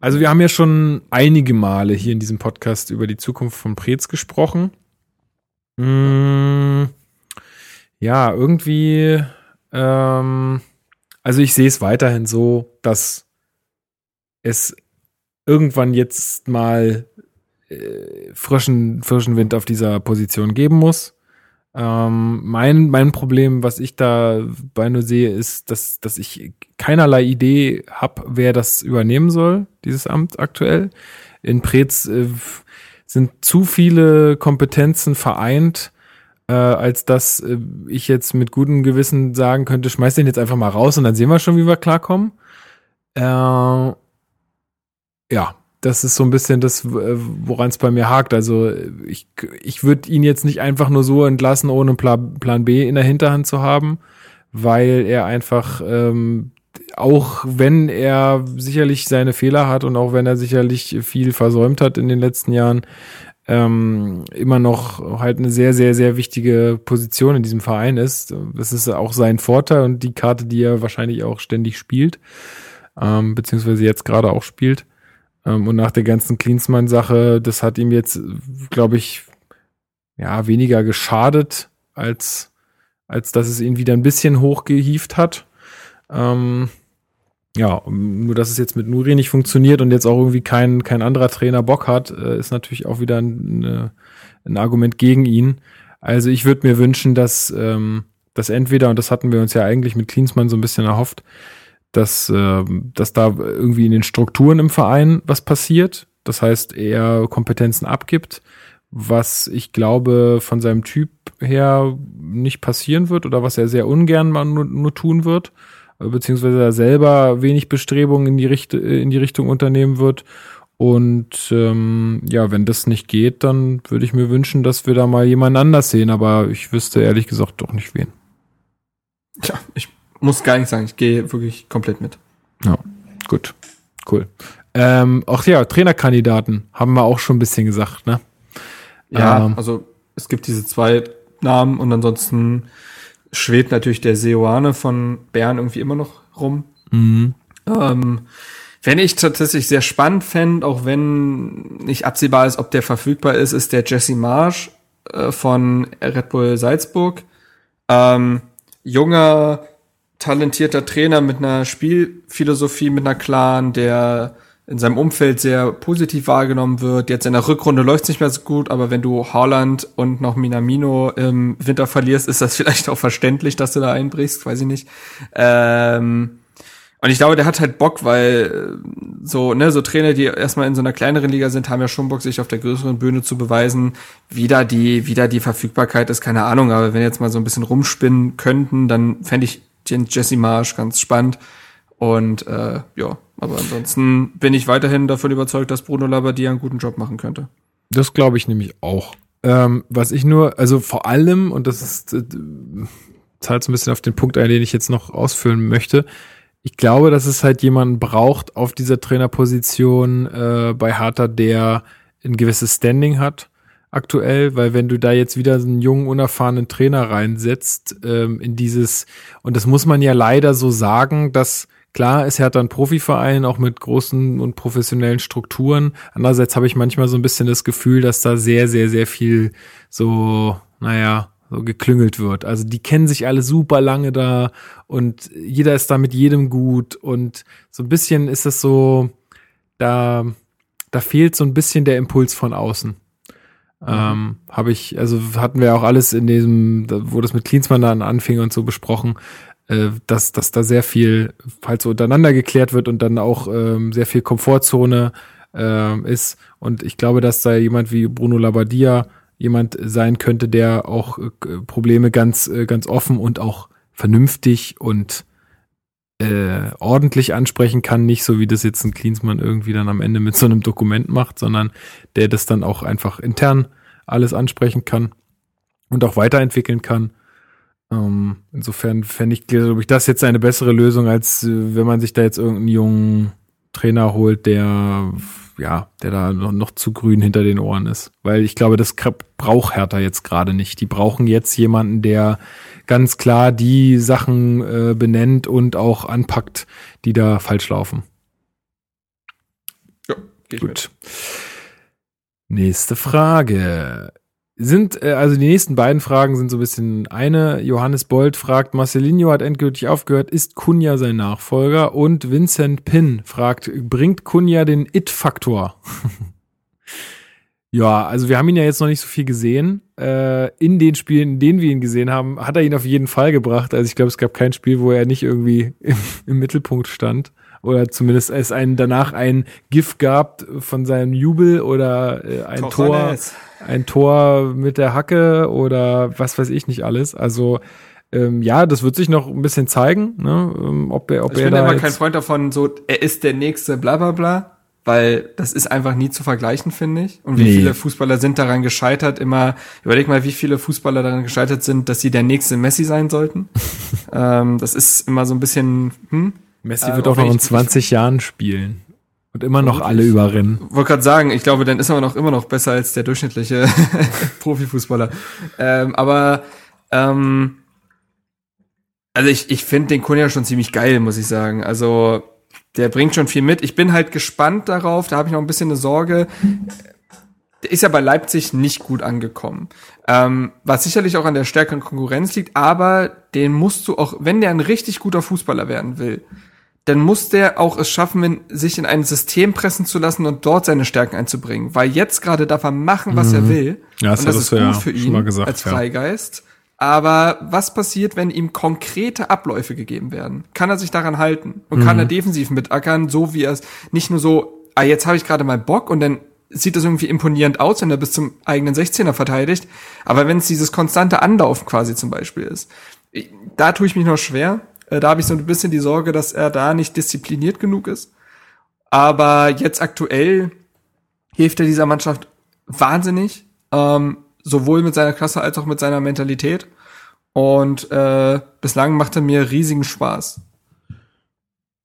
also wir haben ja schon einige Male hier in diesem Podcast über die Zukunft von Preetz gesprochen. Hm, ja, irgendwie, ähm, also ich sehe es weiterhin so, dass es irgendwann jetzt mal äh, frischen, frischen Wind auf dieser Position geben muss. Ähm, mein, mein Problem, was ich da bei nur sehe, ist, dass, dass ich keinerlei Idee habe, wer das übernehmen soll, dieses Amt aktuell. In Preetz äh, sind zu viele Kompetenzen vereint, äh, als dass äh, ich jetzt mit gutem Gewissen sagen könnte, schmeiß den jetzt einfach mal raus und dann sehen wir schon, wie wir klarkommen. Äh, ja, das ist so ein bisschen das, woran es bei mir hakt. Also ich, ich würde ihn jetzt nicht einfach nur so entlassen, ohne Plan B in der Hinterhand zu haben, weil er einfach, ähm, auch wenn er sicherlich seine Fehler hat und auch wenn er sicherlich viel versäumt hat in den letzten Jahren, ähm, immer noch halt eine sehr, sehr, sehr wichtige Position in diesem Verein ist. Das ist auch sein Vorteil und die Karte, die er wahrscheinlich auch ständig spielt, ähm, beziehungsweise jetzt gerade auch spielt. Ähm, und nach der ganzen Klinsmann-Sache, das hat ihm jetzt, glaube ich, ja, weniger geschadet, als, als dass es ihn wieder ein bisschen hochgehieft hat. Ähm, ja, nur dass es jetzt mit Nuri nicht funktioniert und jetzt auch irgendwie kein, kein anderer Trainer Bock hat, äh, ist natürlich auch wieder ein, ein Argument gegen ihn. Also ich würde mir wünschen, dass, ähm, dass entweder, und das hatten wir uns ja eigentlich mit Klinsmann so ein bisschen erhofft, dass, äh, dass da irgendwie in den Strukturen im Verein was passiert. Das heißt, er Kompetenzen abgibt, was ich glaube von seinem Typ her nicht passieren wird oder was er sehr ungern mal nur, nur tun wird, beziehungsweise er selber wenig Bestrebungen in die, Richt in die Richtung unternehmen wird. Und ähm, ja, wenn das nicht geht, dann würde ich mir wünschen, dass wir da mal jemanden anders sehen, aber ich wüsste ehrlich gesagt doch nicht wen. Tja, ich muss gar nicht sagen, ich gehe wirklich komplett mit. Ja, gut, cool. Ähm, auch ja, Trainerkandidaten haben wir auch schon ein bisschen gesagt, ne? Ja, ähm, also es gibt diese zwei Namen und ansonsten schwebt natürlich der Seoane von Bern irgendwie immer noch rum. Mhm. Ähm, wenn ich tatsächlich sehr spannend fände, auch wenn nicht absehbar ist, ob der verfügbar ist, ist der Jesse Marsch äh, von Red Bull Salzburg. Ähm, junger, talentierter Trainer mit einer Spielphilosophie, mit einer klaren, der in seinem Umfeld sehr positiv wahrgenommen wird. Jetzt in der Rückrunde läuft es nicht mehr so gut, aber wenn du Haaland und noch Minamino im Winter verlierst, ist das (laughs) vielleicht auch verständlich, dass du da einbrichst, weiß ich nicht. Ähm, und ich glaube, der hat halt Bock, weil äh, so, ne, so Trainer, die erstmal in so einer kleineren Liga sind, haben ja schon Bock, sich auf der größeren Bühne zu beweisen. Wie da die, wie da die Verfügbarkeit ist, keine Ahnung, aber wenn jetzt mal so ein bisschen rumspinnen könnten, dann fände ich Jesse Marsch ganz spannend. Und äh, ja, aber ansonsten bin ich weiterhin davon überzeugt, dass Bruno Labbadia einen guten Job machen könnte. Das glaube ich nämlich auch. Ähm, was ich nur, also vor allem, und das ist, äh, zahlt so ein bisschen auf den Punkt ein, den ich jetzt noch ausfüllen möchte. Ich glaube, dass es halt jemanden braucht auf dieser Trainerposition äh, bei Harter, der ein gewisses Standing hat aktuell, weil wenn du da jetzt wieder einen jungen, unerfahrenen Trainer reinsetzt, ähm, in dieses, und das muss man ja leider so sagen, dass klar ist Hertha ein Profiverein, auch mit großen und professionellen Strukturen. Andererseits habe ich manchmal so ein bisschen das Gefühl, dass da sehr, sehr, sehr viel so, naja, so geklüngelt wird. Also die kennen sich alle super lange da und jeder ist da mit jedem gut und so ein bisschen ist es so, da, da fehlt so ein bisschen der Impuls von außen. Mhm. Ähm, habe ich, also hatten wir auch alles in diesem, wo das mit Klinsmann dann anfing und so besprochen, äh, dass, dass da sehr viel halt so untereinander geklärt wird und dann auch ähm, sehr viel Komfortzone äh, ist. Und ich glaube, dass da jemand wie Bruno Labbadia jemand sein könnte, der auch äh, Probleme ganz, äh, ganz offen und auch vernünftig und äh, ordentlich ansprechen kann, nicht so wie das jetzt ein Klinsmann irgendwie dann am Ende mit so einem Dokument macht, sondern der das dann auch einfach intern alles ansprechen kann und auch weiterentwickeln kann. Ähm, insofern fände ich, glaube ich, das jetzt eine bessere Lösung, als äh, wenn man sich da jetzt irgendeinen jungen Trainer holt, der ja, der da noch, noch zu grün hinter den Ohren ist. Weil ich glaube, das braucht Hertha jetzt gerade nicht. Die brauchen jetzt jemanden, der ganz klar die Sachen äh, benennt und auch anpackt, die da falsch laufen. Ja, geht Gut. Nächste Frage sind, äh, also die nächsten beiden Fragen sind so ein bisschen eine. Johannes Bold fragt, Marcelinho hat endgültig aufgehört, ist Kunja sein Nachfolger? Und Vincent Pin fragt, bringt Kunja den It-Faktor? (laughs) ja, also wir haben ihn ja jetzt noch nicht so viel gesehen. Äh, in den Spielen, in denen wir ihn gesehen haben, hat er ihn auf jeden Fall gebracht. Also ich glaube, es gab kein Spiel, wo er nicht irgendwie im, im Mittelpunkt stand oder zumindest es einen danach ein GIF gab von seinem Jubel oder äh, ein Koch Tor, ein Tor mit der Hacke oder was weiß ich nicht alles. Also ähm, ja, das wird sich noch ein bisschen zeigen, ne? Ähm, ob er, ob also ich er bin immer kein Freund davon, so er ist der nächste, bla bla bla. Weil das ist einfach nie zu vergleichen, finde ich. Und wie nee. viele Fußballer sind daran gescheitert, immer, überleg mal, wie viele Fußballer daran gescheitert sind, dass sie der nächste Messi sein sollten. (laughs) ähm, das ist immer so ein bisschen, hm, Messi äh, wird auch noch in 20 Jahren spielen. Und immer noch alle überrennen. Wollte gerade sagen, ich glaube, dann ist er noch immer noch besser als der durchschnittliche (laughs) Profifußballer. Ähm, aber ähm, also ich, ich finde den Kunja schon ziemlich geil, muss ich sagen. Also der bringt schon viel mit. Ich bin halt gespannt darauf, da habe ich noch ein bisschen eine Sorge. Der ist ja bei Leipzig nicht gut angekommen. Ähm, was sicherlich auch an der stärkeren Konkurrenz liegt, aber den musst du auch, wenn der ein richtig guter Fußballer werden will, dann muss der auch es schaffen, sich in ein System pressen zu lassen und dort seine Stärken einzubringen. Weil jetzt gerade darf er machen, was mhm. er will. Ja, das und das ist gut ja für ihn gesagt, als Freigeist. Ja. Aber was passiert, wenn ihm konkrete Abläufe gegeben werden? Kann er sich daran halten? Und mhm. kann er defensiv mitackern, so wie er es nicht nur so, ah, jetzt habe ich gerade mal Bock und dann sieht das irgendwie imponierend aus, wenn er bis zum eigenen 16er verteidigt. Aber wenn es dieses konstante Anlaufen quasi zum Beispiel ist, da tue ich mich noch schwer. Äh, da habe ich so ein bisschen die Sorge, dass er da nicht diszipliniert genug ist. Aber jetzt aktuell hilft er dieser Mannschaft wahnsinnig, ähm, sowohl mit seiner Klasse als auch mit seiner Mentalität. Und äh, bislang macht er mir riesigen Spaß.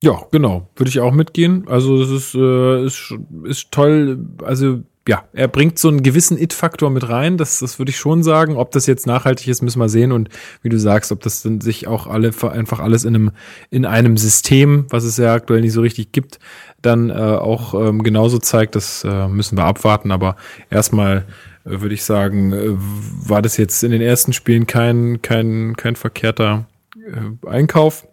Ja, genau, würde ich auch mitgehen. Also es ist, äh, ist, ist toll. Also ja, er bringt so einen gewissen It-Faktor mit rein, das, das würde ich schon sagen. Ob das jetzt nachhaltig ist, müssen wir sehen. Und wie du sagst, ob das dann sich auch alle einfach alles in einem, in einem System, was es ja aktuell nicht so richtig gibt, dann äh, auch ähm, genauso zeigt, das äh, müssen wir abwarten. Aber erstmal würde ich sagen, äh, war das jetzt in den ersten Spielen kein, kein, kein verkehrter äh, Einkauf.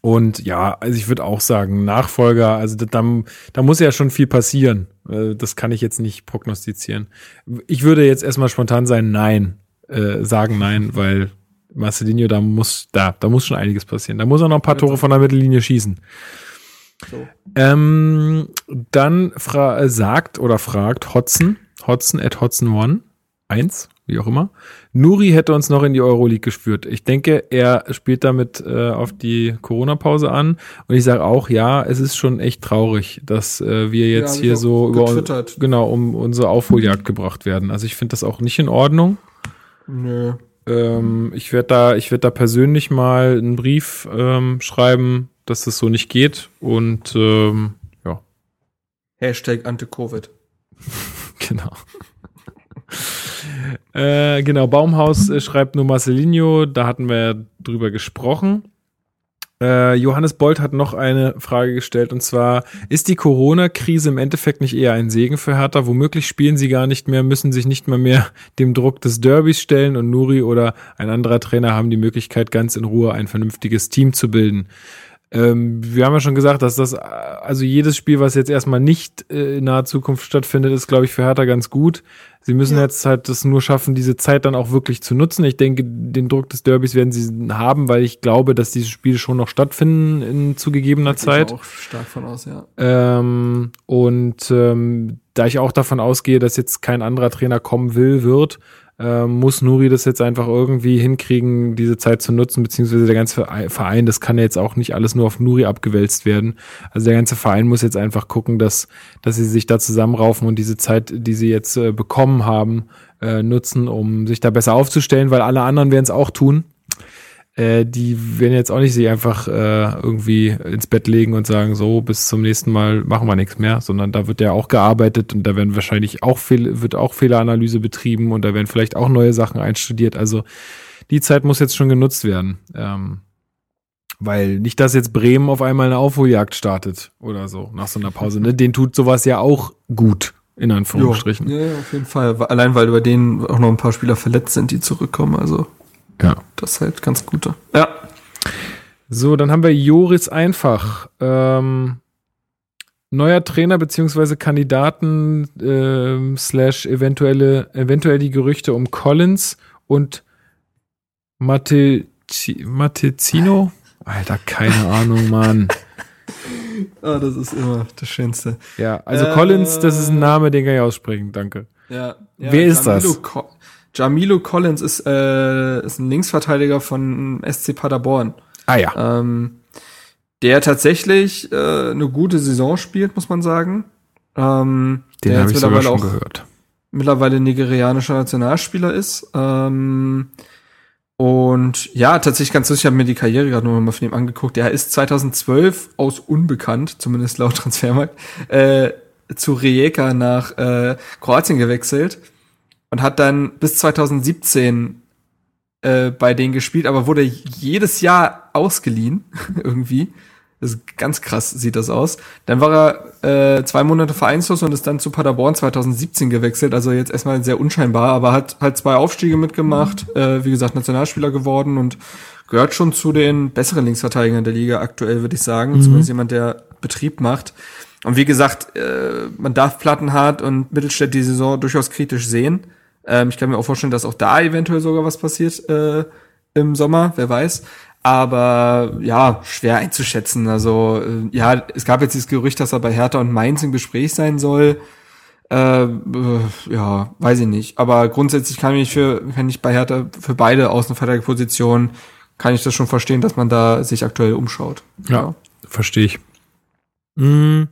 Und ja, also ich würde auch sagen, Nachfolger, also da, da muss ja schon viel passieren. Äh, das kann ich jetzt nicht prognostizieren. Ich würde jetzt erstmal spontan sein, nein, äh, sagen nein, weil Marcelinho, da muss, da, da muss schon einiges passieren. Da muss er noch ein paar Tore von der Mittellinie schießen. So. Ähm, dann fra äh, sagt oder fragt Hotzen, Hotzen at Hotzen One, eins, wie auch immer. Nuri hätte uns noch in die Euroleague gespürt. Ich denke, er spielt damit äh, auf die Corona-Pause an. Und ich sage auch, ja, es ist schon echt traurig, dass äh, wir jetzt ja, hier so über genau um unsere Aufholjagd gebracht werden. Also ich finde das auch nicht in Ordnung. Nö. Ähm, ich werde da, ich werde da persönlich mal einen Brief ähm, schreiben, dass das so nicht geht. Und ähm, ja. Hashtag Anti-Covid. Genau. (laughs) Äh, genau, Baumhaus äh, schreibt nur Marcelinho, da hatten wir drüber gesprochen. Äh, Johannes Bolt hat noch eine Frage gestellt und zwar, ist die Corona-Krise im Endeffekt nicht eher ein Segen für Hertha? Womöglich spielen sie gar nicht mehr, müssen sich nicht mal mehr dem Druck des Derbys stellen und Nuri oder ein anderer Trainer haben die Möglichkeit, ganz in Ruhe ein vernünftiges Team zu bilden. Ähm, wir haben ja schon gesagt, dass das, also jedes Spiel, was jetzt erstmal nicht äh, in naher Zukunft stattfindet, ist, glaube ich, für Hertha ganz gut. Sie müssen ja. jetzt halt das nur schaffen, diese Zeit dann auch wirklich zu nutzen. Ich denke, den Druck des Derbys werden sie haben, weil ich glaube, dass diese Spiele schon noch stattfinden in zugegebener Zeit. Ich auch stark von aus, ja. Ähm, und ähm, da ich auch davon ausgehe, dass jetzt kein anderer Trainer kommen will, wird, äh, muss Nuri das jetzt einfach irgendwie hinkriegen, diese Zeit zu nutzen, beziehungsweise der ganze Verein, das kann ja jetzt auch nicht alles nur auf Nuri abgewälzt werden. Also der ganze Verein muss jetzt einfach gucken, dass, dass sie sich da zusammenraufen und diese Zeit, die sie jetzt äh, bekommen haben, äh, nutzen, um sich da besser aufzustellen, weil alle anderen werden es auch tun. Äh, die werden jetzt auch nicht sich einfach äh, irgendwie ins Bett legen und sagen, so, bis zum nächsten Mal machen wir nichts mehr, sondern da wird ja auch gearbeitet und da werden wahrscheinlich auch viel, wird auch Fehleranalyse betrieben und da werden vielleicht auch neue Sachen einstudiert. Also die Zeit muss jetzt schon genutzt werden. Ähm, weil nicht, dass jetzt Bremen auf einmal eine Aufholjagd startet oder so nach so einer Pause. Ne? (laughs) Den tut sowas ja auch gut, in Anführungsstrichen. Jo, ja, auf jeden Fall. Allein weil über denen auch noch ein paar Spieler verletzt sind, die zurückkommen. Also ja. Das ist halt ganz gute. Ja. So, dann haben wir Joris Einfach. Ähm, neuer Trainer beziehungsweise Kandidaten ähm, slash eventuelle, eventuell die Gerüchte um Collins und Mate, Matezino. Alter, keine (laughs) Ahnung, Mann. Ah, das ist immer das Schönste. Ja, also äh, Collins, das ist ein Name, den kann ich aussprechen, danke. Ja. ja Wer ist das? Co Jamilo Collins ist, äh, ist ein Linksverteidiger von SC Paderborn. Ah ja. Ähm, der tatsächlich äh, eine gute Saison spielt, muss man sagen. Ähm, Den habe ich sogar schon auch gehört. Mittlerweile nigerianischer Nationalspieler ist. Ähm, und ja, tatsächlich ganz lustig, ich habe mir die Karriere gerade noch mal von ihm angeguckt. Er ist 2012 aus Unbekannt, zumindest laut Transfermarkt, äh, zu Rijeka nach äh, Kroatien gewechselt und hat dann bis 2017 äh, bei denen gespielt, aber wurde jedes Jahr ausgeliehen (laughs) irgendwie. Das ist ganz krass, sieht das aus. Dann war er äh, zwei Monate vereinslos und ist dann zu Paderborn 2017 gewechselt. Also jetzt erstmal sehr unscheinbar, aber hat halt zwei Aufstiege mitgemacht, mhm. äh, wie gesagt, Nationalspieler geworden und gehört schon zu den besseren Linksverteidigern der Liga aktuell, würde ich sagen. Mhm. Zumindest jemand, der Betrieb macht. Und wie gesagt, äh, man darf Plattenhardt und Mittelstädt die Saison durchaus kritisch sehen. Ähm, ich kann mir auch vorstellen, dass auch da eventuell sogar was passiert äh, im Sommer, wer weiß. Aber ja, schwer einzuschätzen. Also äh, ja, es gab jetzt dieses Gerücht, dass er bei Hertha und Mainz im Gespräch sein soll. Äh, äh, ja, weiß ich nicht. Aber grundsätzlich kann ich für, kann ich bei Hertha für beide Außenverteidigerpositionen kann ich das schon verstehen, dass man da sich aktuell umschaut. Ja, ja. verstehe ich. Mhm.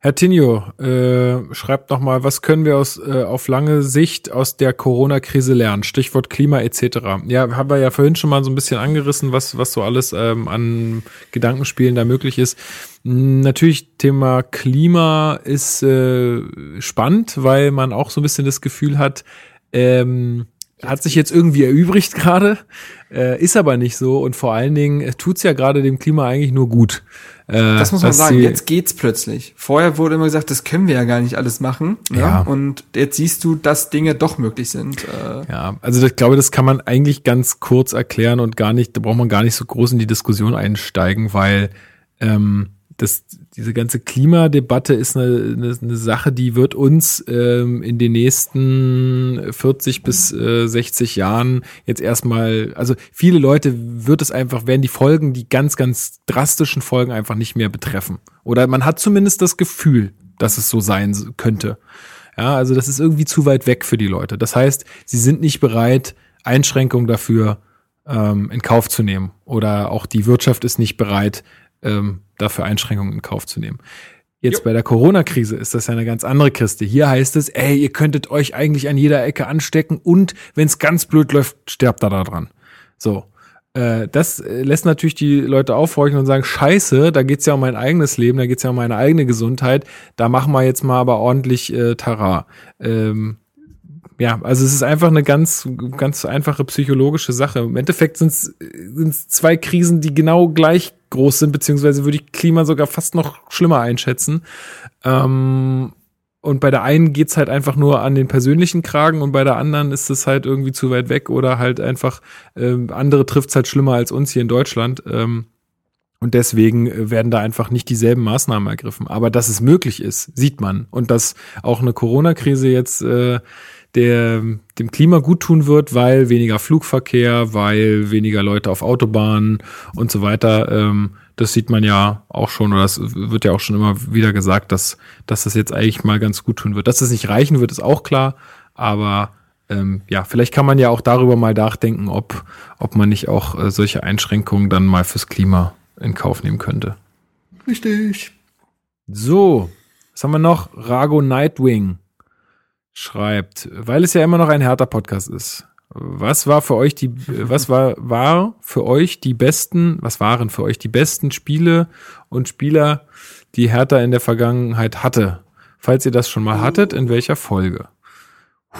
Herr Tinio, äh, schreibt noch mal, was können wir aus, äh, auf lange Sicht aus der Corona-Krise lernen? Stichwort Klima etc. Ja, haben wir ja vorhin schon mal so ein bisschen angerissen, was, was so alles ähm, an Gedankenspielen da möglich ist. Natürlich Thema Klima ist äh, spannend, weil man auch so ein bisschen das Gefühl hat, ähm, hat sich jetzt irgendwie erübrigt gerade, äh, ist aber nicht so und vor allen Dingen äh, tut's ja gerade dem Klima eigentlich nur gut. Äh, das muss man sagen, jetzt geht's plötzlich. Vorher wurde immer gesagt, das können wir ja gar nicht alles machen. Ne? Ja. Und jetzt siehst du, dass Dinge doch möglich sind. Äh. Ja, also ich glaube, das kann man eigentlich ganz kurz erklären und gar nicht, da braucht man gar nicht so groß in die Diskussion einsteigen, weil ähm, das, diese ganze Klimadebatte ist eine, eine, eine Sache, die wird uns ähm, in den nächsten 40 bis äh, 60 Jahren jetzt erstmal, also viele Leute wird es einfach, werden die Folgen, die ganz, ganz drastischen Folgen einfach nicht mehr betreffen. Oder man hat zumindest das Gefühl, dass es so sein könnte. Ja, also das ist irgendwie zu weit weg für die Leute. Das heißt, sie sind nicht bereit, Einschränkungen dafür ähm, in Kauf zu nehmen. Oder auch die Wirtschaft ist nicht bereit, ähm, dafür Einschränkungen in Kauf zu nehmen. Jetzt jo. bei der Corona-Krise ist das ja eine ganz andere Kiste. Hier heißt es, ey, ihr könntet euch eigentlich an jeder Ecke anstecken und wenn es ganz blöd läuft, sterbt da dran. So. Äh, das äh, lässt natürlich die Leute aufhorchen und sagen, scheiße, da geht's ja um mein eigenes Leben, da geht's ja um meine eigene Gesundheit, da machen wir jetzt mal aber ordentlich äh, Tara. Ähm, ja, also es ist einfach eine ganz, ganz einfache psychologische Sache. Im Endeffekt sind es zwei Krisen, die genau gleich groß sind, beziehungsweise würde ich Klima sogar fast noch schlimmer einschätzen. Ähm, und bei der einen geht's halt einfach nur an den persönlichen Kragen und bei der anderen ist es halt irgendwie zu weit weg oder halt einfach, ähm, andere trifft's halt schlimmer als uns hier in Deutschland. Ähm, und deswegen werden da einfach nicht dieselben Maßnahmen ergriffen. Aber dass es möglich ist, sieht man. Und dass auch eine Corona-Krise jetzt äh, der dem Klima gut tun wird, weil weniger Flugverkehr, weil weniger Leute auf Autobahnen und so weiter. Ähm, das sieht man ja auch schon, oder das wird ja auch schon immer wieder gesagt, dass, dass das jetzt eigentlich mal ganz gut tun wird. Dass das nicht reichen wird, ist auch klar, aber ähm, ja, vielleicht kann man ja auch darüber mal nachdenken, ob, ob man nicht auch äh, solche Einschränkungen dann mal fürs Klima in Kauf nehmen könnte. Richtig. So, was haben wir noch? Rago Nightwing schreibt, weil es ja immer noch ein härter Podcast ist. Was war für euch die, was war, war für euch die besten, was waren für euch die besten Spiele und Spieler, die Hertha in der Vergangenheit hatte? Falls ihr das schon mal hattet, in welcher Folge?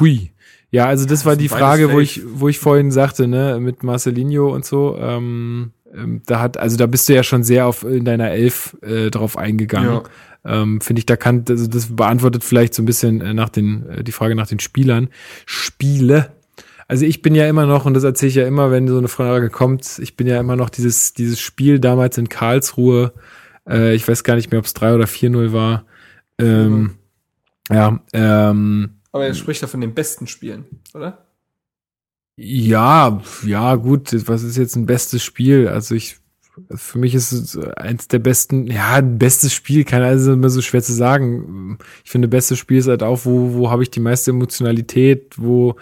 Hui. Ja, also das war die Frage, wo ich, wo ich vorhin sagte, ne, mit Marcelinho und so. Ähm, ähm, da hat, also da bist du ja schon sehr auf in deiner Elf äh, drauf eingegangen. Ja. Ähm, Finde ich, da kann, also das beantwortet vielleicht so ein bisschen äh, nach den, äh, die Frage nach den Spielern. Spiele. Also ich bin ja immer noch, und das erzähle ich ja immer, wenn so eine Frage kommt, ich bin ja immer noch dieses, dieses Spiel damals in Karlsruhe, äh, ich weiß gar nicht mehr, ob es 3 oder 4-0 war. Ähm, mhm. Ja, ähm, aber er spricht ja von den besten Spielen, oder? Ja, ja, gut, was ist jetzt ein bestes Spiel? Also ich, für mich ist es eins der besten, ja, bestes Spiel, kann also immer so schwer zu sagen. Ich finde, bestes Spiel ist halt auch, wo, wo habe ich die meiste Emotionalität, wo,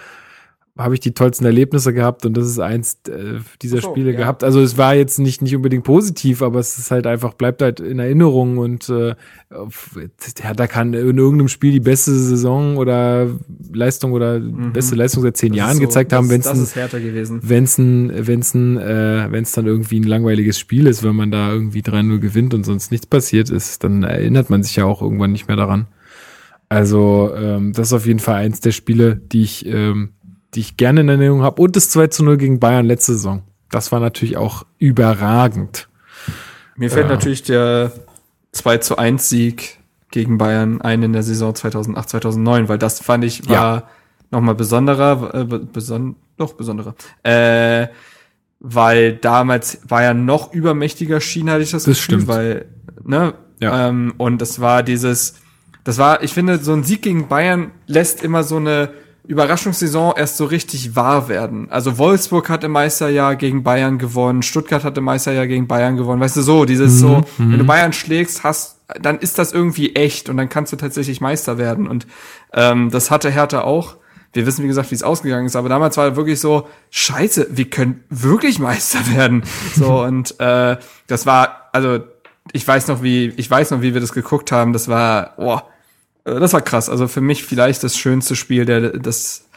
habe ich die tollsten Erlebnisse gehabt und das ist eins äh, dieser so, Spiele ja. gehabt. Also es war jetzt nicht nicht unbedingt positiv, aber es ist halt einfach bleibt halt in Erinnerung und äh, ja, da kann in irgendeinem Spiel die beste Saison oder Leistung oder mhm. beste Leistung seit zehn das Jahren so, gezeigt haben, wenn es. Wenn's ein wenn's ein äh, wenn's dann irgendwie ein langweiliges Spiel ist, wenn man da irgendwie 3-0 gewinnt und sonst nichts passiert ist, dann erinnert man sich ja auch irgendwann nicht mehr daran. Also ähm, das ist auf jeden Fall eins der Spiele, die ich ähm, die ich gerne in Erinnerung habe. Und das 2 zu 0 gegen Bayern letzte Saison. Das war natürlich auch überragend. Mir fällt ja. natürlich der 2 zu 1 Sieg gegen Bayern ein in der Saison 2008, 2009, weil das fand ich war ja. nochmal besonderer, äh, beson doch besonderer. Äh, weil damals war ja noch übermächtiger schien, hatte ich das, das Gefühl, stimmt. weil, ne, ja. ähm, und das war dieses, das war, ich finde, so ein Sieg gegen Bayern lässt immer so eine Überraschungssaison erst so richtig wahr werden. Also Wolfsburg hat im Meisterjahr gegen Bayern gewonnen, Stuttgart hat im Meisterjahr gegen Bayern gewonnen. Weißt du so, dieses mhm, so, wenn du mhm. Bayern schlägst, hast, dann ist das irgendwie echt und dann kannst du tatsächlich Meister werden. Und ähm, das hatte Hertha auch. Wir wissen, wie gesagt, wie es ausgegangen ist, aber damals war wirklich so, scheiße, wir können wirklich Meister (laughs) werden. So, und äh, das war, also ich weiß noch, wie, ich weiß noch, wie wir das geguckt haben, das war, boah, das war krass. Also für mich vielleicht das schönste Spiel der, des,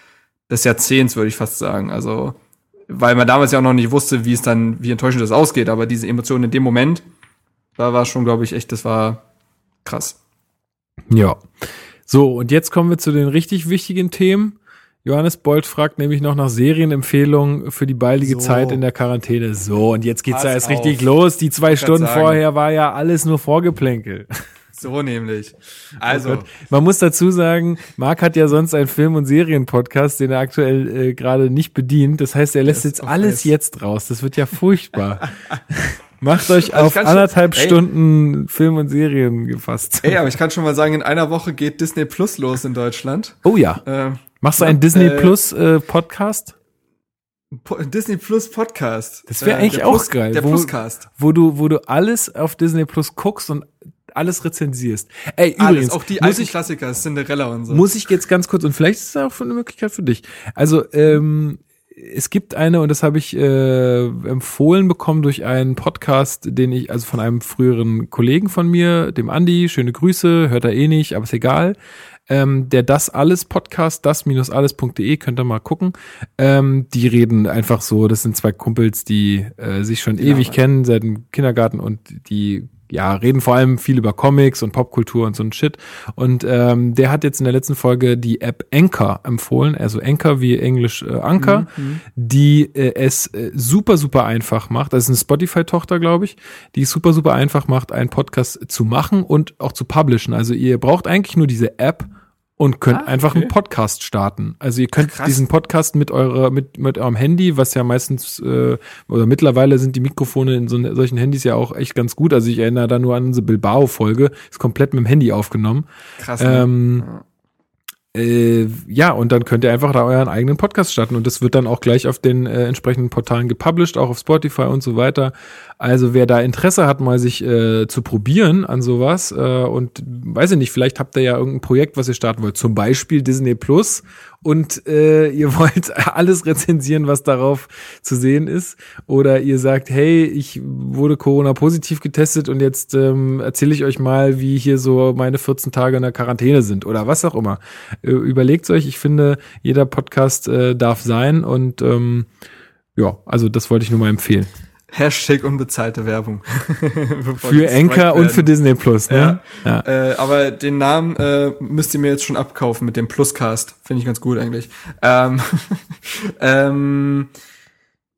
des Jahrzehnts, würde ich fast sagen. Also, weil man damals ja auch noch nicht wusste, wie es dann, wie enttäuschend das ausgeht, aber diese Emotionen in dem Moment, da war schon, glaube ich, echt, das war krass. Ja. So, und jetzt kommen wir zu den richtig wichtigen Themen. Johannes Bolt fragt nämlich noch nach Serienempfehlungen für die baldige so. Zeit in der Quarantäne. So, und jetzt geht's Pass da erst auf. richtig los. Die zwei Stunden vorher war ja alles nur Vorgeplänkel. So nämlich. Also. Oh Man muss dazu sagen, Marc hat ja sonst einen Film- und Serienpodcast, den er aktuell äh, gerade nicht bedient. Das heißt, er lässt jetzt alles jetzt raus. Das wird ja furchtbar. (laughs) Macht euch also auf anderthalb schon, Stunden Film und Serien gefasst. Ey, aber ich kann schon mal sagen, in einer Woche geht Disney Plus los in Deutschland. Oh ja. Äh, Machst du einen Disney äh, Plus äh, Podcast? Disney Plus Podcast. Das wäre äh, eigentlich auch Plus, geil. Der wo, Pluscast. Wo du, wo du alles auf Disney Plus guckst und alles rezensierst. Ey, alles, übrigens. Auch die alten ich, Klassiker, Cinderella und so. Muss ich jetzt ganz kurz, und vielleicht ist das auch eine Möglichkeit für dich. Also, ähm, es gibt eine, und das habe ich äh, empfohlen bekommen durch einen Podcast, den ich, also von einem früheren Kollegen von mir, dem Andi, schöne Grüße, hört er eh nicht, aber ist egal. Ähm, der Das Alles Podcast, das-alles.de, könnt ihr mal gucken. Ähm, die reden einfach so, das sind zwei Kumpels, die äh, sich schon genau. ewig kennen, seit dem Kindergarten und die ja, reden vor allem viel über Comics und Popkultur und so ein Shit. Und ähm, der hat jetzt in der letzten Folge die App Anchor empfohlen, also Anchor wie Englisch äh, Anchor, mhm, mhm. die äh, es äh, super, super einfach macht. Das ist eine Spotify-Tochter, glaube ich, die es super, super einfach macht, einen Podcast zu machen und auch zu publishen. Also ihr braucht eigentlich nur diese App und könnt ah, okay. einfach einen Podcast starten. Also ihr könnt Krass. diesen Podcast mit eurer mit mit eurem Handy, was ja meistens äh, oder mittlerweile sind die Mikrofone in so solchen Handys ja auch echt ganz gut. Also ich erinnere da nur an unsere Bilbao Folge, ist komplett mit dem Handy aufgenommen. Krass. Ne? Ähm, ja. Äh, ja, und dann könnt ihr einfach da euren eigenen Podcast starten und das wird dann auch gleich auf den äh, entsprechenden Portalen gepublished, auch auf Spotify und so weiter. Also wer da Interesse hat, mal sich äh, zu probieren an sowas äh, und weiß ich nicht, vielleicht habt ihr ja irgendein Projekt, was ihr starten wollt, zum Beispiel Disney Plus und äh, ihr (laughs) wollt alles rezensieren, was darauf zu sehen ist, oder ihr sagt, hey, ich wurde Corona positiv getestet und jetzt ähm, erzähle ich euch mal, wie hier so meine 14 Tage in der Quarantäne sind oder was auch immer. Äh, überlegt euch, ich finde, jeder Podcast äh, darf sein und ähm, ja, also das wollte ich nur mal empfehlen. Hashtag unbezahlte Werbung. (laughs) (laughs) für Anchor und für Disney Plus, ne? Ja. ja. Äh, aber den Namen äh, müsst ihr mir jetzt schon abkaufen mit dem Pluscast. Finde ich ganz gut eigentlich. Ähm, (laughs) ähm,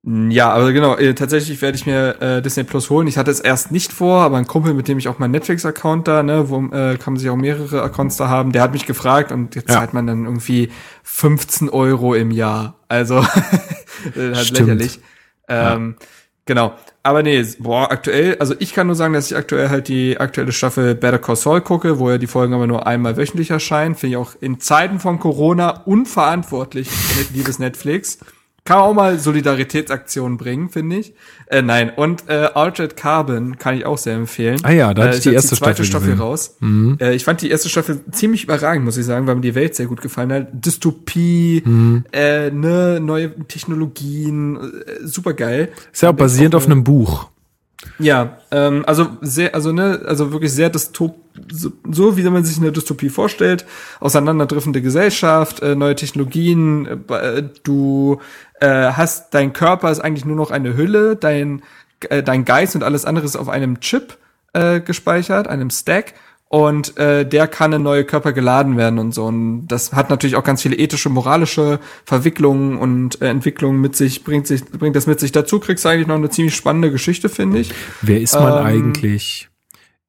ja, aber genau, äh, tatsächlich werde ich mir äh, Disney Plus holen. Ich hatte es erst nicht vor, aber ein Kumpel, mit dem ich auch meinen Netflix-Account da, ne, wo äh, kann man sich auch mehrere Accounts da haben, der hat mich gefragt und jetzt ja. zahlt man dann irgendwie 15 Euro im Jahr. Also halt lächerlich. Ähm, ja. Genau. Aber nee, boah, aktuell, also ich kann nur sagen, dass ich aktuell halt die aktuelle Staffel Better Call Saul gucke, wo ja die Folgen aber nur einmal wöchentlich erscheinen. Finde ich auch in Zeiten von Corona unverantwortlich, liebes Netflix. Kann auch mal Solidaritätsaktionen bringen, finde ich. Äh, nein, und äh, Altered Carbon kann ich auch sehr empfehlen. Ah ja, da äh, ist die erste die zweite Staffel, Staffel raus. Mhm. Äh, ich fand die erste Staffel ziemlich überragend, muss ich sagen, weil mir die Welt sehr gut gefallen hat. Dystopie, mhm. äh, ne, neue Technologien, äh, super geil. Ist ja auch basierend auf einem Buch. Ja, ähm, also sehr, also ne, also wirklich sehr dystop, so, so wie man sich eine Dystopie vorstellt, auseinanderdriftende Gesellschaft, äh, neue Technologien, äh, du äh, hast dein Körper ist eigentlich nur noch eine Hülle, dein äh, dein Geist und alles andere ist auf einem Chip äh, gespeichert, einem Stack und äh, der kann in neue Körper geladen werden und so. Und das hat natürlich auch ganz viele ethische, moralische Verwicklungen und äh, Entwicklungen mit sich, bringt sich, bringt das mit sich. Dazu kriegst du eigentlich noch eine ziemlich spannende Geschichte, finde ich. Wer ist man ähm, eigentlich?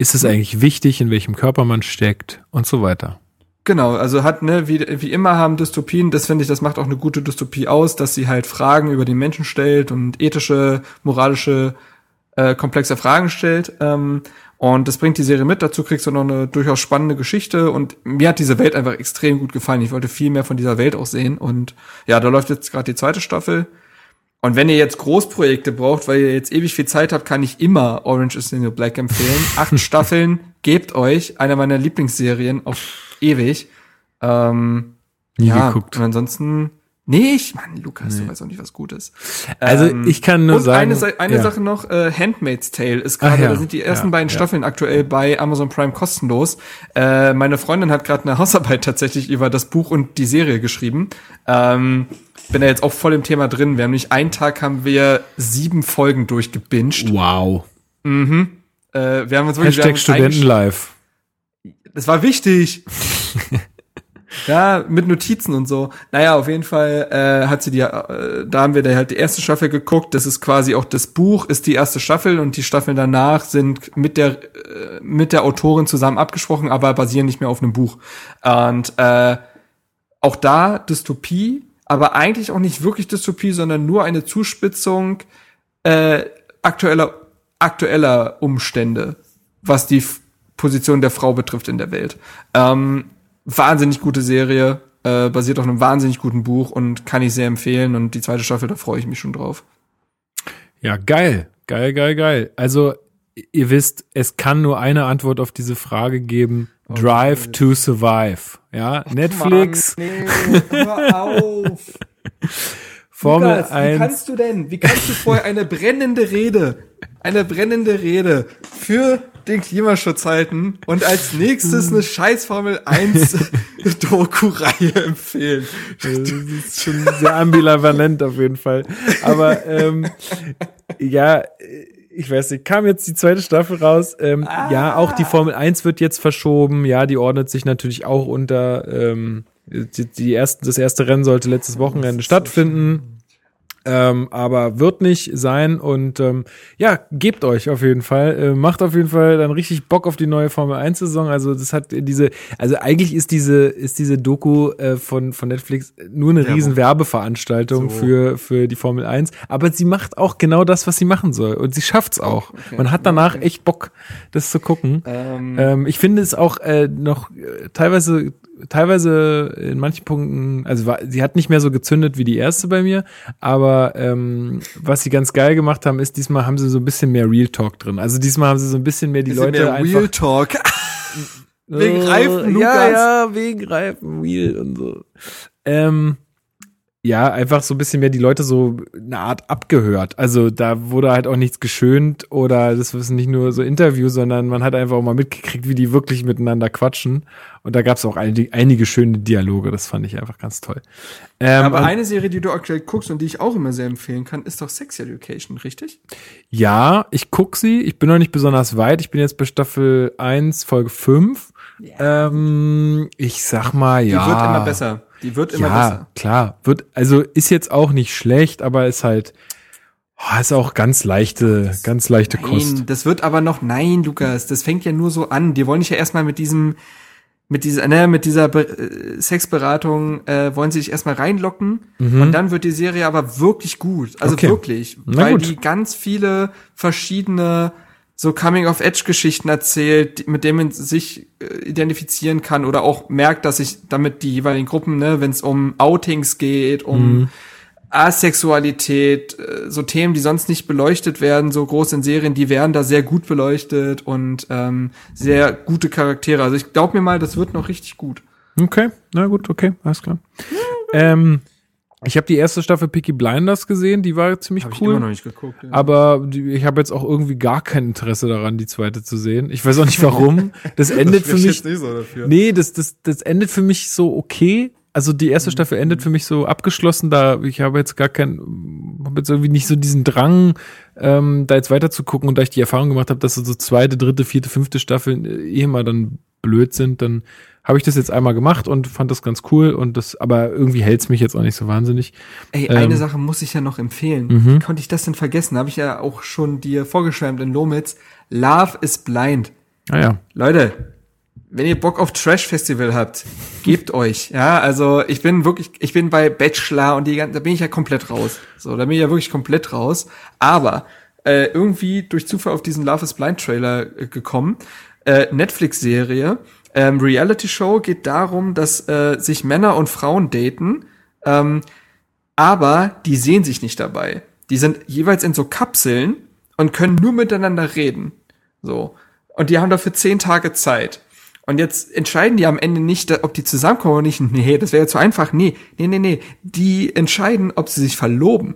Ist es eigentlich wichtig, in welchem Körper man steckt und so weiter? Genau, also hat, ne, wie, wie immer haben Dystopien, das finde ich, das macht auch eine gute Dystopie aus, dass sie halt Fragen über den Menschen stellt und ethische, moralische, äh, komplexe Fragen stellt. Ähm, und das bringt die Serie mit. Dazu kriegst du noch eine durchaus spannende Geschichte. Und mir hat diese Welt einfach extrem gut gefallen. Ich wollte viel mehr von dieser Welt auch sehen. Und ja, da läuft jetzt gerade die zweite Staffel. Und wenn ihr jetzt Großprojekte braucht, weil ihr jetzt ewig viel Zeit habt, kann ich immer Orange is the New Black empfehlen. (laughs) Acht Staffeln, gebt euch. Eine meiner Lieblingsserien auf ewig. Ähm, Nie ja, geguckt. Und ansonsten nicht, Mann, Lukas, nee. du weißt auch nicht, was gut ist. Also ähm, ich kann nur und sagen. Eine, eine ja. Sache noch, äh, Handmaid's Tale ist gerade, ja. da sind die ersten ja, beiden Staffeln aktuell bei Amazon Prime kostenlos. Äh, meine Freundin hat gerade eine Hausarbeit tatsächlich über das Buch und die Serie geschrieben. Ähm, bin da jetzt auch voll im Thema drin. Wir haben nicht einen Tag haben wir sieben Folgen durchgebinged. Wow. Mhm. Äh, wir haben uns wirklich, Hashtag Studenten live. Das war wichtig. (laughs) Ja, mit Notizen und so. Naja, auf jeden Fall äh, hat sie die, äh, da haben wir da halt die erste Staffel geguckt. Das ist quasi auch das Buch, ist die erste Staffel und die Staffeln danach sind mit der äh, mit der Autorin zusammen abgesprochen, aber basieren nicht mehr auf einem Buch. Und äh, auch da Dystopie, aber eigentlich auch nicht wirklich Dystopie, sondern nur eine Zuspitzung äh, aktueller aktueller Umstände, was die Position der Frau betrifft in der Welt. Ähm, wahnsinnig gute Serie, äh, basiert auf einem wahnsinnig guten Buch und kann ich sehr empfehlen. Und die zweite Staffel, da freue ich mich schon drauf. Ja, geil, geil, geil, geil. Also ihr wisst, es kann nur eine Antwort auf diese Frage geben. Oh, Drive okay. to Survive. Ja, Ach, Netflix. Mann, nee, hör auf. (laughs) Formel Lukas, 1. Wie kannst du denn, wie kannst du vorher eine brennende Rede, eine brennende Rede für den Klimaschutz halten und als nächstes eine scheiß Formel 1 (laughs) Doku-Reihe empfehlen. Das ist schon sehr ambivalent auf jeden Fall. Aber ähm, ja, ich weiß nicht, kam jetzt die zweite Staffel raus. Ähm, ah. Ja, auch die Formel 1 wird jetzt verschoben. Ja, die ordnet sich natürlich auch unter. Ähm, die, die ersten, das erste Rennen sollte letztes Wochenende stattfinden. Ähm, aber wird nicht sein und ähm, ja, gebt euch auf jeden Fall. Äh, macht auf jeden Fall dann richtig Bock auf die neue Formel 1 Saison. Also das hat diese, also eigentlich ist diese, ist diese Doku äh, von, von Netflix nur eine Werbung. riesen Werbeveranstaltung so. für, für die Formel 1. Aber sie macht auch genau das, was sie machen soll. Und sie schafft's auch. Okay. Man hat danach okay. echt Bock, das zu gucken. Ähm. Ähm, ich finde es auch äh, noch äh, teilweise teilweise in manchen Punkten, also war, sie hat nicht mehr so gezündet wie die erste bei mir, aber ähm, was sie ganz geil gemacht haben, ist, diesmal haben sie so ein bisschen mehr Real Talk drin. Also diesmal haben sie so ein bisschen mehr die bisschen Leute mehr einfach. Real Talk. (laughs) wegen Reifen, Lukas. Ja, ja, wegen Reifen, Real und so. ähm, ja, einfach so ein bisschen mehr die Leute so eine Art abgehört. Also da wurde halt auch nichts geschönt oder das ist nicht nur so Interviews, sondern man hat einfach auch mal mitgekriegt, wie die wirklich miteinander quatschen. Und da gab es auch einige, einige schöne Dialoge, das fand ich einfach ganz toll. Ähm, Aber eine Serie, die du aktuell guckst und die ich auch immer sehr empfehlen kann, ist doch Sex Education, richtig? Ja, ich guck sie. Ich bin noch nicht besonders weit. Ich bin jetzt bei Staffel 1, Folge 5. Ja. Ähm, ich sag mal, ja. Die wird immer besser. Die wird immer ja, besser. klar. Wird, also ist jetzt auch nicht schlecht, aber ist halt, oh, ist auch ganz leichte, das, ganz leichte nein, Kost. Das wird aber noch, nein, Lukas, das fängt ja nur so an. Die wollen dich ja erstmal mit diesem, mit dieser, ne, mit dieser Be äh, Sexberatung äh, wollen sie dich erstmal reinlocken mhm. und dann wird die Serie aber wirklich gut. Also okay. wirklich, Na weil gut. die ganz viele verschiedene so Coming-of-Age-Geschichten erzählt, mit denen man sich äh, identifizieren kann oder auch merkt, dass sich damit die jeweiligen Gruppen, ne, wenn es um Outings geht, um mhm. Asexualität, äh, so Themen, die sonst nicht beleuchtet werden, so groß in Serien, die werden da sehr gut beleuchtet und ähm, sehr gute Charaktere. Also ich glaube mir mal, das wird noch richtig gut. Okay, na gut, okay, alles klar. ähm, ich habe die erste Staffel Picky Blinders gesehen, die war ziemlich hab cool. Ich immer noch nicht geguckt. Ja. Aber die, ich habe jetzt auch irgendwie gar kein Interesse daran, die zweite zu sehen. Ich weiß auch nicht warum. Das (laughs) endet das für mich. So. Nee, das, das, das endet für mich so okay. Also die erste mhm. Staffel endet für mich so abgeschlossen, da ich habe jetzt gar kein, habe jetzt irgendwie nicht so diesen Drang, ähm, da jetzt weiter zu gucken und da ich die Erfahrung gemacht habe, dass so zweite, dritte, vierte, fünfte Staffeln äh, eh immer dann blöd sind, dann habe ich das jetzt einmal gemacht und fand das ganz cool und das, aber irgendwie hält's mich jetzt auch nicht so wahnsinnig. Ey, ähm, eine Sache muss ich ja noch empfehlen. Mhm. Wie konnte ich das denn vergessen? Habe ich ja auch schon dir vorgeschwärmt in Lomitz. Love is Blind. Ah ja. Leute, wenn ihr Bock auf Trash Festival habt, gebt (laughs) euch. Ja, also ich bin wirklich, ich bin bei Bachelor und die ganze, da bin ich ja komplett raus. So, da bin ich ja wirklich komplett raus. Aber äh, irgendwie durch Zufall auf diesen Love is Blind Trailer äh, gekommen. Äh, Netflix-Serie ähm, Reality Show geht darum, dass äh, sich Männer und Frauen daten, ähm, aber die sehen sich nicht dabei. Die sind jeweils in so Kapseln und können nur miteinander reden. So. Und die haben dafür zehn Tage Zeit. Und jetzt entscheiden die am Ende nicht, ob die zusammenkommen oder nicht. Nee, das wäre zu einfach. Nee, nee, nee, nee. Die entscheiden, ob sie sich verloben.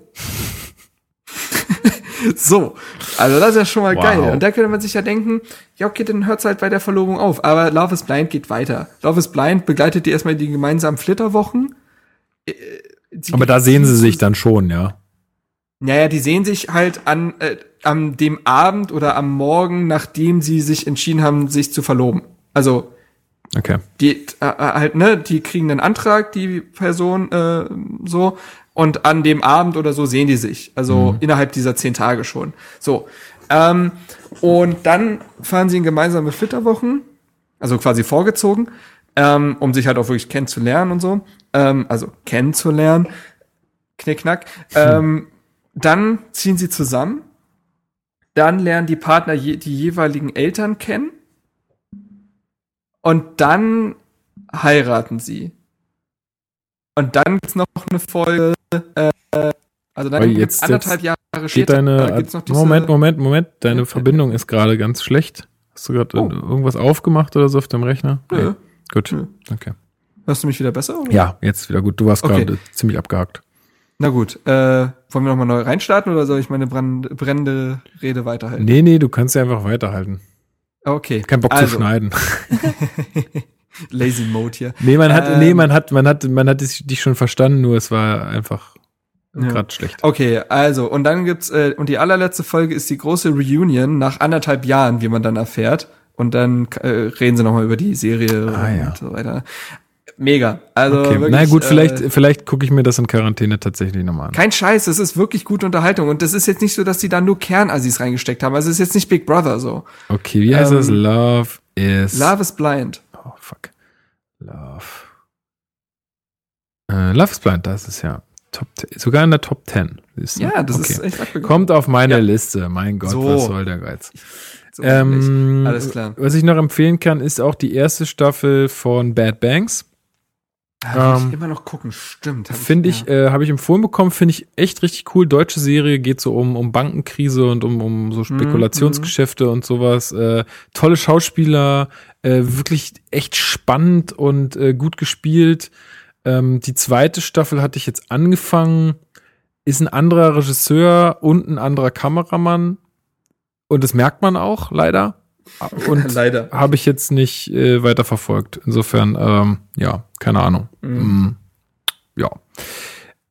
(laughs) so, also das ist ja schon mal wow. geil. Und da könnte man sich ja denken, ja okay, dann hört's halt bei der Verlobung auf. Aber Love is Blind geht weiter. Love is Blind begleitet die erstmal die gemeinsamen Flitterwochen. Äh, sie Aber da sehen sie sich dann schon, ja. Naja, die sehen sich halt an, äh, an dem Abend oder am Morgen, nachdem sie sich entschieden haben, sich zu verloben. Also Okay. Die äh, äh halt, ne, die kriegen einen Antrag, die Person äh, so, und an dem Abend oder so sehen die sich. Also mhm. innerhalb dieser zehn Tage schon. So. Ähm, und dann fahren sie in gemeinsame Flitterwochen, also quasi vorgezogen, ähm, um sich halt auch wirklich kennenzulernen und so. Ähm, also kennenzulernen. Knickknack. Ähm, dann ziehen sie zusammen. Dann lernen die Partner je, die jeweiligen Eltern kennen. Und dann heiraten sie. Und dann gibt's noch eine Folge, äh, also dann gibt's jetzt, anderthalb Jahre später. Deine, gibt's noch diese, Moment, Moment, Moment, deine okay. Verbindung ist gerade ganz schlecht. Hast du gerade oh. irgendwas aufgemacht oder so auf dem Rechner? Nö. Nee. Gut, Nö. okay. Hörst du mich wieder besser? Oder? Ja, jetzt wieder gut. Du warst okay. gerade ziemlich abgehakt. Na gut, äh, wollen wir nochmal neu reinstarten oder soll ich meine brennende Rede weiterhalten? Nee, nee, du kannst ja einfach weiterhalten. Okay. Kein Bock also. zu schneiden. (laughs) (laughs) Lazy Mode hier. Nee, man hat, ähm, nee, man hat, man hat, man hat dich schon verstanden, nur es war einfach ja. gerade schlecht. Okay, also, und dann gibt's, äh, und die allerletzte Folge ist die große Reunion nach anderthalb Jahren, wie man dann erfährt. Und dann äh, reden sie nochmal über die Serie ah, und ja. so weiter. Mega. Also okay. wirklich, Na gut, vielleicht, äh, vielleicht gucke ich mir das in Quarantäne tatsächlich nochmal an. Kein Scheiß, das ist wirklich gute Unterhaltung. Und das ist jetzt nicht so, dass die da nur Kernassis reingesteckt haben. Also es ist jetzt nicht Big Brother so. Okay, wie heißt ähm, das? Love is. Love is blind. Love. Äh, Love is blind, das ist ja. Top, sogar in der Top 10. ja, das okay. ist echt abgegangen. Kommt auf meine ja. Liste. Mein Gott, so. was soll der Geiz? So ähm, Alles klar. Was ich noch empfehlen kann, ist auch die erste Staffel von Bad Banks. Habe ähm, ich immer noch gucken, stimmt. Finde ich, äh, habe ich empfohlen bekommen, finde ich echt richtig cool. Deutsche Serie geht so um, um Bankenkrise und um, um so mhm, Spekulationsgeschäfte mm, mm. und sowas. Äh, tolle Schauspieler, äh, wirklich echt spannend und äh, gut gespielt. Ähm, die zweite Staffel hatte ich jetzt angefangen. Ist ein anderer Regisseur und ein anderer Kameramann. Und das merkt man auch, leider. (laughs) Und Leider. habe ich jetzt nicht äh, weiter verfolgt. Insofern, ähm, ja, keine Ahnung. Mhm. Mm, ja.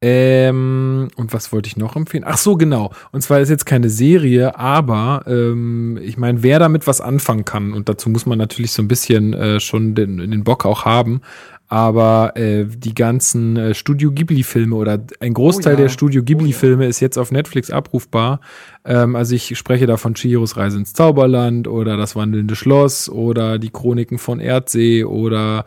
Ähm, und was wollte ich noch empfehlen? Ach so, genau. Und zwar ist jetzt keine Serie, aber ähm, ich meine, wer damit was anfangen kann, und dazu muss man natürlich so ein bisschen äh, schon den, den Bock auch haben, aber äh, die ganzen äh, Studio Ghibli-Filme oder ein Großteil Oh ja. der Studio Ghibli-Filme ist jetzt auf Netflix abrufbar. Ähm, also ich spreche da von Chihiros Reise ins Zauberland oder Das wandelnde Schloss oder die Chroniken von Erdsee oder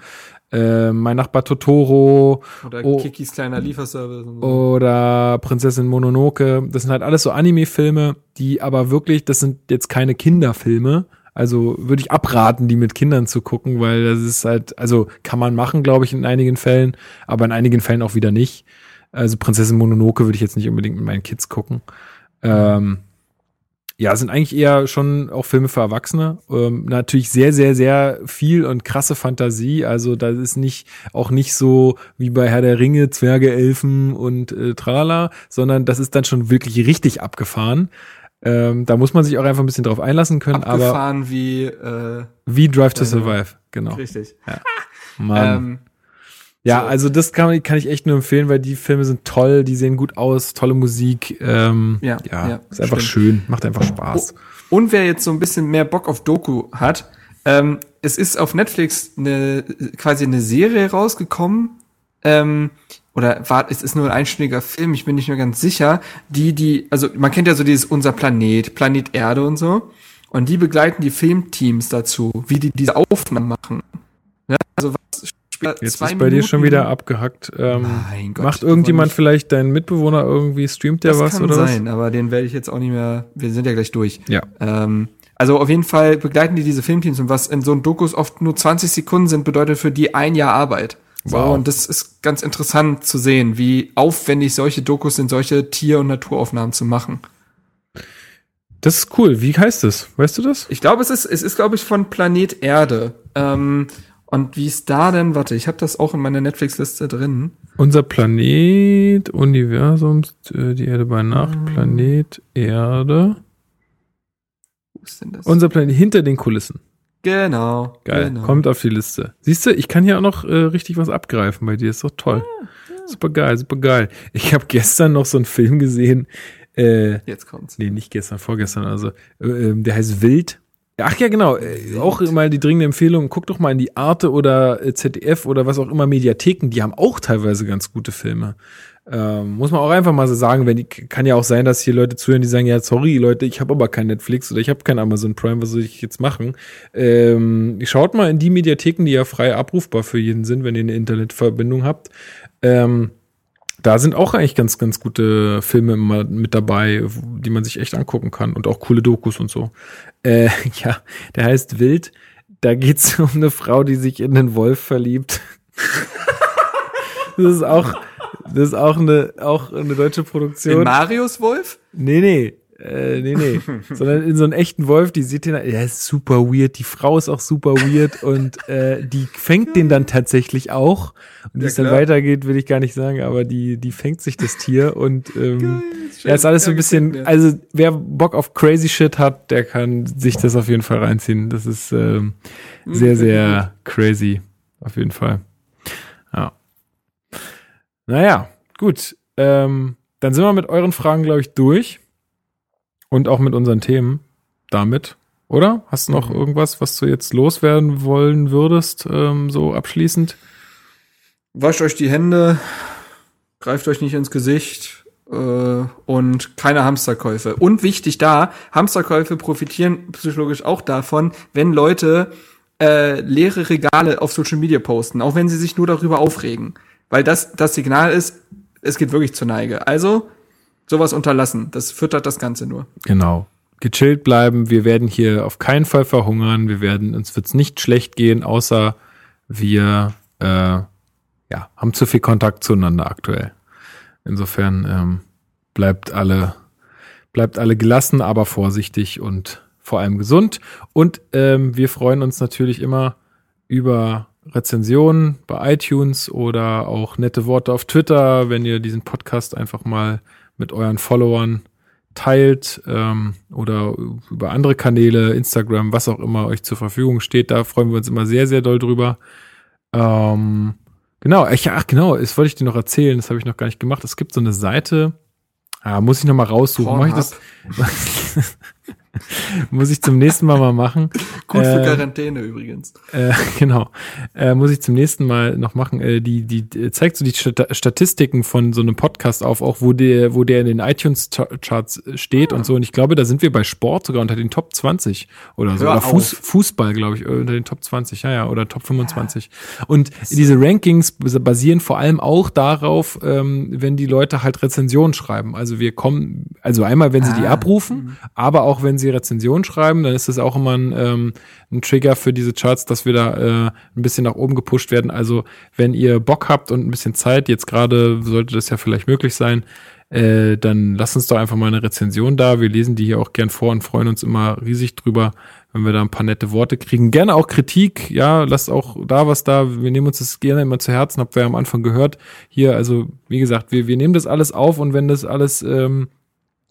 äh, Mein Nachbar Totoro Oder Oh. Kikis kleiner Lieferservice. So. oder Prinzessin Mononoke. Das sind halt alles so Anime-Filme, die aber wirklich, das sind jetzt keine Kinderfilme. Also würde ich abraten, die mit Kindern zu gucken, weil das ist halt, also kann man machen, glaube ich, in einigen Fällen, aber in einigen Fällen auch wieder nicht. Also Prinzessin Mononoke würde ich jetzt nicht unbedingt mit meinen Kids gucken. Ähm, ja, sind eigentlich eher schon auch Filme für Erwachsene. Ähm, natürlich sehr, sehr, sehr viel und krasse Fantasie. Also das ist nicht auch nicht so wie bei Herr der Ringe, Zwerge, Elfen und äh, Tralala, sondern das ist dann schon wirklich richtig abgefahren. Ähm, da muss man sich auch einfach ein bisschen drauf einlassen können, aber Abgefahren wie, äh, wie Drive to Ja, Survive, genau. richtig. (laughs) Mann. Ähm, ja, so. also das kann, kann ich echt nur empfehlen, weil die Filme sind toll, die sehen gut aus, tolle Musik. Ähm, Ja, ja, ja, ist einfach stimmt. schön, macht einfach Spaß. Und wer jetzt so ein bisschen mehr Bock auf Doku hat, ähm, es ist auf Netflix eine, quasi eine Serie rausgekommen, ähm, oder war, es ist nur ein einstündiger Film, ich bin nicht mehr ganz sicher, die, die, also man kennt ja so dieses Unser Planet, Planet Erde und so, und die begleiten die Filmteams dazu, wie die diese Aufnahmen machen. Ja, also was spielt Jetzt ist bei dir schon Minuten- wieder abgehackt. Ähm, Mein Gott, macht irgendjemand vielleicht deinen Mitbewohner irgendwie, streamt der Das was kann oder sein, aber den werde ich jetzt auch nicht mehr. Wir sind ja gleich durch. was? Ja. Ähm, also auf jeden Fall begleiten die diese Filmteams und was in so einem Dokus oft nur 20 Sekunden sind, bedeutet für die ein Jahr Arbeit. So, Wow. und das ist ganz interessant zu sehen, wie aufwendig solche Dokus sind, solche Tier- und Naturaufnahmen zu machen. Das ist cool. Wie heißt es? Weißt du das? Ich glaube, es ist, es ist, glaube ich, von Planet Erde. Ähm, und wie ist da denn? Warte, ich habe das auch in meiner Netflix-Liste drin. Unser Planet, Universum, äh, die Erde bei Nacht, Planet, Erde. Wo ist denn das? Unser Planet hinter den Kulissen. Genau. Geil. Genau. Kommt auf die Liste. Siehst du, ich kann hier auch noch äh, richtig was abgreifen bei dir. Ist doch toll. Super geil, super geil. Ich habe gestern noch so einen Film gesehen. Äh, Jetzt kommt's. nee, nicht gestern, vorgestern. Also, äh, ähm, der heißt Wild. Ach ja, genau. Äh, auch mal die dringende Empfehlung. Guck doch mal in die Arte oder äh, ZDF oder was auch immer Mediatheken. Die haben auch teilweise ganz gute Filme. Ähm, muss man auch einfach mal so sagen, wenn die, kann ja auch sein, dass hier Leute zuhören, die sagen, ja, sorry, Leute, ich habe aber kein Netflix oder ich habe kein Amazon Prime, was soll ich jetzt machen? Ähm, schaut mal in die Mediatheken, die ja frei abrufbar für jeden sind, wenn ihr eine Internetverbindung habt. Ähm, da sind auch eigentlich ganz, ganz gute Filme immer mit dabei, die man sich echt angucken kann und auch coole Dokus und so. Äh, (laughs) ja, der heißt Wild. Da geht's (laughs) um eine Frau, die sich in einen Wolf verliebt. (laughs) das ist auch, das ist auch eine, auch eine deutsche In Produktion. Marius Wolf? Nee, nee. Äh, nee, nee. (laughs) Sondern in so einen echten Wolf, die sieht den, der ist super weird. Die Frau ist auch super weird (laughs) und äh, die fängt den dann tatsächlich auch. Und wie Ja, es dann weitergeht, will ich gar nicht sagen, aber die, die fängt sich das Tier und ähm, schön. ja, ist alles so ein bisschen, also wer Bock auf crazy shit hat, der kann sich das auf jeden Fall reinziehen. Das ist ähm, sehr, gefällt mir sehr crazy. Auf jeden Fall. Ja. Naja, gut. Ähm, dann sind wir mit euren Fragen, glaube ich, durch. Und auch mit unseren Themen damit. Oder? Hast du noch Mhm. irgendwas, was du jetzt loswerden wollen würdest, ähm, so abschließend? Wascht euch die Hände, greift euch nicht ins Gesicht äh, und keine Hamsterkäufe. Und wichtig da, Hamsterkäufe profitieren psychologisch auch davon, wenn Leute äh, leere Regale auf Social Media posten, auch wenn sie sich nur darüber aufregen. Weil das das Signal ist, es geht wirklich zur Neige. Also sowas unterlassen. Das füttert das Ganze nur. Genau. Gechillt bleiben. Wir werden hier auf keinen Fall verhungern. Wir werden, uns wird's nicht schlecht gehen, außer wir äh, ja, haben zu viel Kontakt zueinander aktuell. Insofern ähm, bleibt alle, bleibt alle gelassen, aber vorsichtig und vor allem gesund. Und ähm, wir freuen uns natürlich immer über Rezension bei iTunes oder auch nette Worte auf Twitter, wenn ihr diesen Podcast einfach mal mit euren Followern teilt ähm, oder über andere Kanäle, Instagram, was auch immer euch zur Verfügung steht. Da freuen wir uns immer sehr, sehr doll drüber. Ähm, genau, ich, ach genau, das wollte ich dir noch erzählen, das habe ich noch gar nicht gemacht. Es gibt so eine Seite, ah, muss ich noch mal raussuchen. Mach ich das? (laughs) (laughs) muss ich zum nächsten Mal mal machen. Gut für äh, Quarantäne übrigens. Äh, (laughs) genau. Äh, muss ich zum nächsten Mal noch machen. Äh, die, die zeigt so die Statistiken von so einem Podcast auf, auch wo der, wo der in den iTunes-Charts steht ah. und so. Und ich glaube, da sind wir bei Sport sogar unter den Top 20 oder so. Hör oder Fuß, Fußball, glaube ich, unter den Top 20, ja, ja, oder Top 25. Ja. Und diese Rankings basieren vor allem auch darauf, ähm, wenn die Leute halt Rezensionen schreiben. Also wir kommen, also einmal, wenn sie ah. die abrufen, mhm. aber auch wenn sie Rezensionen schreiben, dann ist das auch immer ein, ähm, ein Trigger für diese Charts, dass wir da äh, ein bisschen nach oben gepusht werden. Also wenn ihr Bock habt und ein bisschen Zeit, jetzt gerade sollte das ja vielleicht möglich sein, äh, dann lasst uns doch einfach mal eine Rezension da. Wir lesen die hier auch gern vor und freuen uns immer riesig drüber, wenn wir da ein paar nette Worte kriegen. Gerne auch Kritik, ja, lasst auch da was da. Wir nehmen uns das gerne immer zu Herzen, habt ihr am Anfang gehört. Hier, also wie gesagt, wir, wir nehmen das alles auf und wenn das alles ähm,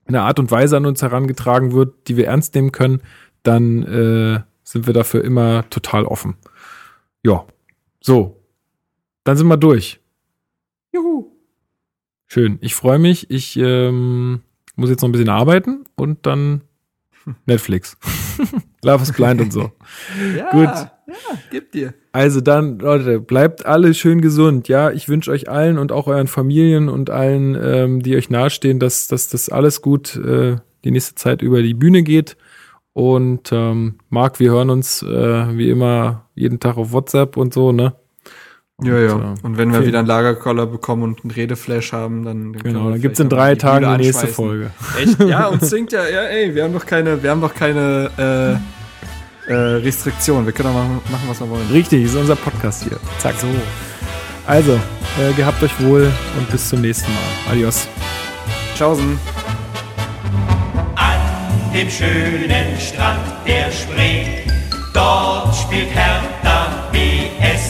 in einer Art und Weise an uns herangetragen wird, die wir ernst nehmen können, dann äh, sind wir dafür immer total offen. Ja, so. Dann sind wir durch. Juhu. Schön. Ich freue mich. Ich ähm, muss jetzt noch ein bisschen arbeiten und dann (laughs) Netflix. (laughs) Love is Blind und so. ja, Gut. Ja, gib dir. Also dann, Leute, bleibt alle schön gesund. Ja, ich wünsche euch allen und auch euren Familien und allen, ähm, die euch nahestehen, dass, dass das alles gut äh, die nächste Zeit über die Bühne geht. Und ähm, Marc, wir hören uns äh, wie immer jeden Tag auf WhatsApp und so, ne? Und, ja, ja. Äh, und wenn wir wieder einen Lagerkoller bekommen und einen Redeflash haben, dann, dann genau, dann gibt's in drei Tagen die nächste Folge. Echt? Ja, und singt ja, ja, ey, wir haben doch keine, wir haben doch keine äh, äh, Restriktion. Wir können doch machen, machen, was wir wollen. Richtig, ist unser Podcast hier. Zack. So. Also, äh, gehabt euch wohl und bis zum nächsten Mal. Adios. Tschaußen. An dem schönen Strand der Spree, dort spielt Hertha BSC.